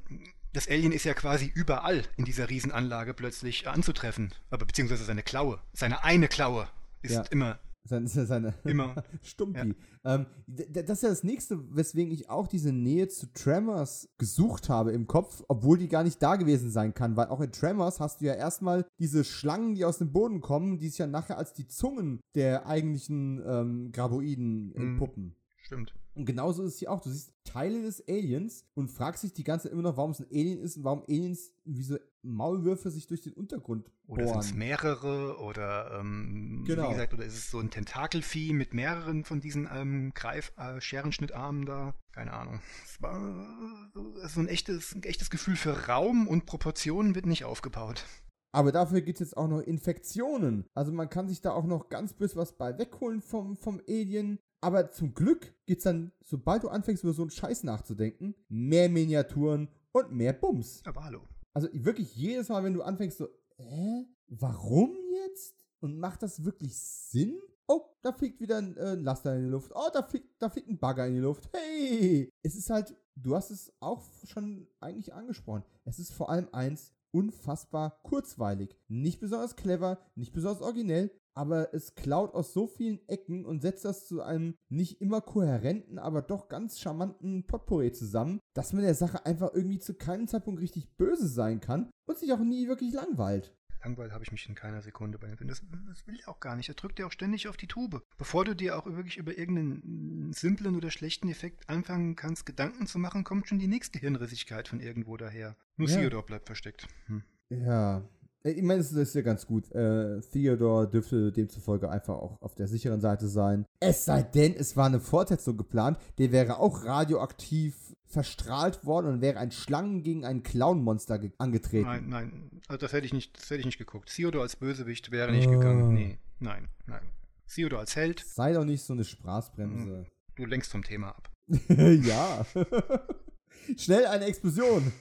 das Alien ist ja quasi überall in dieser Riesenanlage plötzlich anzutreffen. Aber beziehungsweise seine Klaue, seine eine Klaue ist ja. immer seine, [LAUGHS] seine Immer. Stumpi. Ja. Ähm, das ist ja das nächste, weswegen ich auch diese Nähe zu Tremors gesucht habe im Kopf, obwohl die gar nicht da gewesen sein kann, weil auch in Tremors hast du ja erstmal diese Schlangen, die aus dem Boden kommen, die sich ja nachher als die Zungen der eigentlichen ähm, Graboiden mhm. entpuppen. Stimmt. Und genauso ist es hier auch. Du siehst Teile des Aliens und fragst dich die ganze Zeit immer noch, warum es ein Alien ist und warum Aliens wie so Maulwürfe sich durch den Untergrund bohren. Oder sind es mehrere oder ähm, genau. wie gesagt, oder ist es so ein Tentakelvieh mit mehreren von diesen ähm, Greif äh, Scherenschnittarmen da? Keine Ahnung. Es war äh, so ein echtes, ein echtes Gefühl für Raum und Proportionen wird nicht aufgebaut. Aber dafür gibt es jetzt auch noch Infektionen. Also man kann sich da auch noch ganz böse was bei wegholen vom, vom Alien. Aber zum Glück geht's dann, sobald du anfängst über so einen Scheiß nachzudenken, mehr Miniaturen und mehr Bums. Aber hallo. Also wirklich jedes Mal, wenn du anfängst so, hä? Warum jetzt? Und macht das wirklich Sinn? Oh, da fliegt wieder ein äh, Laster in die Luft. Oh, da fliegt, da fliegt ein Bagger in die Luft. Hey! Es ist halt, du hast es auch schon eigentlich angesprochen. Es ist vor allem eins, unfassbar kurzweilig. Nicht besonders clever, nicht besonders originell, aber es klaut aus so vielen Ecken und setzt das zu einem nicht immer kohärenten, aber doch ganz charmanten Potpourri zusammen, dass man der Sache einfach irgendwie zu keinem Zeitpunkt richtig böse sein kann und sich auch nie wirklich langweilt. Langweilt habe ich mich in keiner Sekunde bei dem Film. Das, das will ich auch gar nicht. Er drückt dir auch ständig auf die Tube. Bevor du dir auch wirklich über irgendeinen simplen oder schlechten Effekt anfangen kannst, Gedanken zu machen, kommt schon die nächste Hirnrissigkeit von irgendwo daher. Nur ja. Theodor bleibt versteckt. Hm. Ja, ich meine, es ist ja ganz gut. Äh, Theodore dürfte demzufolge einfach auch auf der sicheren Seite sein. Es sei denn, es war eine Fortsetzung geplant, der wäre auch radioaktiv verstrahlt worden und wäre ein Schlangen gegen ein Clown-Monster angetreten. Nein, nein, also das hätte ich nicht, das hätte ich nicht geguckt. Theodore als Bösewicht wäre nicht oh. gegangen. Nee, nein, nein. Theodore als Held. Sei doch nicht so eine Spaßbremse. Du lenkst vom Thema ab. [LAUGHS] ja. [LAUGHS] Schnell eine Explosion.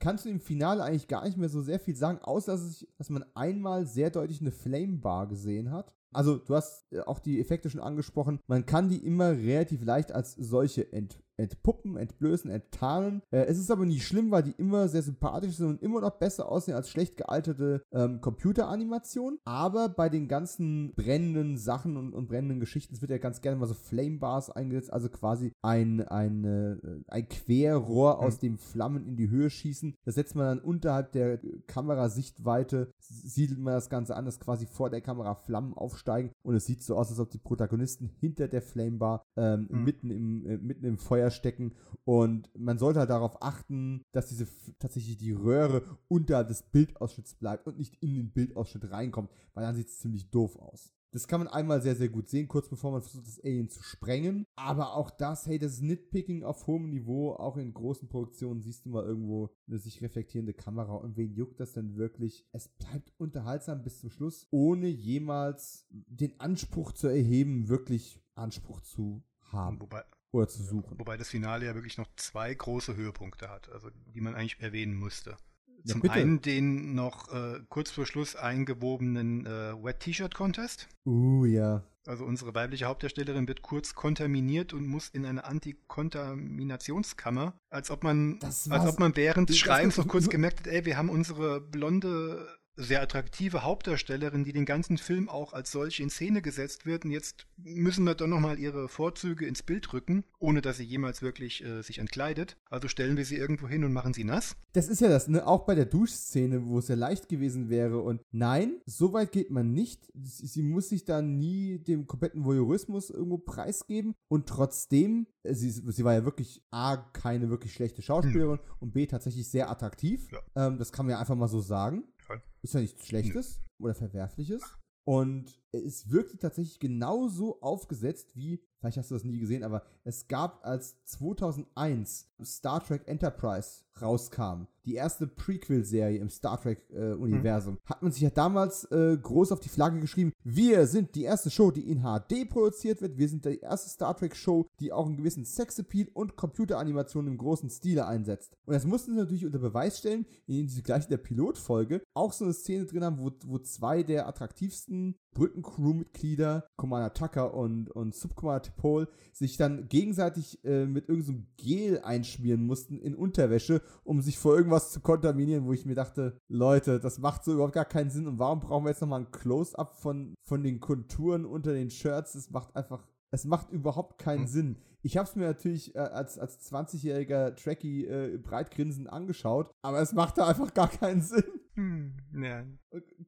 Kannst du im Finale eigentlich gar nicht mehr so sehr viel sagen, außer dass, ich, dass man einmal sehr deutlich eine Flame Bar gesehen hat. Also, du hast äh, auch die Effekte schon angesprochen. Man kann die immer relativ leicht als solche ent entpuppen, entblößen, enttarnen. Äh, es ist aber nicht schlimm, weil die immer sehr sympathisch sind und immer noch besser aussehen als schlecht gealterte ähm, Computeranimationen. Aber bei den ganzen brennenden Sachen und, und brennenden Geschichten, es wird ja ganz gerne mal so Flame Bars eingesetzt, also quasi ein, ein, äh, ein Querrohr mhm. aus dem Flammen in die Höhe schießen. Das setzt man dann unterhalb der Kamerasichtweite, siedelt man das Ganze an, dass quasi vor der Kamera Flammen aufsteigen und es sieht so aus, als ob die Protagonisten hinter der Flamebar ähm, mhm. mitten, im, äh, mitten im Feuer Stecken und man sollte halt darauf achten, dass diese tatsächlich die Röhre unterhalb des Bildausschnitts bleibt und nicht in den Bildausschnitt reinkommt, weil dann sieht es ziemlich doof aus. Das kann man einmal sehr, sehr gut sehen, kurz bevor man versucht, das Alien zu sprengen. Aber auch das, hey, das ist Nitpicking auf hohem Niveau. Auch in großen Produktionen siehst du mal irgendwo eine sich reflektierende Kamera. Und wen juckt das denn wirklich? Es bleibt unterhaltsam bis zum Schluss, ohne jemals den Anspruch zu erheben, wirklich Anspruch zu haben. Wobei, oder zu suchen. Wobei das Finale ja wirklich noch zwei große Höhepunkte hat, also die man eigentlich erwähnen musste. Ja, Zum bitte. einen den noch äh, kurz vor Schluss eingewobenen äh, Wet T-Shirt Contest. Uh, ja. Also unsere weibliche Hauptdarstellerin wird kurz kontaminiert und muss in eine Antikontaminationskammer, als ob man, als ob man während des Schreibens noch kurz gemerkt hat, ey, wir haben unsere blonde, sehr attraktive Hauptdarstellerin, die den ganzen Film auch als solche in Szene gesetzt wird. Und jetzt müssen wir doch nochmal ihre Vorzüge ins Bild rücken, ohne dass sie jemals wirklich äh, sich entkleidet. Also stellen wir sie irgendwo hin und machen sie nass. Das ist ja das, ne? Auch bei der Duschszene, wo es ja leicht gewesen wäre. Und nein, so weit geht man nicht. Sie, sie muss sich da nie dem kompletten Voyeurismus irgendwo preisgeben. Und trotzdem, äh, sie, sie war ja wirklich A, keine wirklich schlechte Schauspielerin und B, tatsächlich sehr attraktiv. Ja. Ähm, das kann man ja einfach mal so sagen. Ja. Ist ja nichts Schlechtes oder Verwerfliches. Und es wirkte tatsächlich genauso aufgesetzt wie, vielleicht hast du das nie gesehen, aber es gab als 2001 Star Trek Enterprise rauskam, die erste Prequel-Serie im Star Trek-Universum, hat man sich ja damals äh, groß auf die Flagge geschrieben, wir sind die erste Show, die in HD produziert wird, wir sind die erste Star Trek-Show, die auch einen gewissen Sexappeal und Computeranimationen im großen Stile einsetzt. Und das mussten sie natürlich unter Beweis stellen, indem sie gleich in der Pilotfolge auch so eine Szene drin haben, wo, wo zwei der attraktivsten Brücken-Crew-Mitglieder, Commander Tucker und, und Subcommander Tipol, sich dann gegenseitig äh, mit irgendeinem Gel einschmieren mussten in Unterwäsche, um sich vor irgendwas zu kontaminieren, wo ich mir dachte, Leute, das macht so überhaupt gar keinen Sinn und warum brauchen wir jetzt nochmal ein Close-Up von, von den Konturen unter den Shirts? Das macht einfach, es macht überhaupt keinen Hm. Sinn. Ich habe es mir natürlich äh, als, als 20-jähriger Trekkie äh, breitgrinsend angeschaut, aber es machte einfach gar keinen Sinn. Hm, ja.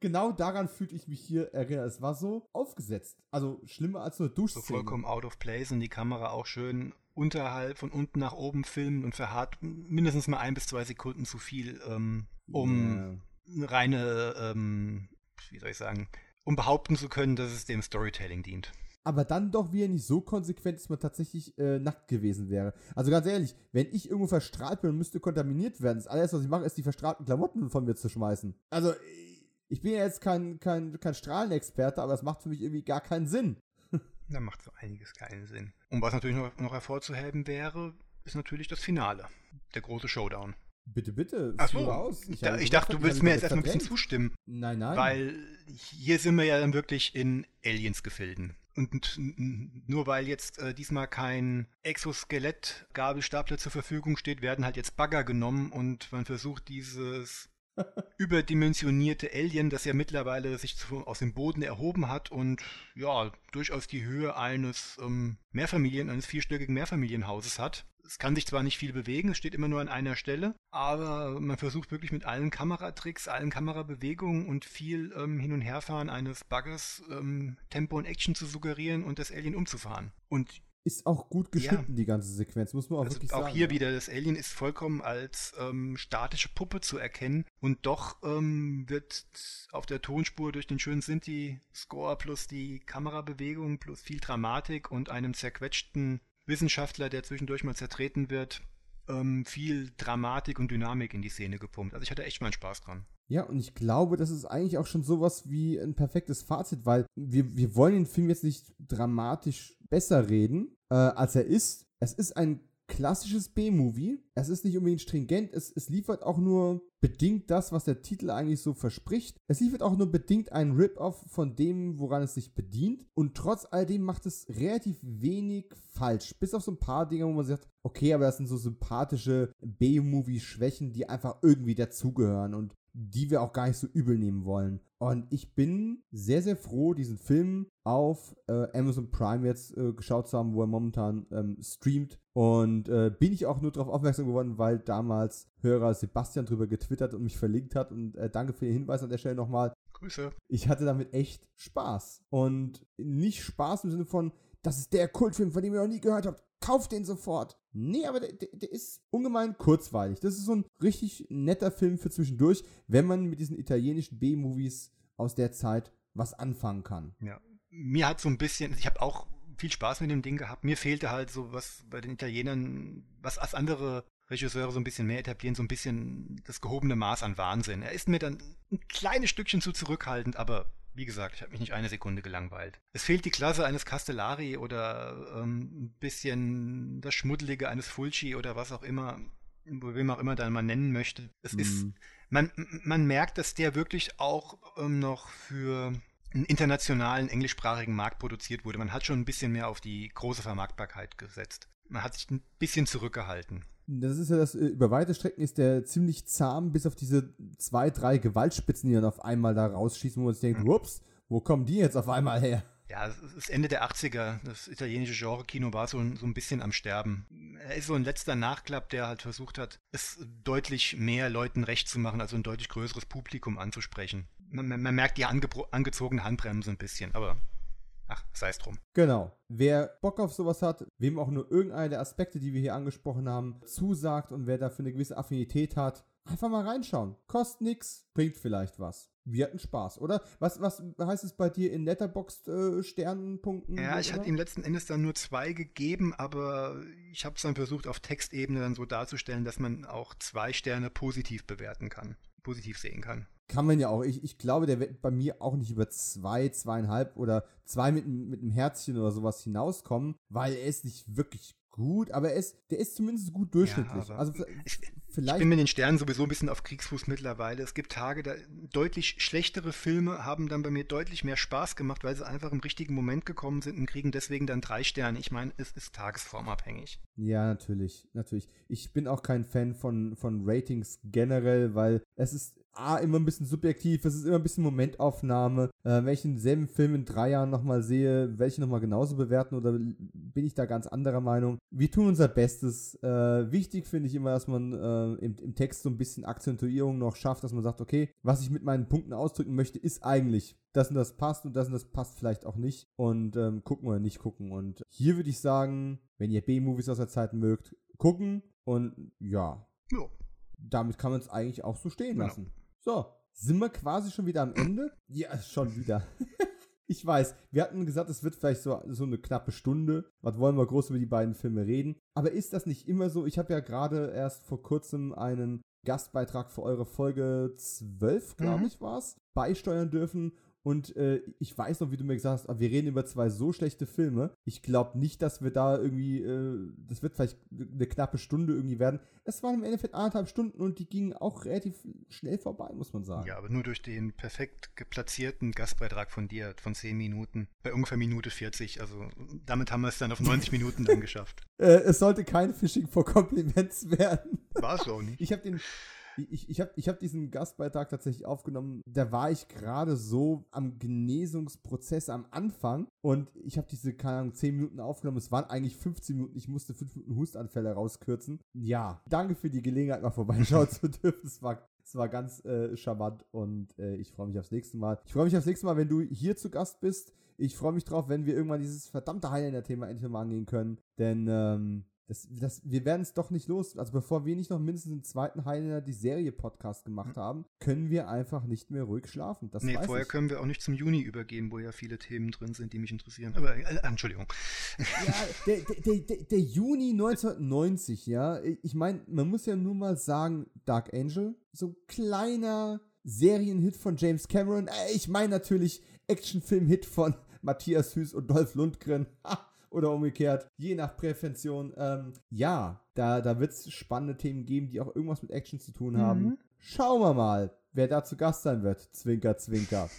Genau daran fühlte ich mich hier erinnert. Es war so aufgesetzt. Also schlimmer als nur So Duschszene. vollkommen out of place und die Kamera auch schön unterhalb von unten nach oben filmen und verharrt mindestens mal ein bis zwei Sekunden zu viel, ähm, um eine reine, ähm, wie soll ich sagen, um behaupten zu können, dass es dem Storytelling dient. Aber dann doch wieder nicht so konsequent, dass man tatsächlich äh, nackt gewesen wäre. Also ganz ehrlich, wenn ich irgendwo verstrahlt bin und müsste kontaminiert werden, das alles, was ich mache, ist die verstrahlten Klamotten von mir zu schmeißen. Also ich bin ja jetzt kein, kein, kein Strahlenexperte, aber das macht für mich irgendwie gar keinen Sinn. [LAUGHS] Da macht so einiges keinen Sinn. Und was natürlich noch, noch hervorzuheben wäre, ist natürlich das Finale. Der große Showdown. Bitte, bitte, Ach so. Ich da, ich dachte, du willst mir jetzt erstmal ein bisschen zustimmen. Nein, nein. Weil hier sind wir ja dann wirklich in Aliens-Gefilden. Und nur weil jetzt äh, diesmal kein Exoskelett-Gabelstapler zur Verfügung steht, werden halt jetzt Bagger genommen und man versucht dieses [LAUGHS] überdimensionierte Alien, das ja mittlerweile sich zu, aus dem Boden erhoben hat und ja, durchaus die Höhe eines ähm, Mehrfamilien, eines vierstöckigen Mehrfamilienhauses hat. Es kann sich zwar nicht viel bewegen, es steht immer nur an einer Stelle, aber man versucht wirklich mit allen Kameratricks, allen Kamerabewegungen und viel ähm, Hin- und Herfahren eines Buggers ähm, Tempo und Action zu suggerieren und das Alien umzufahren. Und Ist auch gut geschnitten, die ganze Sequenz, muss man auch also wirklich auch sagen. hier ja. wieder, das Alien ist vollkommen als ähm, statische Puppe zu erkennen und doch ähm, wird auf der Tonspur durch den schönen Sinti-Score plus die Kamerabewegung plus viel Dramatik und einem zerquetschten Wissenschaftler, der zwischendurch mal zertreten wird, ähm, viel Dramatik und Dynamik in die Szene gepumpt. Also ich hatte echt meinen Spaß dran. Ja, und ich glaube, das ist eigentlich auch schon sowas wie ein perfektes Fazit, weil wir, wir wollen den Film jetzt nicht dramatisch besser reden, äh, als er ist. Es ist ein klassisches B-Movie. Es ist nicht unbedingt stringent. Es, es liefert auch nur bedingt das, was der Titel eigentlich so verspricht. Es liefert auch nur bedingt einen Rip-Off von dem, woran es sich bedient. Und trotz alledem macht es relativ wenig falsch. Bis auf so ein paar Dinge, wo man sagt, okay, aber das sind so sympathische B-Movie-Schwächen, die einfach irgendwie dazugehören und die wir auch gar nicht so übel nehmen wollen. Und ich bin sehr, sehr froh, diesen Film auf äh, Amazon Prime jetzt äh, geschaut zu haben, wo er momentan ähm, streamt. Und äh, bin ich auch nur darauf aufmerksam geworden, weil damals Hörer Sebastian drüber getwittert und mich verlinkt hat. Und äh, danke für den Hinweis an der Stelle nochmal. Grüße. Ich hatte damit echt Spaß. Und nicht Spaß im Sinne von, das ist der Kultfilm, von dem ihr noch nie gehört habt. Kauft den sofort. Nee, aber der, der, der, ist ungemein kurzweilig. Das ist so ein richtig netter Film für zwischendurch, wenn man mit diesen italienischen B-Movies aus der Zeit was anfangen kann. Ja. Mir hat so ein bisschen, ich habe auch viel Spaß mit dem Ding gehabt. Mir fehlte halt so was bei den Italienern, was als andere Regisseure so ein bisschen mehr etablieren, so ein bisschen das gehobene Maß an Wahnsinn. Er ist mir dann ein kleines Stückchen zu zurückhaltend, aber wie gesagt, ich habe mich nicht eine Sekunde gelangweilt. Es fehlt die Klasse eines Castellari oder ähm, ein bisschen das Schmuddelige eines Fulci oder was auch immer, wem auch immer dann man nennen möchte. Es mhm. ist, man, man merkt, dass der wirklich auch ähm, noch für einen internationalen englischsprachigen Markt produziert wurde. Man hat schon ein bisschen mehr auf die große Vermarktbarkeit gesetzt. Man hat sich ein bisschen zurückgehalten. Das ist ja das, äh, über weite Strecken ist der ziemlich zahm, bis auf diese zwei, drei Gewaltspitzen, die dann auf einmal da rausschießen, wo man sich denkt, mhm. ups, wo kommen die jetzt auf einmal her? Ja, es ist Ende der 80er. Das italienische Genre-Kino war so, so ein bisschen am Sterben. Er ist so ein letzter Nachklapp, der halt versucht hat, es deutlich mehr Leuten recht zu machen, also ein deutlich größeres Publikum anzusprechen. Man, man merkt die angezogene Handbremse ein bisschen, aber ach, sei es drum. Genau. Wer Bock auf sowas hat, wem auch nur irgendeiner der Aspekte, die wir hier angesprochen haben, zusagt und wer dafür eine gewisse Affinität hat, einfach mal reinschauen. Kostet nichts, bringt vielleicht was. Wir hatten Spaß, oder? Was, was heißt es bei dir in Letterboxd äh, Sternenpunkten? Ja, ich hatte ihm letzten Endes dann nur zwei gegeben, aber ich habe es dann versucht, auf Textebene dann so darzustellen, dass man auch zwei Sterne positiv bewerten kann, positiv sehen kann. Kann man ja auch. Ich, ich glaube, der wird bei mir auch nicht über zwei, zweieinhalb oder zwei mit, mit einem Herzchen oder sowas hinauskommen, weil er ist nicht wirklich gut, aber er ist, der ist zumindest gut durchschnittlich. Ja, also ich, vielleicht. Ich bin mit den Sternen sowieso ein bisschen auf Kriegsfuß mittlerweile. Es gibt Tage, da deutlich schlechtere Filme haben dann bei mir deutlich mehr Spaß gemacht, weil sie einfach im richtigen Moment gekommen sind und kriegen deswegen dann drei Sterne. Ich meine, es ist tagesformabhängig. Ja, natürlich, natürlich. Ich bin auch kein Fan von, von Ratings generell, weil es ist A, immer ein bisschen subjektiv, es ist immer ein bisschen Momentaufnahme. Äh, wenn ich denselben Film in drei Jahren nochmal sehe, welche nochmal genauso bewerten oder bin ich da ganz anderer Meinung? Wir tun unser Bestes. Äh, wichtig finde ich immer, dass man äh, im, im, Text so ein bisschen Akzentuierung noch schafft, dass man sagt, okay, was ich mit meinen Punkten ausdrücken möchte, ist eigentlich, das und das passt und das und das passt vielleicht auch nicht. Und ähm, gucken oder nicht gucken. Und hier würde ich sagen, wenn ihr B-Movies aus der Zeit mögt, gucken und ja. ja. Damit kann man es eigentlich auch so stehen genau. lassen. So, sind wir quasi schon wieder am Ende? Ja, schon wieder. [LAUGHS] ich weiß, wir hatten gesagt, es wird vielleicht so, so eine knappe Stunde. Was wollen wir groß über die beiden Filme reden? Aber ist das nicht immer so? Ich habe ja gerade erst vor kurzem einen Gastbeitrag für eure Folge 12, glaube mhm. ich, war es, beisteuern dürfen. Und äh, ich weiß noch, wie du mir gesagt hast, wir reden über zwei so schlechte Filme. Ich glaube nicht, dass wir da irgendwie, äh, das wird vielleicht eine knappe Stunde irgendwie werden. Es waren im Endeffekt anderthalb Stunden und die gingen auch relativ schnell vorbei, muss man sagen. Ja, aber nur durch den perfekt geplatzierten Gastbeitrag von dir von 10 Minuten, bei ungefähr Minute 40. Also damit haben wir es dann auf 90 [LAUGHS] Minuten dann geschafft. Äh, es sollte kein Phishing for Compliments werden. War es auch nicht. Ich habe den ich, ich habe ich hab diesen Gastbeitrag tatsächlich aufgenommen. Da war ich gerade so am Genesungsprozess am Anfang und ich habe diese, keine Ahnung, 10 Minuten aufgenommen. Es waren eigentlich 15 Minuten. Ich musste 5 Minuten Hustanfälle rauskürzen. Ja, danke für die Gelegenheit, mal [LAUGHS] vorbeischauen zu dürfen. Es war es war ganz äh, charmant und äh, ich freue mich aufs nächste Mal. Ich freue mich aufs nächste Mal, wenn du hier zu Gast bist. Ich freue mich drauf, wenn wir irgendwann dieses verdammte Highlander-Thema endlich mal angehen können. Denn ähm, das, das, wir werden es doch nicht los. Also bevor wir nicht noch mindestens im zweiten Highlander die Serie Podcast gemacht haben, können wir einfach nicht mehr ruhig schlafen. Das nee, vorher ich. können wir auch nicht zum Juni übergehen, wo ja viele Themen drin sind, die mich interessieren. Aber äh, Entschuldigung. Ja, der, der, der, der, Juni 1990, ja. Ich meine, man muss ja nur mal sagen, Dark Angel, so kleiner Serienhit von James Cameron. Äh, ich meine natürlich Actionfilm-Hit von Matthias Hüß und Dolph Lundgren. Oder umgekehrt, je nach Prävention. Ähm, ja, da, da wird es spannende Themen geben, die auch irgendwas mit Action zu tun haben. Mhm. Schauen wir mal, wer da zu Gast sein wird. Zwinker, zwinker.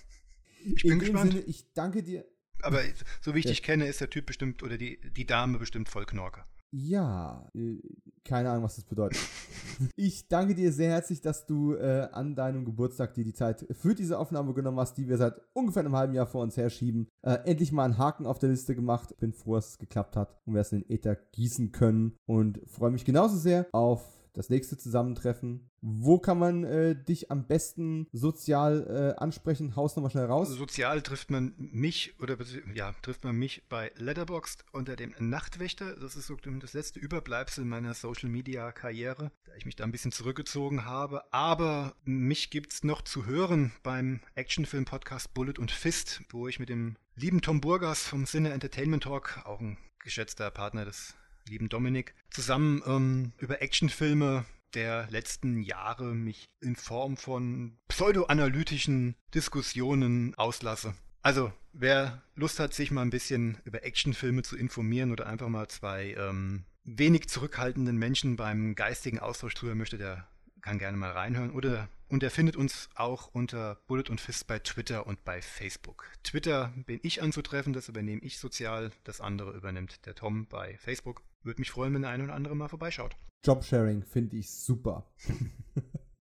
Ich bin In gespannt. Sinne, ich danke dir. Aber so wie ich ja. dich kenne, ist der Typ bestimmt oder die, die Dame bestimmt voll Knorke. Ja, äh, keine Ahnung, was das bedeutet. [LAUGHS] ich danke dir sehr herzlich, dass du äh, an deinem Geburtstag dir die Zeit für diese Aufnahme genommen hast, die wir seit ungefähr einem halben Jahr vor uns herschieben. Äh, endlich mal einen Haken auf der Liste gemacht. Bin froh, dass es geklappt hat und wir es in den Äther gießen können und freue mich genauso sehr auf das nächste Zusammentreffen. Wo kann man äh, dich am besten sozial äh, ansprechen? Haus nochmal schnell raus. Sozial trifft man mich oder ja, trifft man mich bei Letterboxd unter dem Nachtwächter. Das ist so das letzte Überbleibsel meiner Social Media Karriere, da ich mich da ein bisschen zurückgezogen habe. Aber mich gibt es noch zu hören beim Actionfilm Podcast Bullet und Fist, wo ich mit dem lieben Tom Burgas vom Sinne Entertainment Talk, auch ein geschätzter Partner des lieben Dominik, zusammen ähm, über Actionfilme der letzten Jahre mich in Form von pseudoanalytischen Diskussionen auslasse. Also, wer Lust hat, sich mal ein bisschen über Actionfilme zu informieren oder einfach mal zwei ähm, wenig zurückhaltenden Menschen beim geistigen Austausch drüber möchte, der kann gerne mal reinhören. Oder und er findet uns auch unter Bullet und Fist bei Twitter und bei Facebook. Twitter bin ich anzutreffen, das übernehme ich sozial, das andere übernimmt der Tom bei Facebook. Würde mich freuen, wenn der eine oder andere mal vorbeischaut. Jobsharing finde ich super. [LAUGHS]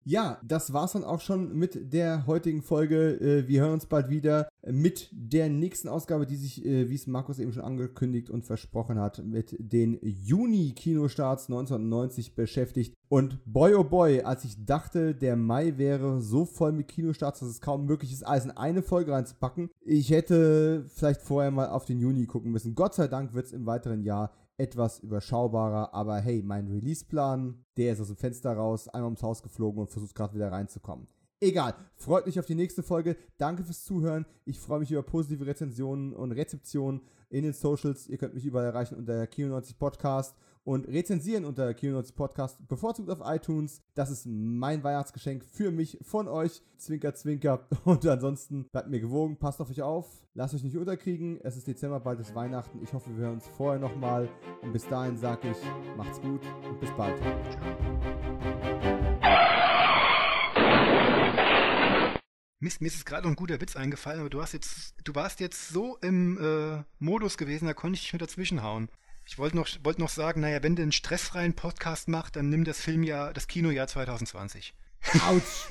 Ja, das war's dann auch schon mit der heutigen Folge. Äh, wir hören uns bald wieder mit der nächsten Ausgabe, die sich, äh, wie es Markus eben schon angekündigt und versprochen hat, mit den Juni-Kinostarts 1990 beschäftigt. Und boy oh boy, als ich dachte, der Mai wäre so voll mit Kinostarts, dass es kaum möglich ist, alles in eine Folge reinzupacken. Ich hätte vielleicht vorher mal auf den Juni gucken müssen. Gott sei Dank wird es im weiteren Jahr etwas überschaubarer, aber hey, mein Release-Plan, der ist aus dem Fenster raus, einmal ums Haus geflogen und versucht gerade wieder reinzukommen. Egal, freut mich auf die nächste Folge. Danke fürs Zuhören. Ich freue mich über positive Rezensionen und Rezeptionen in den Socials. Ihr könnt mich überall erreichen unter Kino90 Podcast und rezensieren unter Kino90 Podcast, bevorzugt auf iTunes. Das ist mein Weihnachtsgeschenk für mich von euch. Zwinker, zwinker. [LAUGHS] Und ansonsten bleibt mir gewogen, passt auf euch auf, lasst euch nicht unterkriegen. Es ist Dezember, bald ist Weihnachten. Ich hoffe, wir hören uns vorher nochmal. Und bis dahin sage ich, macht's gut und bis bald. Mist, mir ist gerade ein guter Witz eingefallen, aber du hast jetzt, du warst jetzt so im äh, Modus gewesen, da konnte ich dich mit dazwischen hauen. Ich wollte noch, wollt noch sagen, naja, wenn du einen stressfreien Podcast machst, dann nimm das Filmjahr, das Kinojahr 2020. Autsch.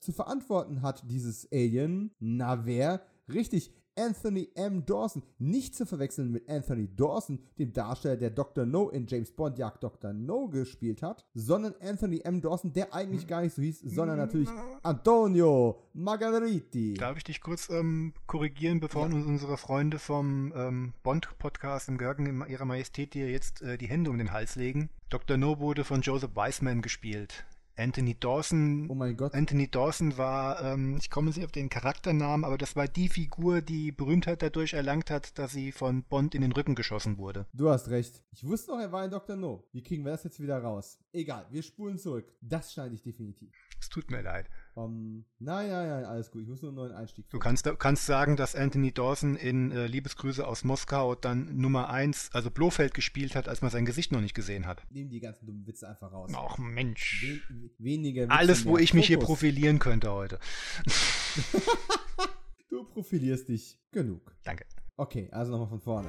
Zu verantworten hat dieses Alien, na wer? Richtig, Anthony M. Dawson. Nicht zu verwechseln mit Anthony Dawson, dem Darsteller, der Dr. No in James Bond Jagd Dr. No gespielt hat, sondern Anthony M. Dawson, der eigentlich gar nicht so hieß, sondern natürlich Antonio Margariti. Darf ich dich kurz ähm, korrigieren, bevor ja. unsere Freunde vom ähm, Bond-Podcast im Görgen in ihrer Majestät dir jetzt äh, die Hände um den Hals legen? Dr. No wurde von Joseph Weisman gespielt. Anthony Dawson. Oh mein Gott. Anthony Dawson war, ähm, ich komme nicht auf den Charakternamen, aber das war die Figur, die Berühmtheit dadurch erlangt hat, dass sie von Bond in den Rücken geschossen wurde. Du hast recht. Ich wusste noch, er war ein Dr. No. Wie kriegen wir das jetzt wieder raus? Egal, wir spulen zurück. Das schneide ich definitiv. Es tut mir leid. Um, nein, nein, nein, alles gut. Ich muss nur einen neuen Einstieg finden. Du kannst, kannst sagen, dass Anthony Dawson in äh, Liebesgrüße aus Moskau dann Nummer 1, also Blofeld gespielt hat, als man sein Gesicht noch nicht gesehen hat. Nimm die ganzen dummen Witze einfach raus. Ach Mensch. We weniger Witze Alles, wo ich Fokus. mich hier profilieren könnte heute. [LAUGHS] du profilierst dich genug. Danke. Okay, also nochmal von vorne.